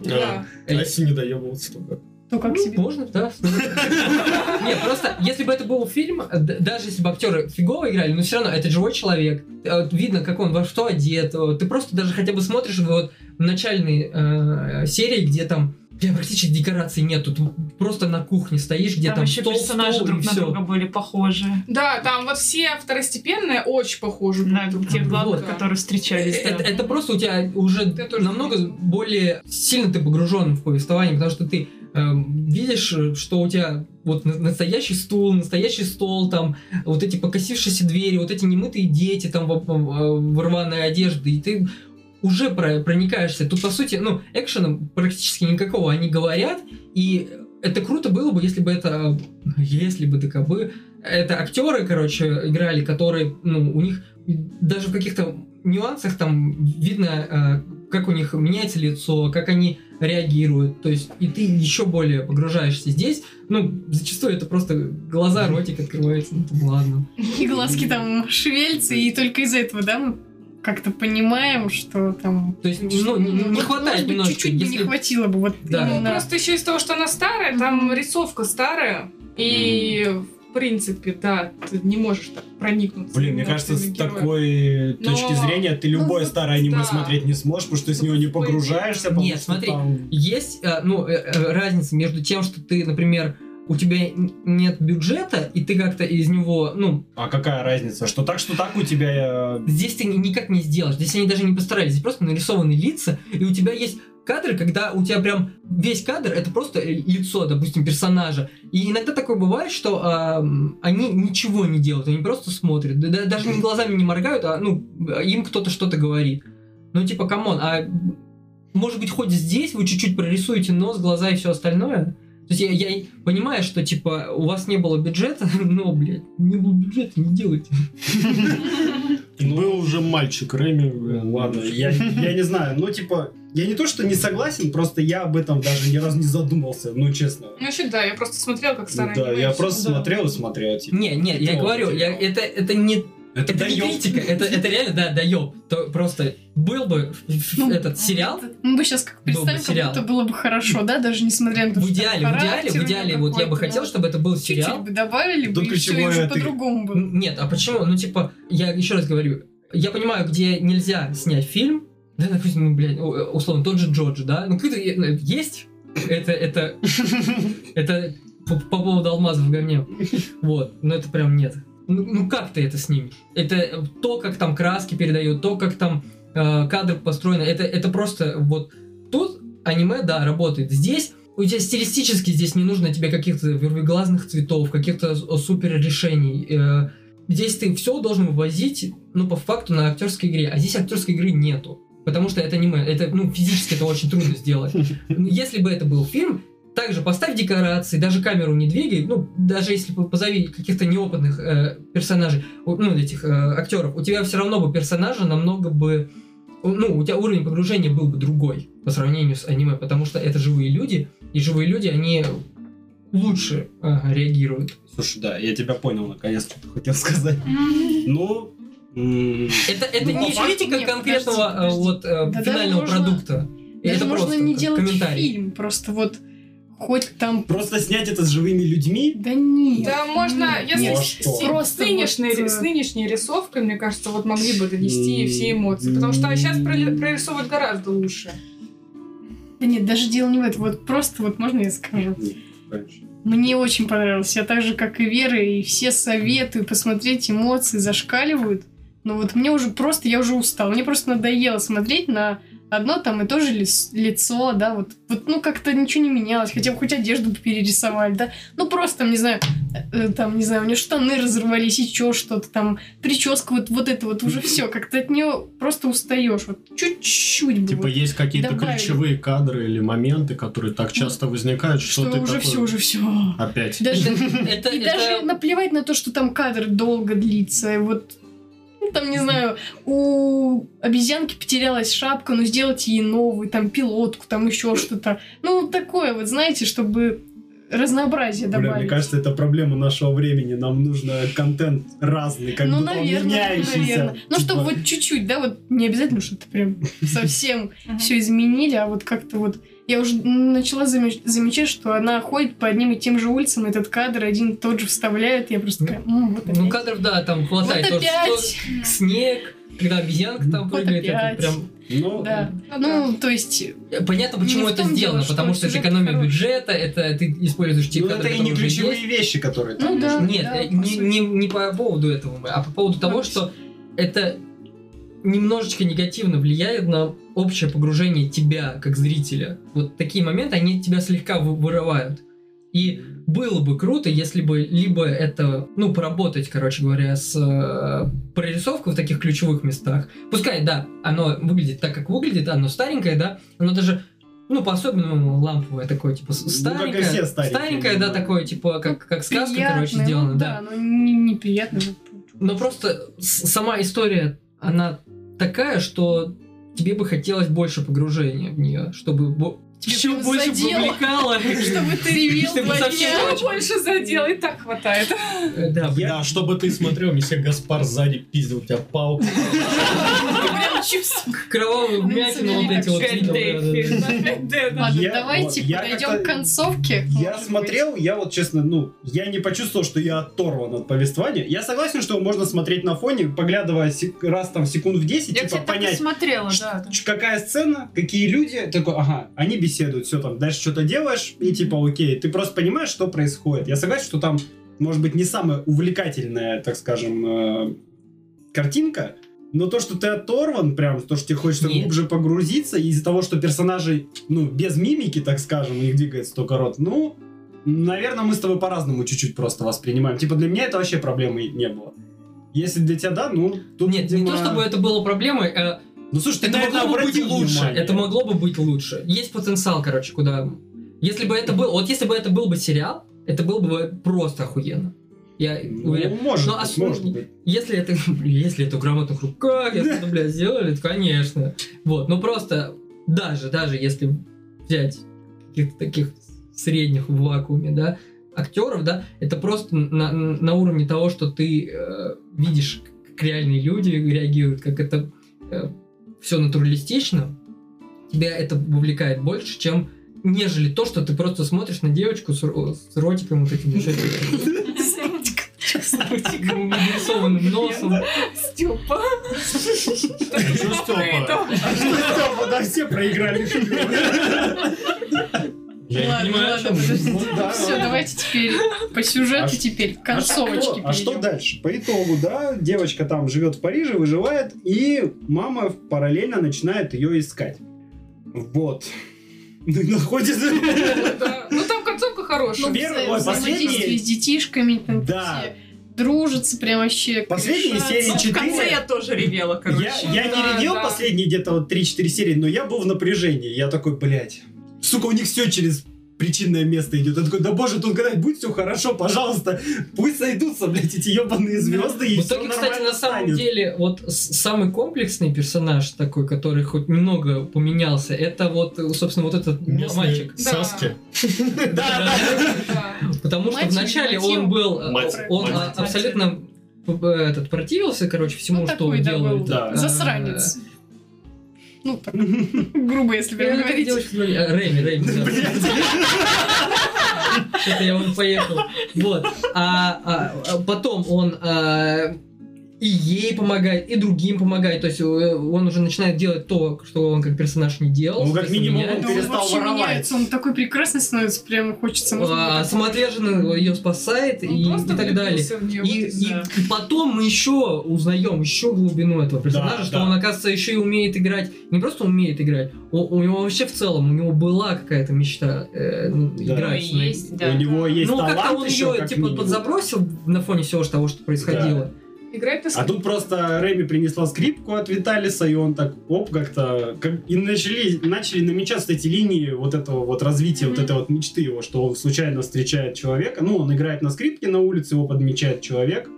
А, а если не доебываться, то как? То как Ну, себе. Можно, да. [LAUGHS] Нет, просто, если бы это был фильм, д- даже если бы актеры фигово играли, но все равно это живой человек. Э, Видно, как он во что одет. Вот Ты просто даже хотя бы смотришь вот в начальной э, серии, где там бля, практически декораций нету. Ты просто на кухне стоишь, где Там, там, еще стол, персонажи стол, друг и на всё. друга были похожи. Да, там вот все второстепенные очень похожи. На друг на тех друга. главных, Да. которые встречались. да. Это, это просто у тебя уже намного более сильно ты погружен в повествование, потому что ты видишь, э, что у тебя вот на- настоящий стул, настоящий стол, там вот эти покосившиеся двери, вот эти немытые дети там в, в- в рваной одежде, и ты уже про- проникаешься. Тут, по сути, ну, экшена практически никакого. Они говорят, и это круто было бы, если бы это... Если бы так бы... Это актеры, короче, играли, которые, ну, у них даже в каких-то нюансах там видно, э, как у них меняется лицо, как они реагируют. То есть, и ты еще более погружаешься здесь. Ну, зачастую это просто глаза, ротик открывается. Ну, там, ладно. [LAUGHS] И глазки там шевельцы, и только из-за этого, да, мы как-то понимаем, что там... То есть, ну, не, не хватает немножко. чуть-чуть бы не если- хватило бы вот Да. Ну, просто еще из того, что она старая, там рисовка старая, и принципе, да, ты не можешь так проникнуться. Блин, мне кажется, с героя. такой Но- точки зрения ты любое вот старое аниме да. смотреть не сможешь, потому что ты с него не погружаешься. Нет, смотри, там- Есть, э, ну, э, э, разница между тем, что ты, например, у тебя нет бюджета, и ты как-то из него, ну, А какая разница? Что так, что так у тебя... здесь ты ни- никак не сделаешь. Здесь они даже не постарались. Здесь просто нарисованы лица, и у тебя есть кадры, когда у тебя прям весь кадр это просто э, лицо, допустим, персонажа. И иногда такое бывает, что ам, они ничего не делают, они просто смотрят. Да- да- даже ни глазами не моргают, а ну, им кто-то что-то говорит. Ну, типа, come on, а может быть, хоть здесь вы чуть-чуть прорисуете нос, глаза и все остальное? То есть я, я понимаю, что типа у вас не было бюджета, [LAUGHS] но, блядь, не было бюджета, не делайте. [LAUGHS] Был уже мальчик Рэми. Ну, Ладно, [LAUGHS] я, я не знаю, ну типа, я не то, что не согласен, просто я об этом даже ни разу не задумался, ну честно. Ну, вообще, да, я просто смотрел, как Ну старый да, я и просто Да. смотрел и смотрел, типа. Не, не, я говорю, я, это, это не Это, Это не даёт. критика, это, это реально, да, даёб. То просто был бы Ну, этот сериал, Мы бы сейчас как Был бы представим, как сериал. будто было бы хорошо, да, даже несмотря на то, в что идеале, в там идеале, в идеале, вот я бы хотел, да. чтобы это был Чуть-чуть сериал. бы добавили бы, и все, ты- по-другому было. Нет, а почему? Ну, типа, я еще раз говорю, я понимаю, где нельзя снять фильм, да, допустим, ну, блядь, у- условно, тот же Джордж, да, ну, какой-то э, есть, это, это, [LAUGHS] это по, по поводу алмазов в говне, вот, но это прям нет. Ну, ну, как ты это снимешь? Это то, как там краски передают, то, как там э, кадр построен, это, это просто вот тут аниме, да, работает. Здесь у тебя стилистически здесь не нужно тебе каких-то вервиглазных цветов, каких-то супер решений. Э, Здесь ты все должен вывозить, ну, по факту, на актерской игре. А здесь актерской игры нету. Потому что это аниме. Это, ну, физически это очень трудно сделать. [LAUGHS] Ну, Если бы это был фильм, также поставь декорации, даже камеру не двигай, ну, даже если по- позови каких-то неопытных э, персонажей, ну, этих э, актеров, у тебя все равно бы персонажа намного бы, ну, у тебя уровень погружения был бы другой по сравнению с аниме, потому что это живые люди, и живые люди, они лучше э, реагируют. Слушай, да, я тебя понял, наконец, что ты хотел сказать. Ну, Это, это Ну, не критика нет, конкретного подожди, подожди. э, вот э, Да, финального продукта. Даже это можно просто не делать комментарий. фильм, просто вот хоть там... просто снять это с живыми людьми, Да нет. Да, можно, нет, если Ну, а с, что? с- Просто с нынешней, вот, э, с нынешней рисовкой, мне кажется, вот могли бы донести все эмоции. Потому что сейчас прорисовывают гораздо лучше. Да нет, даже дело не в этом. Вот просто вот можно я скажу? Конечно. Мне очень понравилось. Я так же, как и Вера, и все советую посмотреть, эмоции зашкаливают. Но вот мне уже просто, я уже устал. Мне просто надоело смотреть на одно там и то же лицо, да, вот, вот, ну, как-то ничего не менялось, хотя бы хоть одежду бы перерисовали, да, ну, просто, там, не знаю, э, там, не знаю, у нее штаны разорвались, еще что-то там, прическа, вот, вот это вот уже все, как-то от нее просто устаешь, вот, чуть-чуть бы, Типа вот, есть какие-то добавили. ключевые кадры или моменты, которые так часто возникают, что, что ты уже такой, все, уже все. Опять. Даже, Это, И это- даже наплевать на то, что там кадр долго длится. И вот, ну, там, не знаю, у обезьянки потерялась шапка, но сделать ей новую, там, пилотку, там, еще что-то. Ну, такое вот, знаете, чтобы разнообразие Бля, добавить. мне кажется, это проблема нашего времени. Нам нужно контент разный, как ну, бы наверное, меняющийся. наверное. Ну, Типа, чтобы вот чуть-чуть, да, вот не обязательно, что то прям [LAUGHS] совсем все изменили, а вот как-то вот я уже начала заме- замечать, что она ходит по одним и тем же улицам, этот кадр один и тот же вставляет, я просто такая, «М, вот Ну, опять». кадров, да, там хватает. Вот То, что опять. снег, когда обезьянка там Вот прыгает, это опять. прям... Ну, Да. Ну Ну, то есть, Понятно, почему Не в это том сделано, дело, что потому что это сюжет экономия хороший. бюджета, это ты используешь те ну, кадры, это и не которые уже ключевые есть. вещи, которые там Ну да. нужны. Нет, Да, э, по не, сути. не, не по поводу этого, мы, а по поводу того, что это немножечко негативно влияет на общее погружение тебя как зрителя. Вот такие моменты, они тебя слегка вы- вырывают. И было бы круто, если бы либо это, ну, поработать, короче говоря, с э, прорисовкой в таких ключевых местах. Пускай, да, оно выглядит так, как выглядит, оно старенькое, да, оно даже, ну, по-особенному ламповое такое, типа, Ну, как и старенькое, все старенькие, старенькое, да, да. такое, типа, как, как сказка, приятно, короче, ну сделано, да. да. ну не- неприятно. Но просто сама история, она такая, что тебе бы хотелось больше погружения в нее, чтобы бо- еще больше задело. привлекало. Чтобы ты ревел Чтобы два дня. Больше задел, и так хватает. Э, Да, Я- Да, чтобы ты смотрел, месье Гаспар сзади пиздил тебя палку. [LAUGHS] Кровавую Ну, вмятину вот эти вот Ладно, Я- давайте подойдем к концовке. Я смотрел, я вот честно, ну, я не почувствовал, что я оторван от повествования. Я согласен, что можно смотреть на фоне, поглядывая раз там секунд в 10, Я, типа понять, смотрела, да. какая сцена, какие люди, такой, ага, они беседуют, все там, дальше что-то делаешь, и типа, окей, ты просто понимаешь, что происходит. Я согласен, что там, может быть, не самая увлекательная, так скажем, э, картинка, но то, что ты оторван, прям, то, что тебе хочется Нет. глубже погрузиться, из-за того, что персонажи, ну, без мимики, так скажем, у них двигается только рот, ну, наверное, мы с тобой по-разному чуть-чуть просто воспринимаем. Типа, для меня это вообще проблемы не было. Если для тебя да, ну, тут, Нет, не видимо- то чтобы это было проблемой, э, Ну, слушай, ты это могло бы быть лучше. внимание. Это могло бы быть лучше. Есть потенциал, короче, куда. Если бы это был. Вот если бы это был бы сериал, это было бы просто охуенно. Я Ну, уверен. может Но быть, ос- может быть. Если это, [LAUGHS] если это в грамотных руках, если это, блядь, сделали, то, конечно. Вот, ну просто, даже, даже если взять каких-то таких средних в вакууме, да, актеров, да, это просто на, на уровне того, что ты э, видишь, как реальные люди реагируют, как это все натуралистично, тебя это вовлекает больше, чем нежели то, что ты просто смотришь на девочку с, с ротиком вот этим нарисованным носом. Степа. Чё, Стёпа? Да, все проиграли. Я не Ладно, понимаю, о ладно, чем. подождите. Ну да, Все, ладно. давайте теперь по сюжету А теперь, к А концовочке что- А что перейдем. дальше? По итогу, да, девочка там живет в Париже, выживает, и мама параллельно начинает ее искать. Вот. Ну находит. Ну там концовка хорошая. Ну, Первый- последний- с детишками, там Да. все дружатся прям вообще. Последние серии Ну, в конце я тоже ревела, короче. Я, я Да, не ревел да. последние где-то вот 3-4 серии, но я был в напряжении. Я такой, блядь. Сука, у них все через причинное место идет. Я такой, да боже, тут когда-нибудь будет все хорошо, пожалуйста. Пусть сойдутся, блядь, эти ебаные звезды, и В все итоге, кстати, на самом станет. деле, вот самый комплексный персонаж такой, который хоть немного поменялся, это вот, собственно, вот этот Местный мальчик. Саски. [LAUGHS] Да, Да. Потому что вначале он был, э, он а, абсолютно э, этот противился, короче, всему, Ну, что делают. Засранец. Ну, так, [LAUGHS] грубо, если прям говорить. Рэми, Рэми. [LAUGHS] да. Что-то я вон поехал. Вот. А, а, а потом он а, и ей помогает, и другим помогает. То есть э, он уже начинает делать то, что он как персонаж не делал. Ну, как минимум. Да, он перестал вообще воровать. меняется, он такой прекрасный становится, прям хочется. А, самоотверженно ее спасает Он и, и так далее. неё, И, вот и- и потом мы еще узнаем еще глубину этого персонажа, Да, что да. он, оказывается, еще и умеет играть. Не просто умеет играть, у, у него вообще в целом, у него была какая-то мечта э, Да. играть. Ну, есть, да. У него есть ну, как-то он еще, ее как типа минимум. подзабросил на фоне всего того, что происходило. Играть на А скрипке. тут просто Рэми принесла скрипку от Виталиса, и он так, оп, как-то... как- И начали, начали намечаться эти линии вот этого вот развития, вот Мгм. этой вот мечты его, что он случайно встречает человека. Ну, он играет на скрипке на улице, его подмечает человек.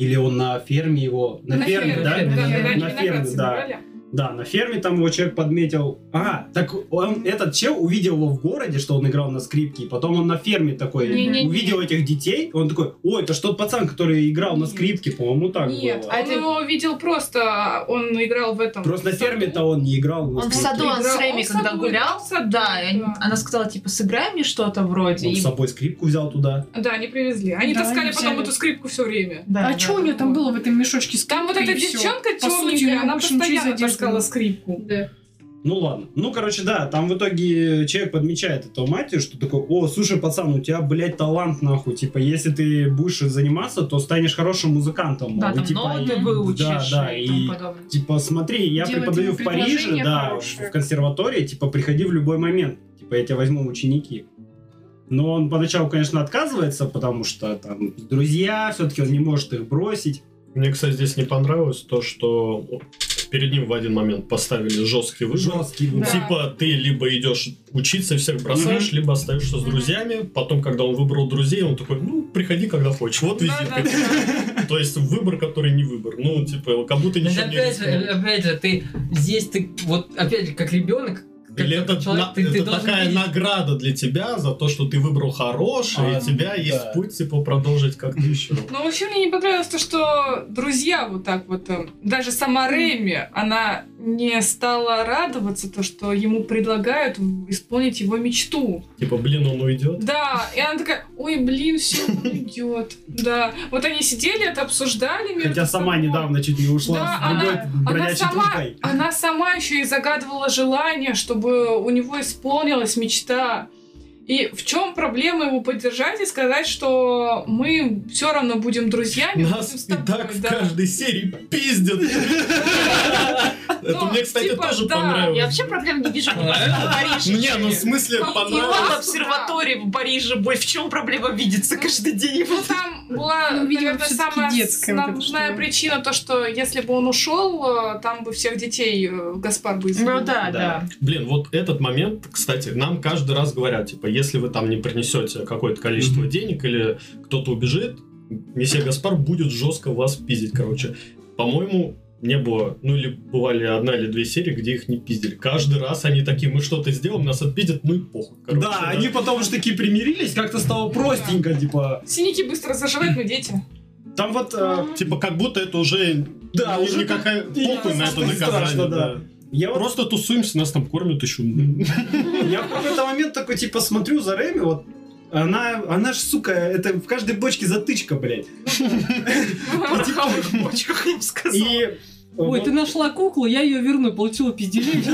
Или он на ферме его... На, ферме, да? ферме, Да, да. когда они На ферме, да. собирали. Да, на ферме там его человек подметил. А, так он, этот чел увидел его в городе, что он играл на скрипке, и потом он на ферме такой Не-не-не. увидел этих детей, он такой, ой, это что тот пацан, который играл на скрипке, по-моему, так Нет, было. а он его видел просто, он играл в этом. Просто на в ферме-то он не играл на Он в скрипке. саду, он с. Рэми, в когда саду гулял, в саду, да, да. она сказала, типа, сыграй мне что-то вроде. Он и- с собой скрипку взял туда. Да, они привезли. Они Да, таскали они потом эту скрипку все время. Да, А да, что у нее там было в этом мешочке с Там вот эта девчонка По сути, у темненькая, него она постоянно нет. скрипку. Да. Ну ладно. Ну, короче, да, там в итоге человек подмечает эту мать, что такой, о, слушай, пацан, у тебя, блядь, талант, нахуй. Типа, если ты будешь заниматься, то станешь хорошим музыкантом. Да, мол. И, там типа, ноты и- выучишь Да, да, и и тому подобное. Типа, смотри, я Делать преподаю в Париже, да, хорошее. в консерватории, типа, приходи в любой момент. Типа, я тебя возьму ученики. Но он поначалу, конечно, отказывается, потому что там друзья, все-таки он не может их бросить. Мне, кстати, здесь не понравилось то, что перед ним в один момент поставили жесткий выбор. Жесткий выбор. Да. Типа ты либо идешь учиться, всех бросаешь, либо остаешься с друзьями. Потом, когда он выбрал друзей, он такой, ну, приходи, когда хочешь. Вот визитка. да, да. То есть выбор, который не выбор. Ну, типа, как будто ничего не опять же, рискнул. опять же, ты здесь ты вот опять же как ребенок Или это, человек, на- ты- ты это такая видеть. награда для тебя за то, что ты выбрал хорошее, А, и у тебя есть да. путь, типа, продолжить как-то еще. Ну, вообще мне не понравилось то, что друзья вот так вот, э, даже сама Рэми, она не стала радоваться, то, что ему предлагают исполнить его мечту. Типа, блин, он уйдет. Да, и она такая, ой, блин, все, он [LAUGHS] идет. Да, вот они сидели, это обсуждали Хотя сама недавно чуть не ушла Да, с другой она, сама, трубкой. она сама еще и загадывала желание, чтобы у него исполнилась мечта. И в чем проблема его поддержать и сказать, что мы все равно будем друзьями, Нас будем с и тобой, так в да. каждой серии пиздят. Это Ну, мне, кстати, типа, тоже понравилось. Я вообще проблем не вижу в. Не, ну в смысле понравилось. обсерватории в Париже, бой, в чем проблема видеться каждый день? Ну, там была, Ну, наверное, самая основная причина, то, что если бы он ушел, э, там бы всех детей э, Гаспар бы. Ну Да. да. Блин, вот этот момент, кстати, нам каждый раз говорят, типа, если вы там не принесете какое-то количество Мгм. денег или кто-то убежит, месье Гаспар будет жестко вас пиздить, короче. По-моему, не было, ну или бывали одна или две серии, где их не пиздили. Каждый раз они такие, мы что-то сделаем, нас отпиздят, ну и похуй. короче, Да, они потом уж такие примирились, как-то стало простенько, типа. Синяки быстро заживают, но дети. Там вот, э, Типа, как будто это уже, да, уже никакая похуй на это наказание. страшно, да. да. Я вот Просто тусуемся, нас там кормят еще. Я в какой-то момент такой, типа, смотрю за Рэми, вот, она, она ж, сука, это в каждой бочке затычка, блядь. В пороховых бочках, я бы сказала. Э, Ой, ты нашла куклу, я ее верну, получила пизделей.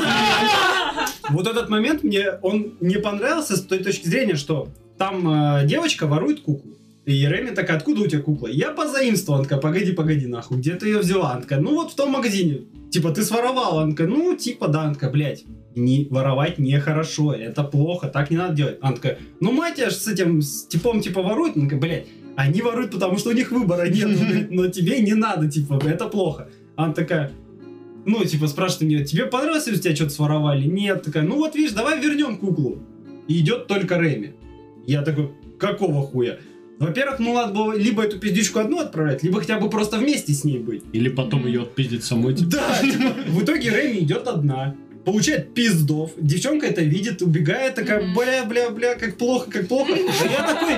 вот этот момент мне, он не понравился с той точки зрения, что там э, девочка ворует куклу. И Рэми такая, откуда у тебя кукла? Я позаимствовала. Она такая, погоди, погоди, нахуй, где ты ее взяла? Она такая, ну вот в том магазине. Типа, ты своровала? Она такая, ну, типа, да. Такая, блядь, не, воровать нехорошо, это плохо, так не надо делать. Такая, ну, мать я ж с этим с типом, типа, ворует. Такая, блядь, они воруют, потому что у них выбора нет, но [LAUGHS] тебе не надо, типа, это плохо. Она такая, ну, типа, спрашивает меня, тебе понравилось, если тебя что-то своровали? Нет. Такая, ну вот видишь, давай вернем куклу. И идет только Рэми. Я такой, какого хуя? Во-первых, ну надо было либо эту пиздючку одну отправлять, либо хотя бы просто вместе с ней быть. Или потом ее отпиздить самой. типа. Да, типа, в итоге Рэми идет одна, получает пиздов, девчонка это видит, убегает, такая, бля, бля, бля, как плохо, как плохо. А я такой,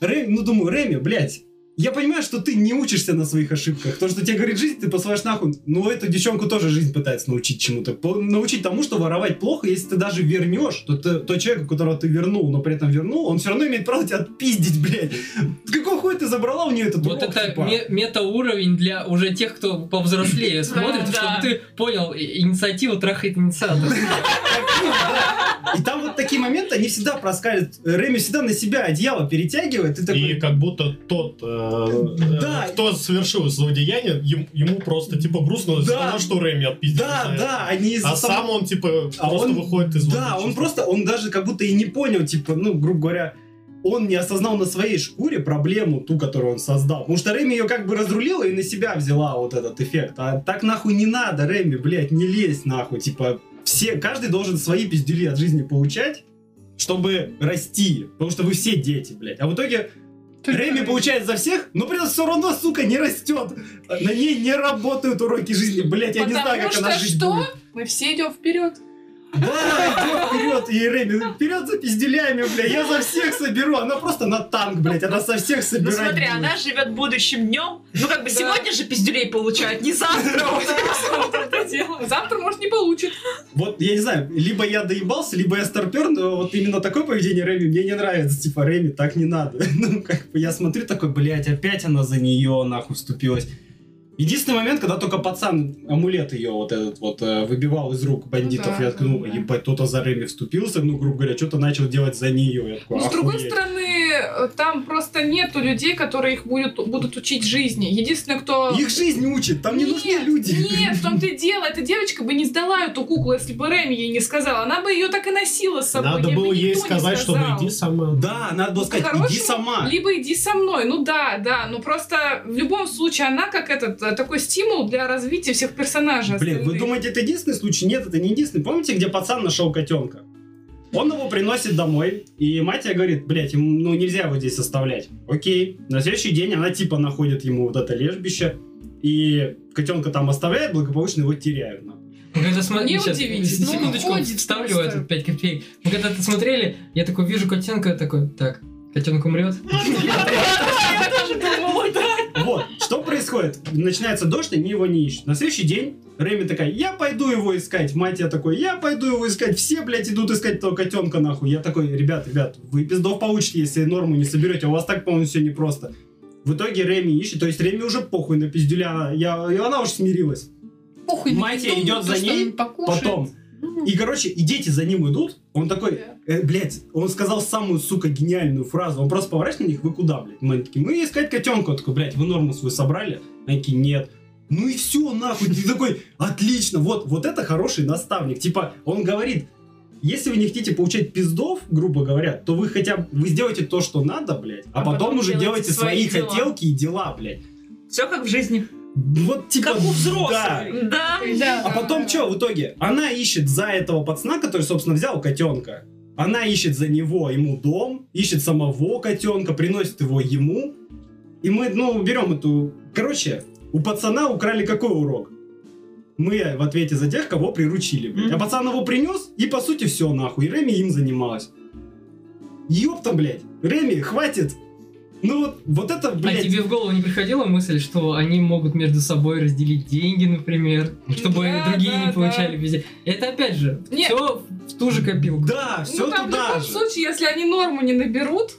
Рэми, ну думаю, Рэми, блядь, я понимаю, что ты не учишься на своих ошибках. То, что тебе говорит жизнь, ты посылаешь нахуй. Ну, эту девчонку тоже жизнь пытается научить чему-то. По- Научить тому, что воровать плохо, если ты даже вернешь, то ты, тот человек, которого ты вернул, но при этом вернул, он все равно имеет право тебя отпиздить, блядь. Какого хуя ты забрала у нее этот Вот урок, это типа? ме- мета-уровень для уже тех, кто повзрослее смотрит, чтобы ты понял, и- инициатива трахает инициатор. [LAUGHS] И там вот такие моменты, они всегда проскальзывают. Рэми всегда на себя одеяло перетягивает. Такой, И как будто тот, э, Да. э, кто совершил злодеяние, ем- ему просто типа грустно Да. того, что Рэми отпиздил. да, да, они из-за А сам он типа А просто он- выходит из Да, он просто, он даже как будто и не понял, типа, ну, грубо говоря, он не осознал на своей шкуре проблему, ту, которую он создал. Потому что Рэми ее как бы разрулила и на себя взяла вот этот эффект. А так нахуй не надо, Рэми, блядь, не лезь нахуй. Типа, все, каждый должен свои пиздюли от жизни получать, чтобы расти. Потому что вы все дети, блядь. А в итоге Рэми получает за всех, но при этом все равно, сука, не растет. На ней не работают уроки жизни. Блядь, я не знаю, как она жить что? будет. Мы все идем вперед. Да, идем вперед, и Рэми, вперед за пизделями, бля, я за всех соберу, она просто на танк, блядь, она со всех Ну собирает. смотри, будет. она живет будущим днем. Ну как бы Да. сегодня же пиздюлей получает, не завтра. [LAUGHS] Завтра, может, не получит. Вот, я не знаю, либо я доебался, либо я старпер, но вот именно такое поведение Рэми мне не нравится, типа, Рэми, так не надо. [LAUGHS] Ну, как бы, я смотрю такой, блядь, опять она за нее, нахуй, вступилась. Единственный момент, когда только пацан амулет ее вот этот вот э, выбивал из рук бандитов, Да, я такой, ну, да. ебать, кто-то за Рэми вступился, ну, грубо говоря, что-то начал делать за нее. Я такой, Но, с другой стороны, э, там просто нету людей, которые их будут, будут учить жизни. Единственное, кто... Их жизнь учит, там не Нет, нужны люди. Нет, в том-то [LAUGHS] и дело. Эта девочка бы не сдала эту куклу, если бы Рэми ей не сказала. Она бы ее так и носила с собой. Надо ей бы было ей сказать, что сказал. ну иди сама. Да, надо было сказать, иди сама. Либо иди со мной. Ну да, да. Ну просто в любом случае она как этот э, такой стимул для развития всех персонажей. Блин, вы остальных. думаете, это единственный случай? Нет, это не единственный. Помните, где пацан нашел котенка? Он его приносит домой, и мать ей говорит, блядь, ему, ну нельзя его здесь оставлять. Окей. На следующий день она типа находит ему вот это лежбище, и котенка там оставляет, благополучно его теряют. Мы когда смотрели, Не сейчас, удивительно. Ну, секундочку, ходит вставлю просто. этот 5 копеек. Мы когда это смотрели, я такой вижу котенка, такой, так, котенок умрет. [LAUGHS] Вот, что происходит? Начинается дождь, они его не ищут. На следующий день Рэми такая, я пойду его искать. Мать я такой, я пойду его искать. Все, блядь, идут искать этого котенка, нахуй. Я такой, ребят, ребят, вы пиздов получите, если норму не соберете. У вас так, по-моему, все непросто. В итоге Реми ищет, то есть Реми уже похуй на пиздюля, я, и она уже смирилась. Похуй Мать идет за ней. Потом. И, короче, и дети за ним идут. Он такой, э, блядь, он сказал самую, сука, гениальную фразу. Он просто поворачивается на них, вы куда, блядь? Мы такие, мы искать котенка. Он такой, блядь, вы норму свою собрали? Они такие, нет. Ну и все, нахуй. Ты такой, отлично, вот, вот это хороший наставник. Типа, он говорит, если вы не хотите получать пиздов, грубо говоря, то вы хотя бы, вы сделаете то, что надо, блядь, а, А потом, потом уже делайте делайте свои свои дела. хотелки и дела, блядь. Все как в жизни. Вот типа, Как у да. взрослых. Да. Да. А потом что в итоге? Она ищет за этого пацана, который, собственно, взял котенка. Она ищет за него ему дом, ищет самого котенка, приносит его ему. И мы, ну, берем эту... Короче, у пацана украли какой урок? Мы в ответе за тех, кого приручили, блядь. А пацан его принес, и по сути все, нахуй. И Реми им занималась. Ёпта, блядь. Реми, хватит. Ну вот, вот это, А блядь. тебе в голову не приходила мысль, что они могут между собой разделить деньги, например, чтобы Да, другие да, не получали везде? Это опять же, Нет. все в ту же копилку. Да, все ну, там в туда любом же. случае, если они норму не наберут,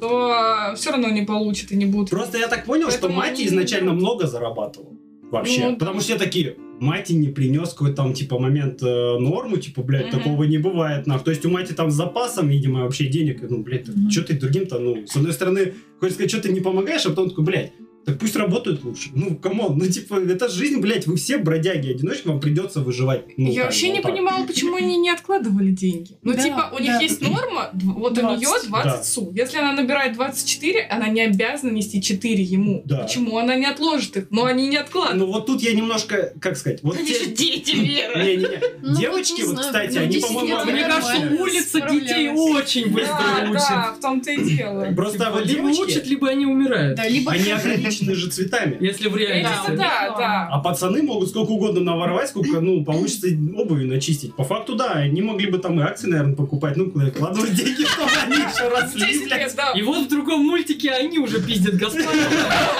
то все равно не получат и не будут. Просто я так понял, что Поэтому Мати они изначально много зарабатывал. Вообще. Ну. Потому что все такие, Мати не принес какой-то там, типа, момент э, норму, типа, блядь, Мгм. такого не бывает, нах. То есть у Мати там с запасом, видимо, вообще денег, ну, блядь, Мгм. что ты другим-то, ну, с одной стороны, хочешь сказать, что ты не помогаешь, а потом такой, блядь, так пусть работают лучше. Ну, come on, ну, типа, это жизнь, блядь, вы все бродяги, одиночки, вам придется выживать. Ну, Я вообще бы не вот так. понимала, почему они не откладывали деньги. Ну, Да, типа, у них да. есть норма, вот у 20, нее 20 да. су. Если она набирает 24, она не обязана нести 4 ему. Да. Почему она не отложит их? Но они не откладывают. Ну, вот тут я немножко, как сказать, вот Они те- же дети, Вера. Не-не-не. Ну, Девочки, вот вот, кстати, ну, они, 10 по-моему, Мне кажется, улица детей очень быстро да, учит. да, в том-то и дело. Просто Типа, вот либо учат, либо они умирают. Да, либо... они ограничены же цветами. Если в Да, реальности. да, да. А пацаны могут сколько угодно наворовать, сколько, ну, получится обуви начистить. По факту, да, они могли бы там и акции, наверное, покупать, ну, куда вкладывать деньги, чтобы они еще росли, 10 блядь. лет, да. И вот в другом мультике они уже пиздят господа.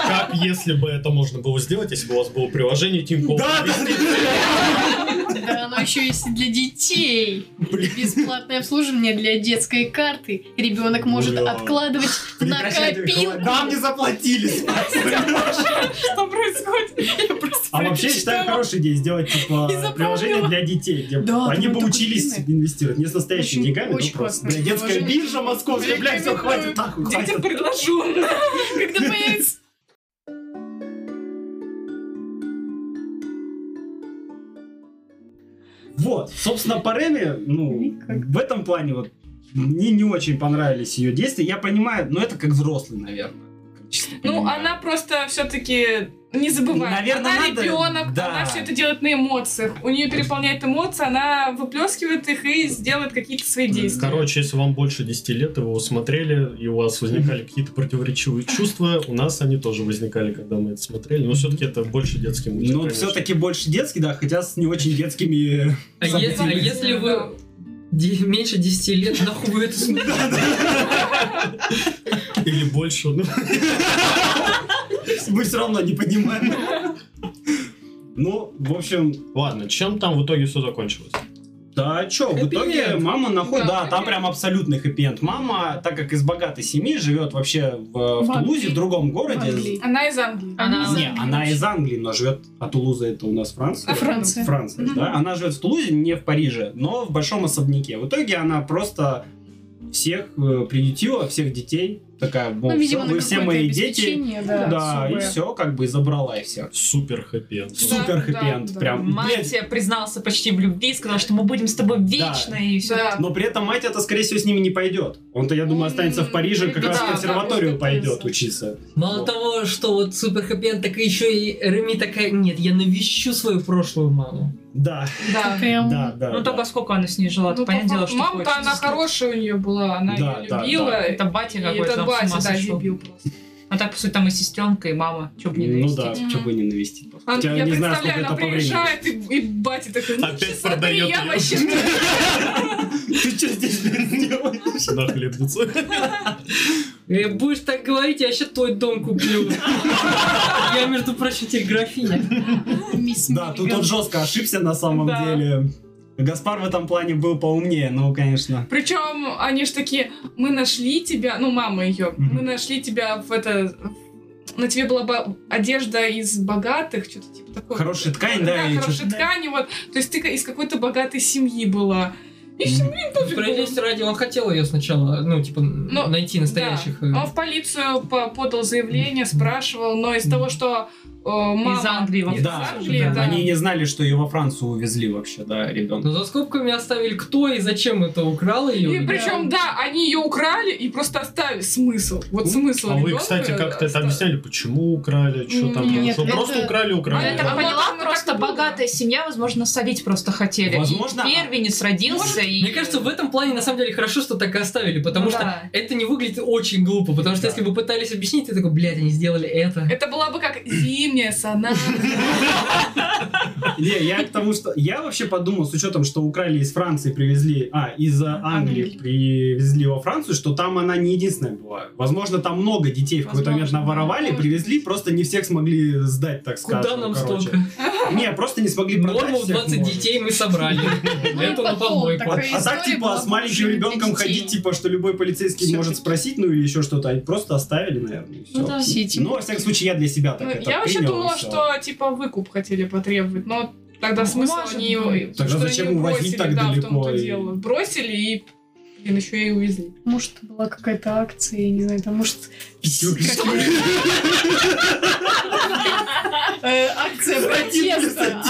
Как если бы это можно было сделать, если бы у вас было приложение Тинькофф? Да, да, Да, еще есть и для детей. Блин. Бесплатное обслуживание для детской карты. Ребенок может откладывать на копилку. Нам не заплатили. Что происходит? А вообще, я считаю, хорошая идея сделать, типа, приложение для детей, где они бы учились инвестировать. Не с настоящими деньгами, но просто. детская биржа московская, бля, все, хватит, Детям предложу. Когда появится... Вот, собственно, по Реме, ну, Никак. в этом плане вот мне не очень понравились ее действия. Я понимаю, но это как взрослый, наверное. Ну, понимаю. она просто все-таки не забывай. Наверное, она надо- ребенок, да. она все это делает на эмоциях. У нее переполняет эмоции, она выплескивает их и сделает какие-то свои действия. Короче, если вам больше 10 лет, и вы его смотрели, и у вас возникали какие-то противоречивые чувства, у нас они тоже возникали, когда мы это смотрели. Но все-таки это больше детский мультик. Ну, все-таки больше детский, да, хотя с не очень детскими... А а если вы меньше 10 лет, нахуй вы это? Или больше. ну. Мы все равно не понимаем. Ну, в общем, Ладно, чем там в итоге все закончилось? Да, чё, в итоге энд. мама находит... Да, Да, там прям абсолютный хэппи-энд. Мама, так как из богатой семьи, живет вообще в, в В Тулузе, в другом В городе. Англии. Она из Англии. Она- из Не, Англии она из Англии, но живет... А Тулуза это у нас Франция? А Франция. Франция, Мгм. да. Она живет в Тулузе, не в Париже, но в большом особняке. В итоге она просто всех э, приютила, всех детей. Такая, мол, Ну, видимо, всё, на вы все какое-то мои дети. Да, да, и все, как бы и забрала их всех. Супер хэппи Супер Да, хэппи-энд, да, да. прям. Мать признался почти в любви, сказал, что мы будем с тобой вечно и все. Да. Но при этом мать это, скорее всего, с ними не пойдет. Он-то, я думаю, останется в Париже, как раз в консерваторию пойдет учиться. Мало того, что вот супер хэппи так и еще и Реми такая, нет, я навещу свою прошлую маму. Да, Да. Прям... да, да. Ну да. только сколько она с ней жила, Ну, то понятное по дело, что Мама-то она хорошая у нее была, она Да, ее да, любила. да. Это батя и какой-то батя, да, дебил просто. А так, по сути, там и сестренка, и мама. Че бы не Ну навестить. да, Мгм. что бы не навестить. просто. Она- Хотя я не знаю, сколько представляю, это она по времени. приезжает, и, и батя такой, ну, Опять часа три продает я вообще... Ты что здесь блин, делаешь? На хлебницу. Э, Будешь так говорить, я сейчас твой дом куплю. Я, между прочим, теперь графиня. Да, тут он жестко ошибся на самом деле. Гаспар в этом плане был поумнее, ну, конечно. Причем они ж такие, мы нашли тебя, ну, мама ее, мы нашли тебя в это... На тебе была ба- одежда из богатых, что-то типа такого. Хорошая ткань, да, Да, и хорошая ткань, вот. То есть ты из какой-то богатой семьи была. И все, блин, пофиг. Справедливости ради, он хотел ее сначала, ну, типа, Ну, найти настоящих. Да. э, Он в полицию по- подал заявление, спрашивал, но из того, что мама... Из Англии во Да, Англии, да. да. Они не знали, что ее во Францию увезли вообще, да, ребенка. Но за скобками оставили, кто и зачем это украл ее. И причем, да, они ее украли и просто оставили. Смысл. Вот смысл. А вы, кстати, как-то это объясняли, почему украли, что там, Нет, что это- просто украли, А украли. я так Ну, поняла, и просто так богатая семья, возможно, солить просто хотели. Возможно. И первенец родился, и... Мне кажется, в этом плане на самом деле хорошо, что так и оставили, потому Ну что это не выглядит очень глупо, потому что Да. если бы пытались объяснить, ты такой, блядь, они сделали это. Это была бы как зимняя соната. Не, я к тому, что... Я вообще подумал, с учетом, что украли из Франции, привезли... А, из а, Англии привезли во Францию, что там она не единственная была. Возможно, там много детей в какой-то момент наворовали, привезли, просто не всех смогли сдать, так скажем. Куда нам столько? Не, просто не смогли продать Норму в всех, 20 может. детей мы собрали. [LAUGHS] Ну Это на помойку. А так, типа, с маленьким ребенком ходить, типа, что любой полицейский может спросить, ну или еще что-то, они просто оставили, наверное. Ну да. Эти Ну, во всяком случае, я для себя так Ну, это Я вообще и думала, что типа выкуп хотели потребовать, но тогда Ну, смысл может они быть. Тогда что зачем они увозить бросили, так да, далеко в том-то и- дело. Бросили и блин, еще и увезли. Может, была какая-то акция, я не знаю, там, может... Э, Акция протеста.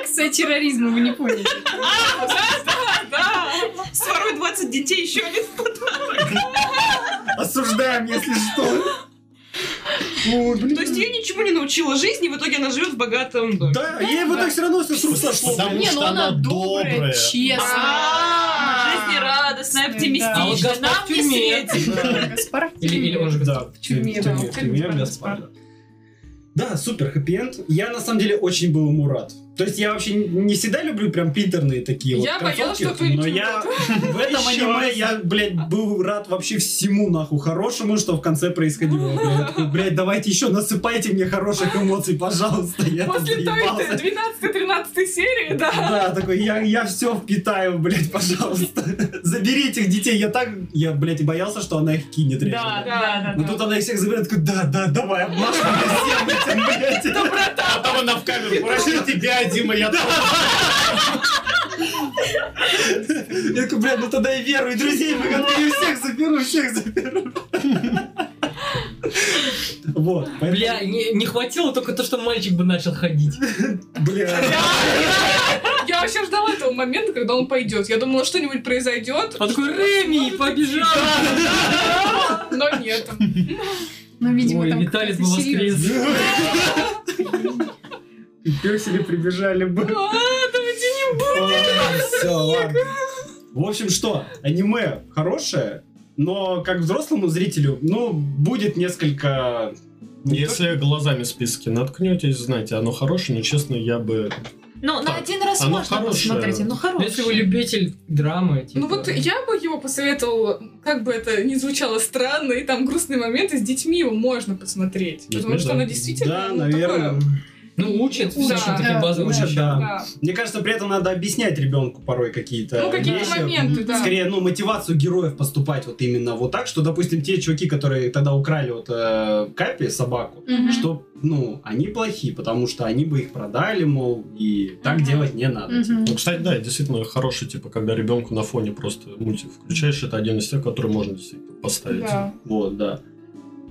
Акция терроризма, вы не поняли. Да, своруй 20 детей, еще один Осуждаем, если что. Ой, блин. То есть ее ничему не научила жизни, в итоге она живет в богатом доме. Да, ей бы так все равно все с рук сошло. Потому Не, что ну она добрая, добрая. честная. Жизнерадостная, Да. оптимистичная. А Нам в не тюрьме. светит. Да, Гаспар в Или, или он же Да, в тюрьме, да, в тюрьме, без Гаспар. Да, супер хэппи-энд. Я на самом деле очень был ему рад. То есть я вообще не всегда люблю прям питерные такие вот Я боялась, концовки, что но я вот в этом аниме я, блядь, был рад вообще всему нахуй хорошему, что в конце происходило. Блядь, Я такой, блядь, давайте еще насыпайте мне хороших эмоций, пожалуйста. Я После той заебался. 12-13 серии, да. Да, такой, я, я все впитаю, блядь, пожалуйста. Заберите этих детей. Я так, я, блядь, боялся, что она их кинет Да, реально. да, да. Но тут она их всех забирает, такой, да, да, давай, обмажь меня всем этим, блядь. А там она в камеру, прошу тебя, Дима, я тоже. Я такой, блядь, ну тогда и веру, и друзей выгоняю, всех заберу, всех заберу. Вот, поэтому, Бля, не, не хватило только то, что мальчик бы начал ходить. бля. Я вообще ждала этого момента, когда он пойдет. Я думала, что-нибудь произойдет. Он такой, Реми, побежал! Но нет. Ну, видимо, Ой, там Виталис бы какая-то воскрес. [LAUGHS] И пёсели прибежали бы. А, давайте не Все, ладно. В общем, что, аниме хорошее, но как взрослому зрителю, ну, будет несколько... не то, Если глазами списки наткнетесь, знаете, оно хорошее, но честно, я бы... Ну, на один раз оно можно хорошее. посмотреть, ну Ну, хорошее. Если вы любитель драмы, типа... Ну вот я бы его посоветовала, как бы это ни звучало странно, и там грустные моменты с детьми его можно посмотреть. Детьми, Потому что да. оно действительно Да, ну, наверное. такое- Ну, учат Да, всяким таким да, базовым учат. Да. Мне кажется, при этом надо объяснять ребенку порой какие-то Ну, какие-то вещи. моменты, да. Скорее, ну, мотивацию героев поступать вот именно вот так, что, допустим, те чуваки, которые тогда украли вот э, Капи, собаку, Мгм. что, ну, они плохи, потому что они бы их продали, мол, и так Мгм. делать не надо. Мгм. Ну, кстати, да, действительно хороший, типа, когда ребенку на фоне просто мультик включаешь, это один из тех, который можно действительно поставить. Да. Вот, да.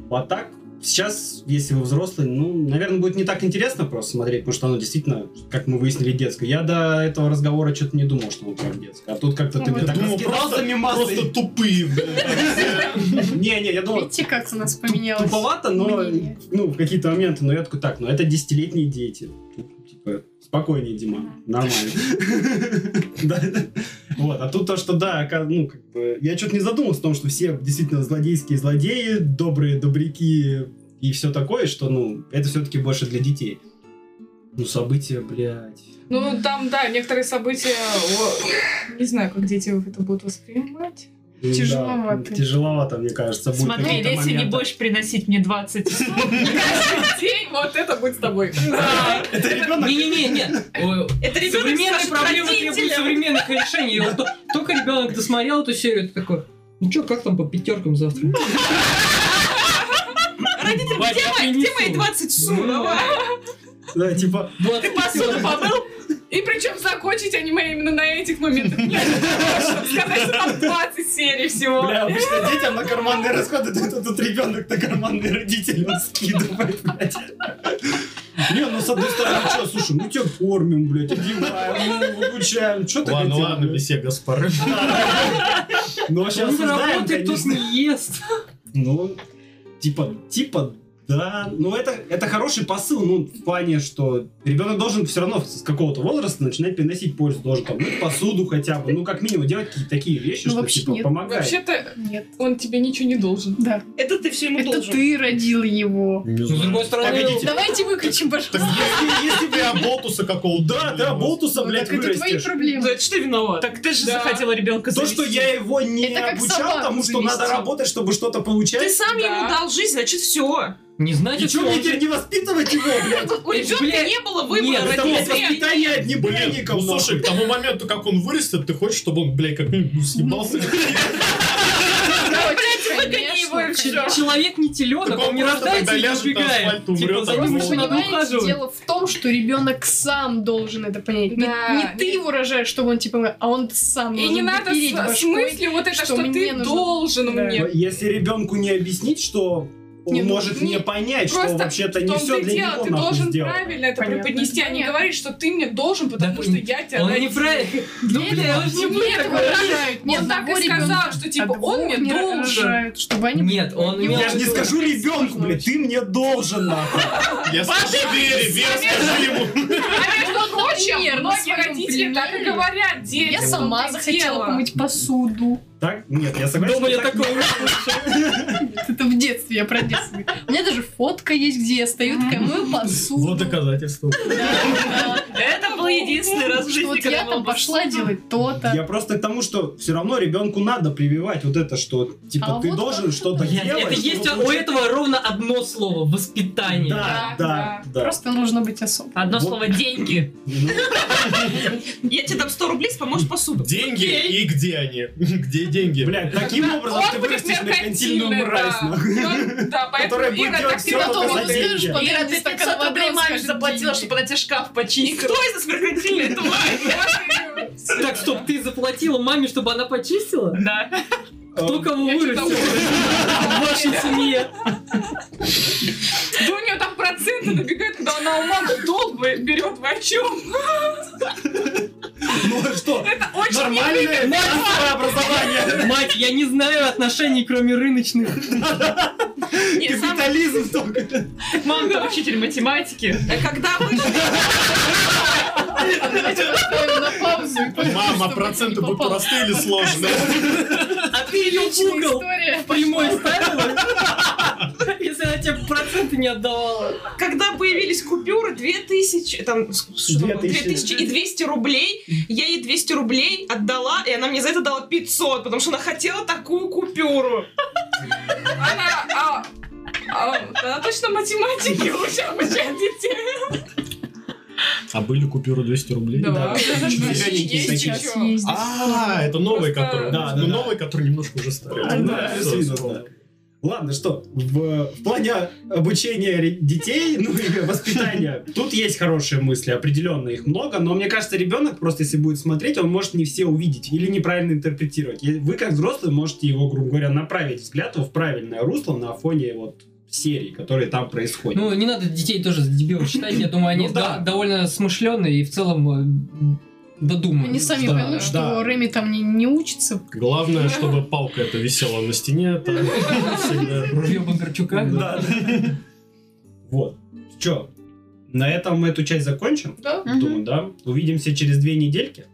А так, сейчас, если вы взрослый, ну, наверное, будет не так интересно просто смотреть, потому что оно действительно, как мы выяснили, детское. Я до этого разговора что-то не думал, что оно прям детское. А тут как-то ты мне так думал, просто-. Просто тупые. Не-не, [LAUGHS] я думал, Видите, как у нас поменялось? туповато, но, ну, в какие-то моменты, но я такой, так, ну, это десятилетние дети. типа, спокойнее, Дима, нормально. Вот, а тут то, что да, ну, как бы, я что-то не задумался о том, что все действительно злодейские злодеи, добрые добряки и все такое, что, ну, это все-таки больше для детей. Ну, события, блядь. Ну, там, да, некоторые события, не знаю, как дети это будут воспринимать. Тяжеловато. да, тяжеловато, мне кажется. будет Смотри, если не моменты. будешь приносить мне 20 [LAUGHS] Каждый день вот это будет с тобой. Это ребенок Не-не-не, Это ребенок Современные проблемы требуют современных решений. Только ребенок досмотрел эту серию, ты такой, ну чё, как там по пятеркам завтра? Родители, где мои, где принесу. мои 20 су, давай. Да, типа, Ты посуду помыл? И причем закончить аниме именно на этих моментах. Нет, чтобы сказать, что там 20 серий всего. бля, обычно детям на карманные расходы дают, а тут ребенок на карманные родители он скидывает, блядь. Не, ну с одной стороны, что, слушай, мы тебя кормим, блядь, одеваем, ну, обучаем, что ты Ладно, хотел, ладно, беседа Гаспары. Ну, вообще Он осуждаем, работает, конечно. не ест. Ну, типа, типа, да. Ну, это, это хороший посыл, ну, в плане, что ребенок должен все равно с какого-то возраста начинать приносить пользу. Должен там мыть посуду хотя бы, ну, как минимум, делать какие-то такие вещи, Ну, что, вообще типа, нет. помогает. Вообще-то Нет. он тебе ничего не должен. Да. Это ты все ему Это должен. ты родил его. Не Ну, с другой стороны, Погодите. Давайте выключим, Так пожалуйста. если, если ты оболтуса какого-то... Да, да, болтуса, Ну, блядь, так это твои проблемы. Да, это что ты виноват? Так ты же Да. захотела ребенка То, что я его не Это обучал тому, что надо работать, чтобы что-то получать. Ты сам Да. ему дал жизнь, значит все. Не И значит, что, мне теперь не воспитывать его, блядь? У ребенка не было выбора родителей. воспитание одни ну, слушай, к тому моменту, как он вырастет, ты хочешь, чтобы он, блядь, как минимум съебался? И. Человек не теленок, он не рождается и не убегает. Типа, за ним еще надо Понимаете, ухаживать. дело в том, что ребенок сам должен это понять. Не- Да. Не, ты его рожаешь, чтобы он типа, а он сам И должен не надо с- смысле вот это, что ты нужно. должен мне. Если ребенку не объяснить, что он Не, ну, может не- не понять, что вообще-то не все для дело, него ты должен сделано. правильно это Понятно. преподнести, а не говорить, что ты мне должен, потому Да, что я тебя Он не правильно. Ну, Нет, бля, Нет, такой. Он так и сказал, что типа он мне не должен. чтобы они... Нет, он Я же не скажу ребенку, блядь, ты мне должен, нахуй. Я скажу Вере, Вера, скажи ему. А между прочим, многие своем родители так и говорят детям. Я сама захотела помыть посуду. Так? Нет, я согласен. Дома я так такого не- слышал. Это в детстве, я про детство. У меня даже фотка есть, где я стою, такая мою посуду. Вот доказательство. Это был единственный раз в жизни, вот когда я там пошла делать то-то. Я просто к тому, что все равно ребенку надо прививать вот это, что типа А ты должен что-то делать. Это есть у этого ровно одно слово – воспитание. Да, Да, да. Просто нужно быть особым. Одно слово деньги. Ну, Я тебе дам 100 рублей, поможешь посуду. Деньги и где они? [LAUGHS] Где деньги? Блядь, таким образом ты вырастешь меркантильную мразь, да. поэтому Ира так ты деньги. скажешь, Ира, Ира, ты ты 500 стакан рублей маме заплатила, чтобы она тебе шкаф почистила. Кто из нас меркантильный тварь? Так, стоп, ты заплатила маме, чтобы она почистила? Да. Кто кого Я вырастил в вашей семье? Да у нее там проценты набегают, когда она у мамы долг берет, о чем? Ну а что? Это очень Нормальное финансовое образование. Мать, я не знаю отношений, кроме рыночных. Нет, сам- Капитализм только. Мама там учитель математики. э, Когда вы... На паузу. Мама, проценты будут простые или сложные? А ты ее в угол прямой ставила? Если она тебе проценты не отдавала. Когда появились купюры 2000, там, что там было, 2000. 2000 и 200 рублей, я ей 200 рублей отдала, и она мне за это дала 500, потому что она хотела такую купюру. Она, а, а, она точно математики лучше обучает детей. А были купюры 200 рублей? Да. А, это новые, Просто- которые... Да, Ну, да. новые, которые немножко уже старые. Да. Ладно, что, в, в плане обучения детей, ну и воспитания, тут есть хорошие мысли, определенно их много, но мне кажется, ребенок просто, если будет смотреть, он может не все увидеть или неправильно интерпретировать. Вы, как взрослый, можете его, грубо говоря, направить взгляд в правильное русло на фоне вот серий, которые там происходят. Ну, не надо детей тоже за дебилов считать. Я думаю, они Ну да. до- довольно смышленые и в целом э, додуманные. Они сами Да, поймут, что да. Рэми там не, не учится. Главное, чтобы палка эта висела на стене. Ружье [LAUGHS] Бондарчука. Да. Вот. Че? на этом мы эту часть закончим. Да? Думаю, да. Увидимся через две недельки.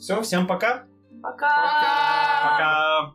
Все, всем пока. Пока! Пока.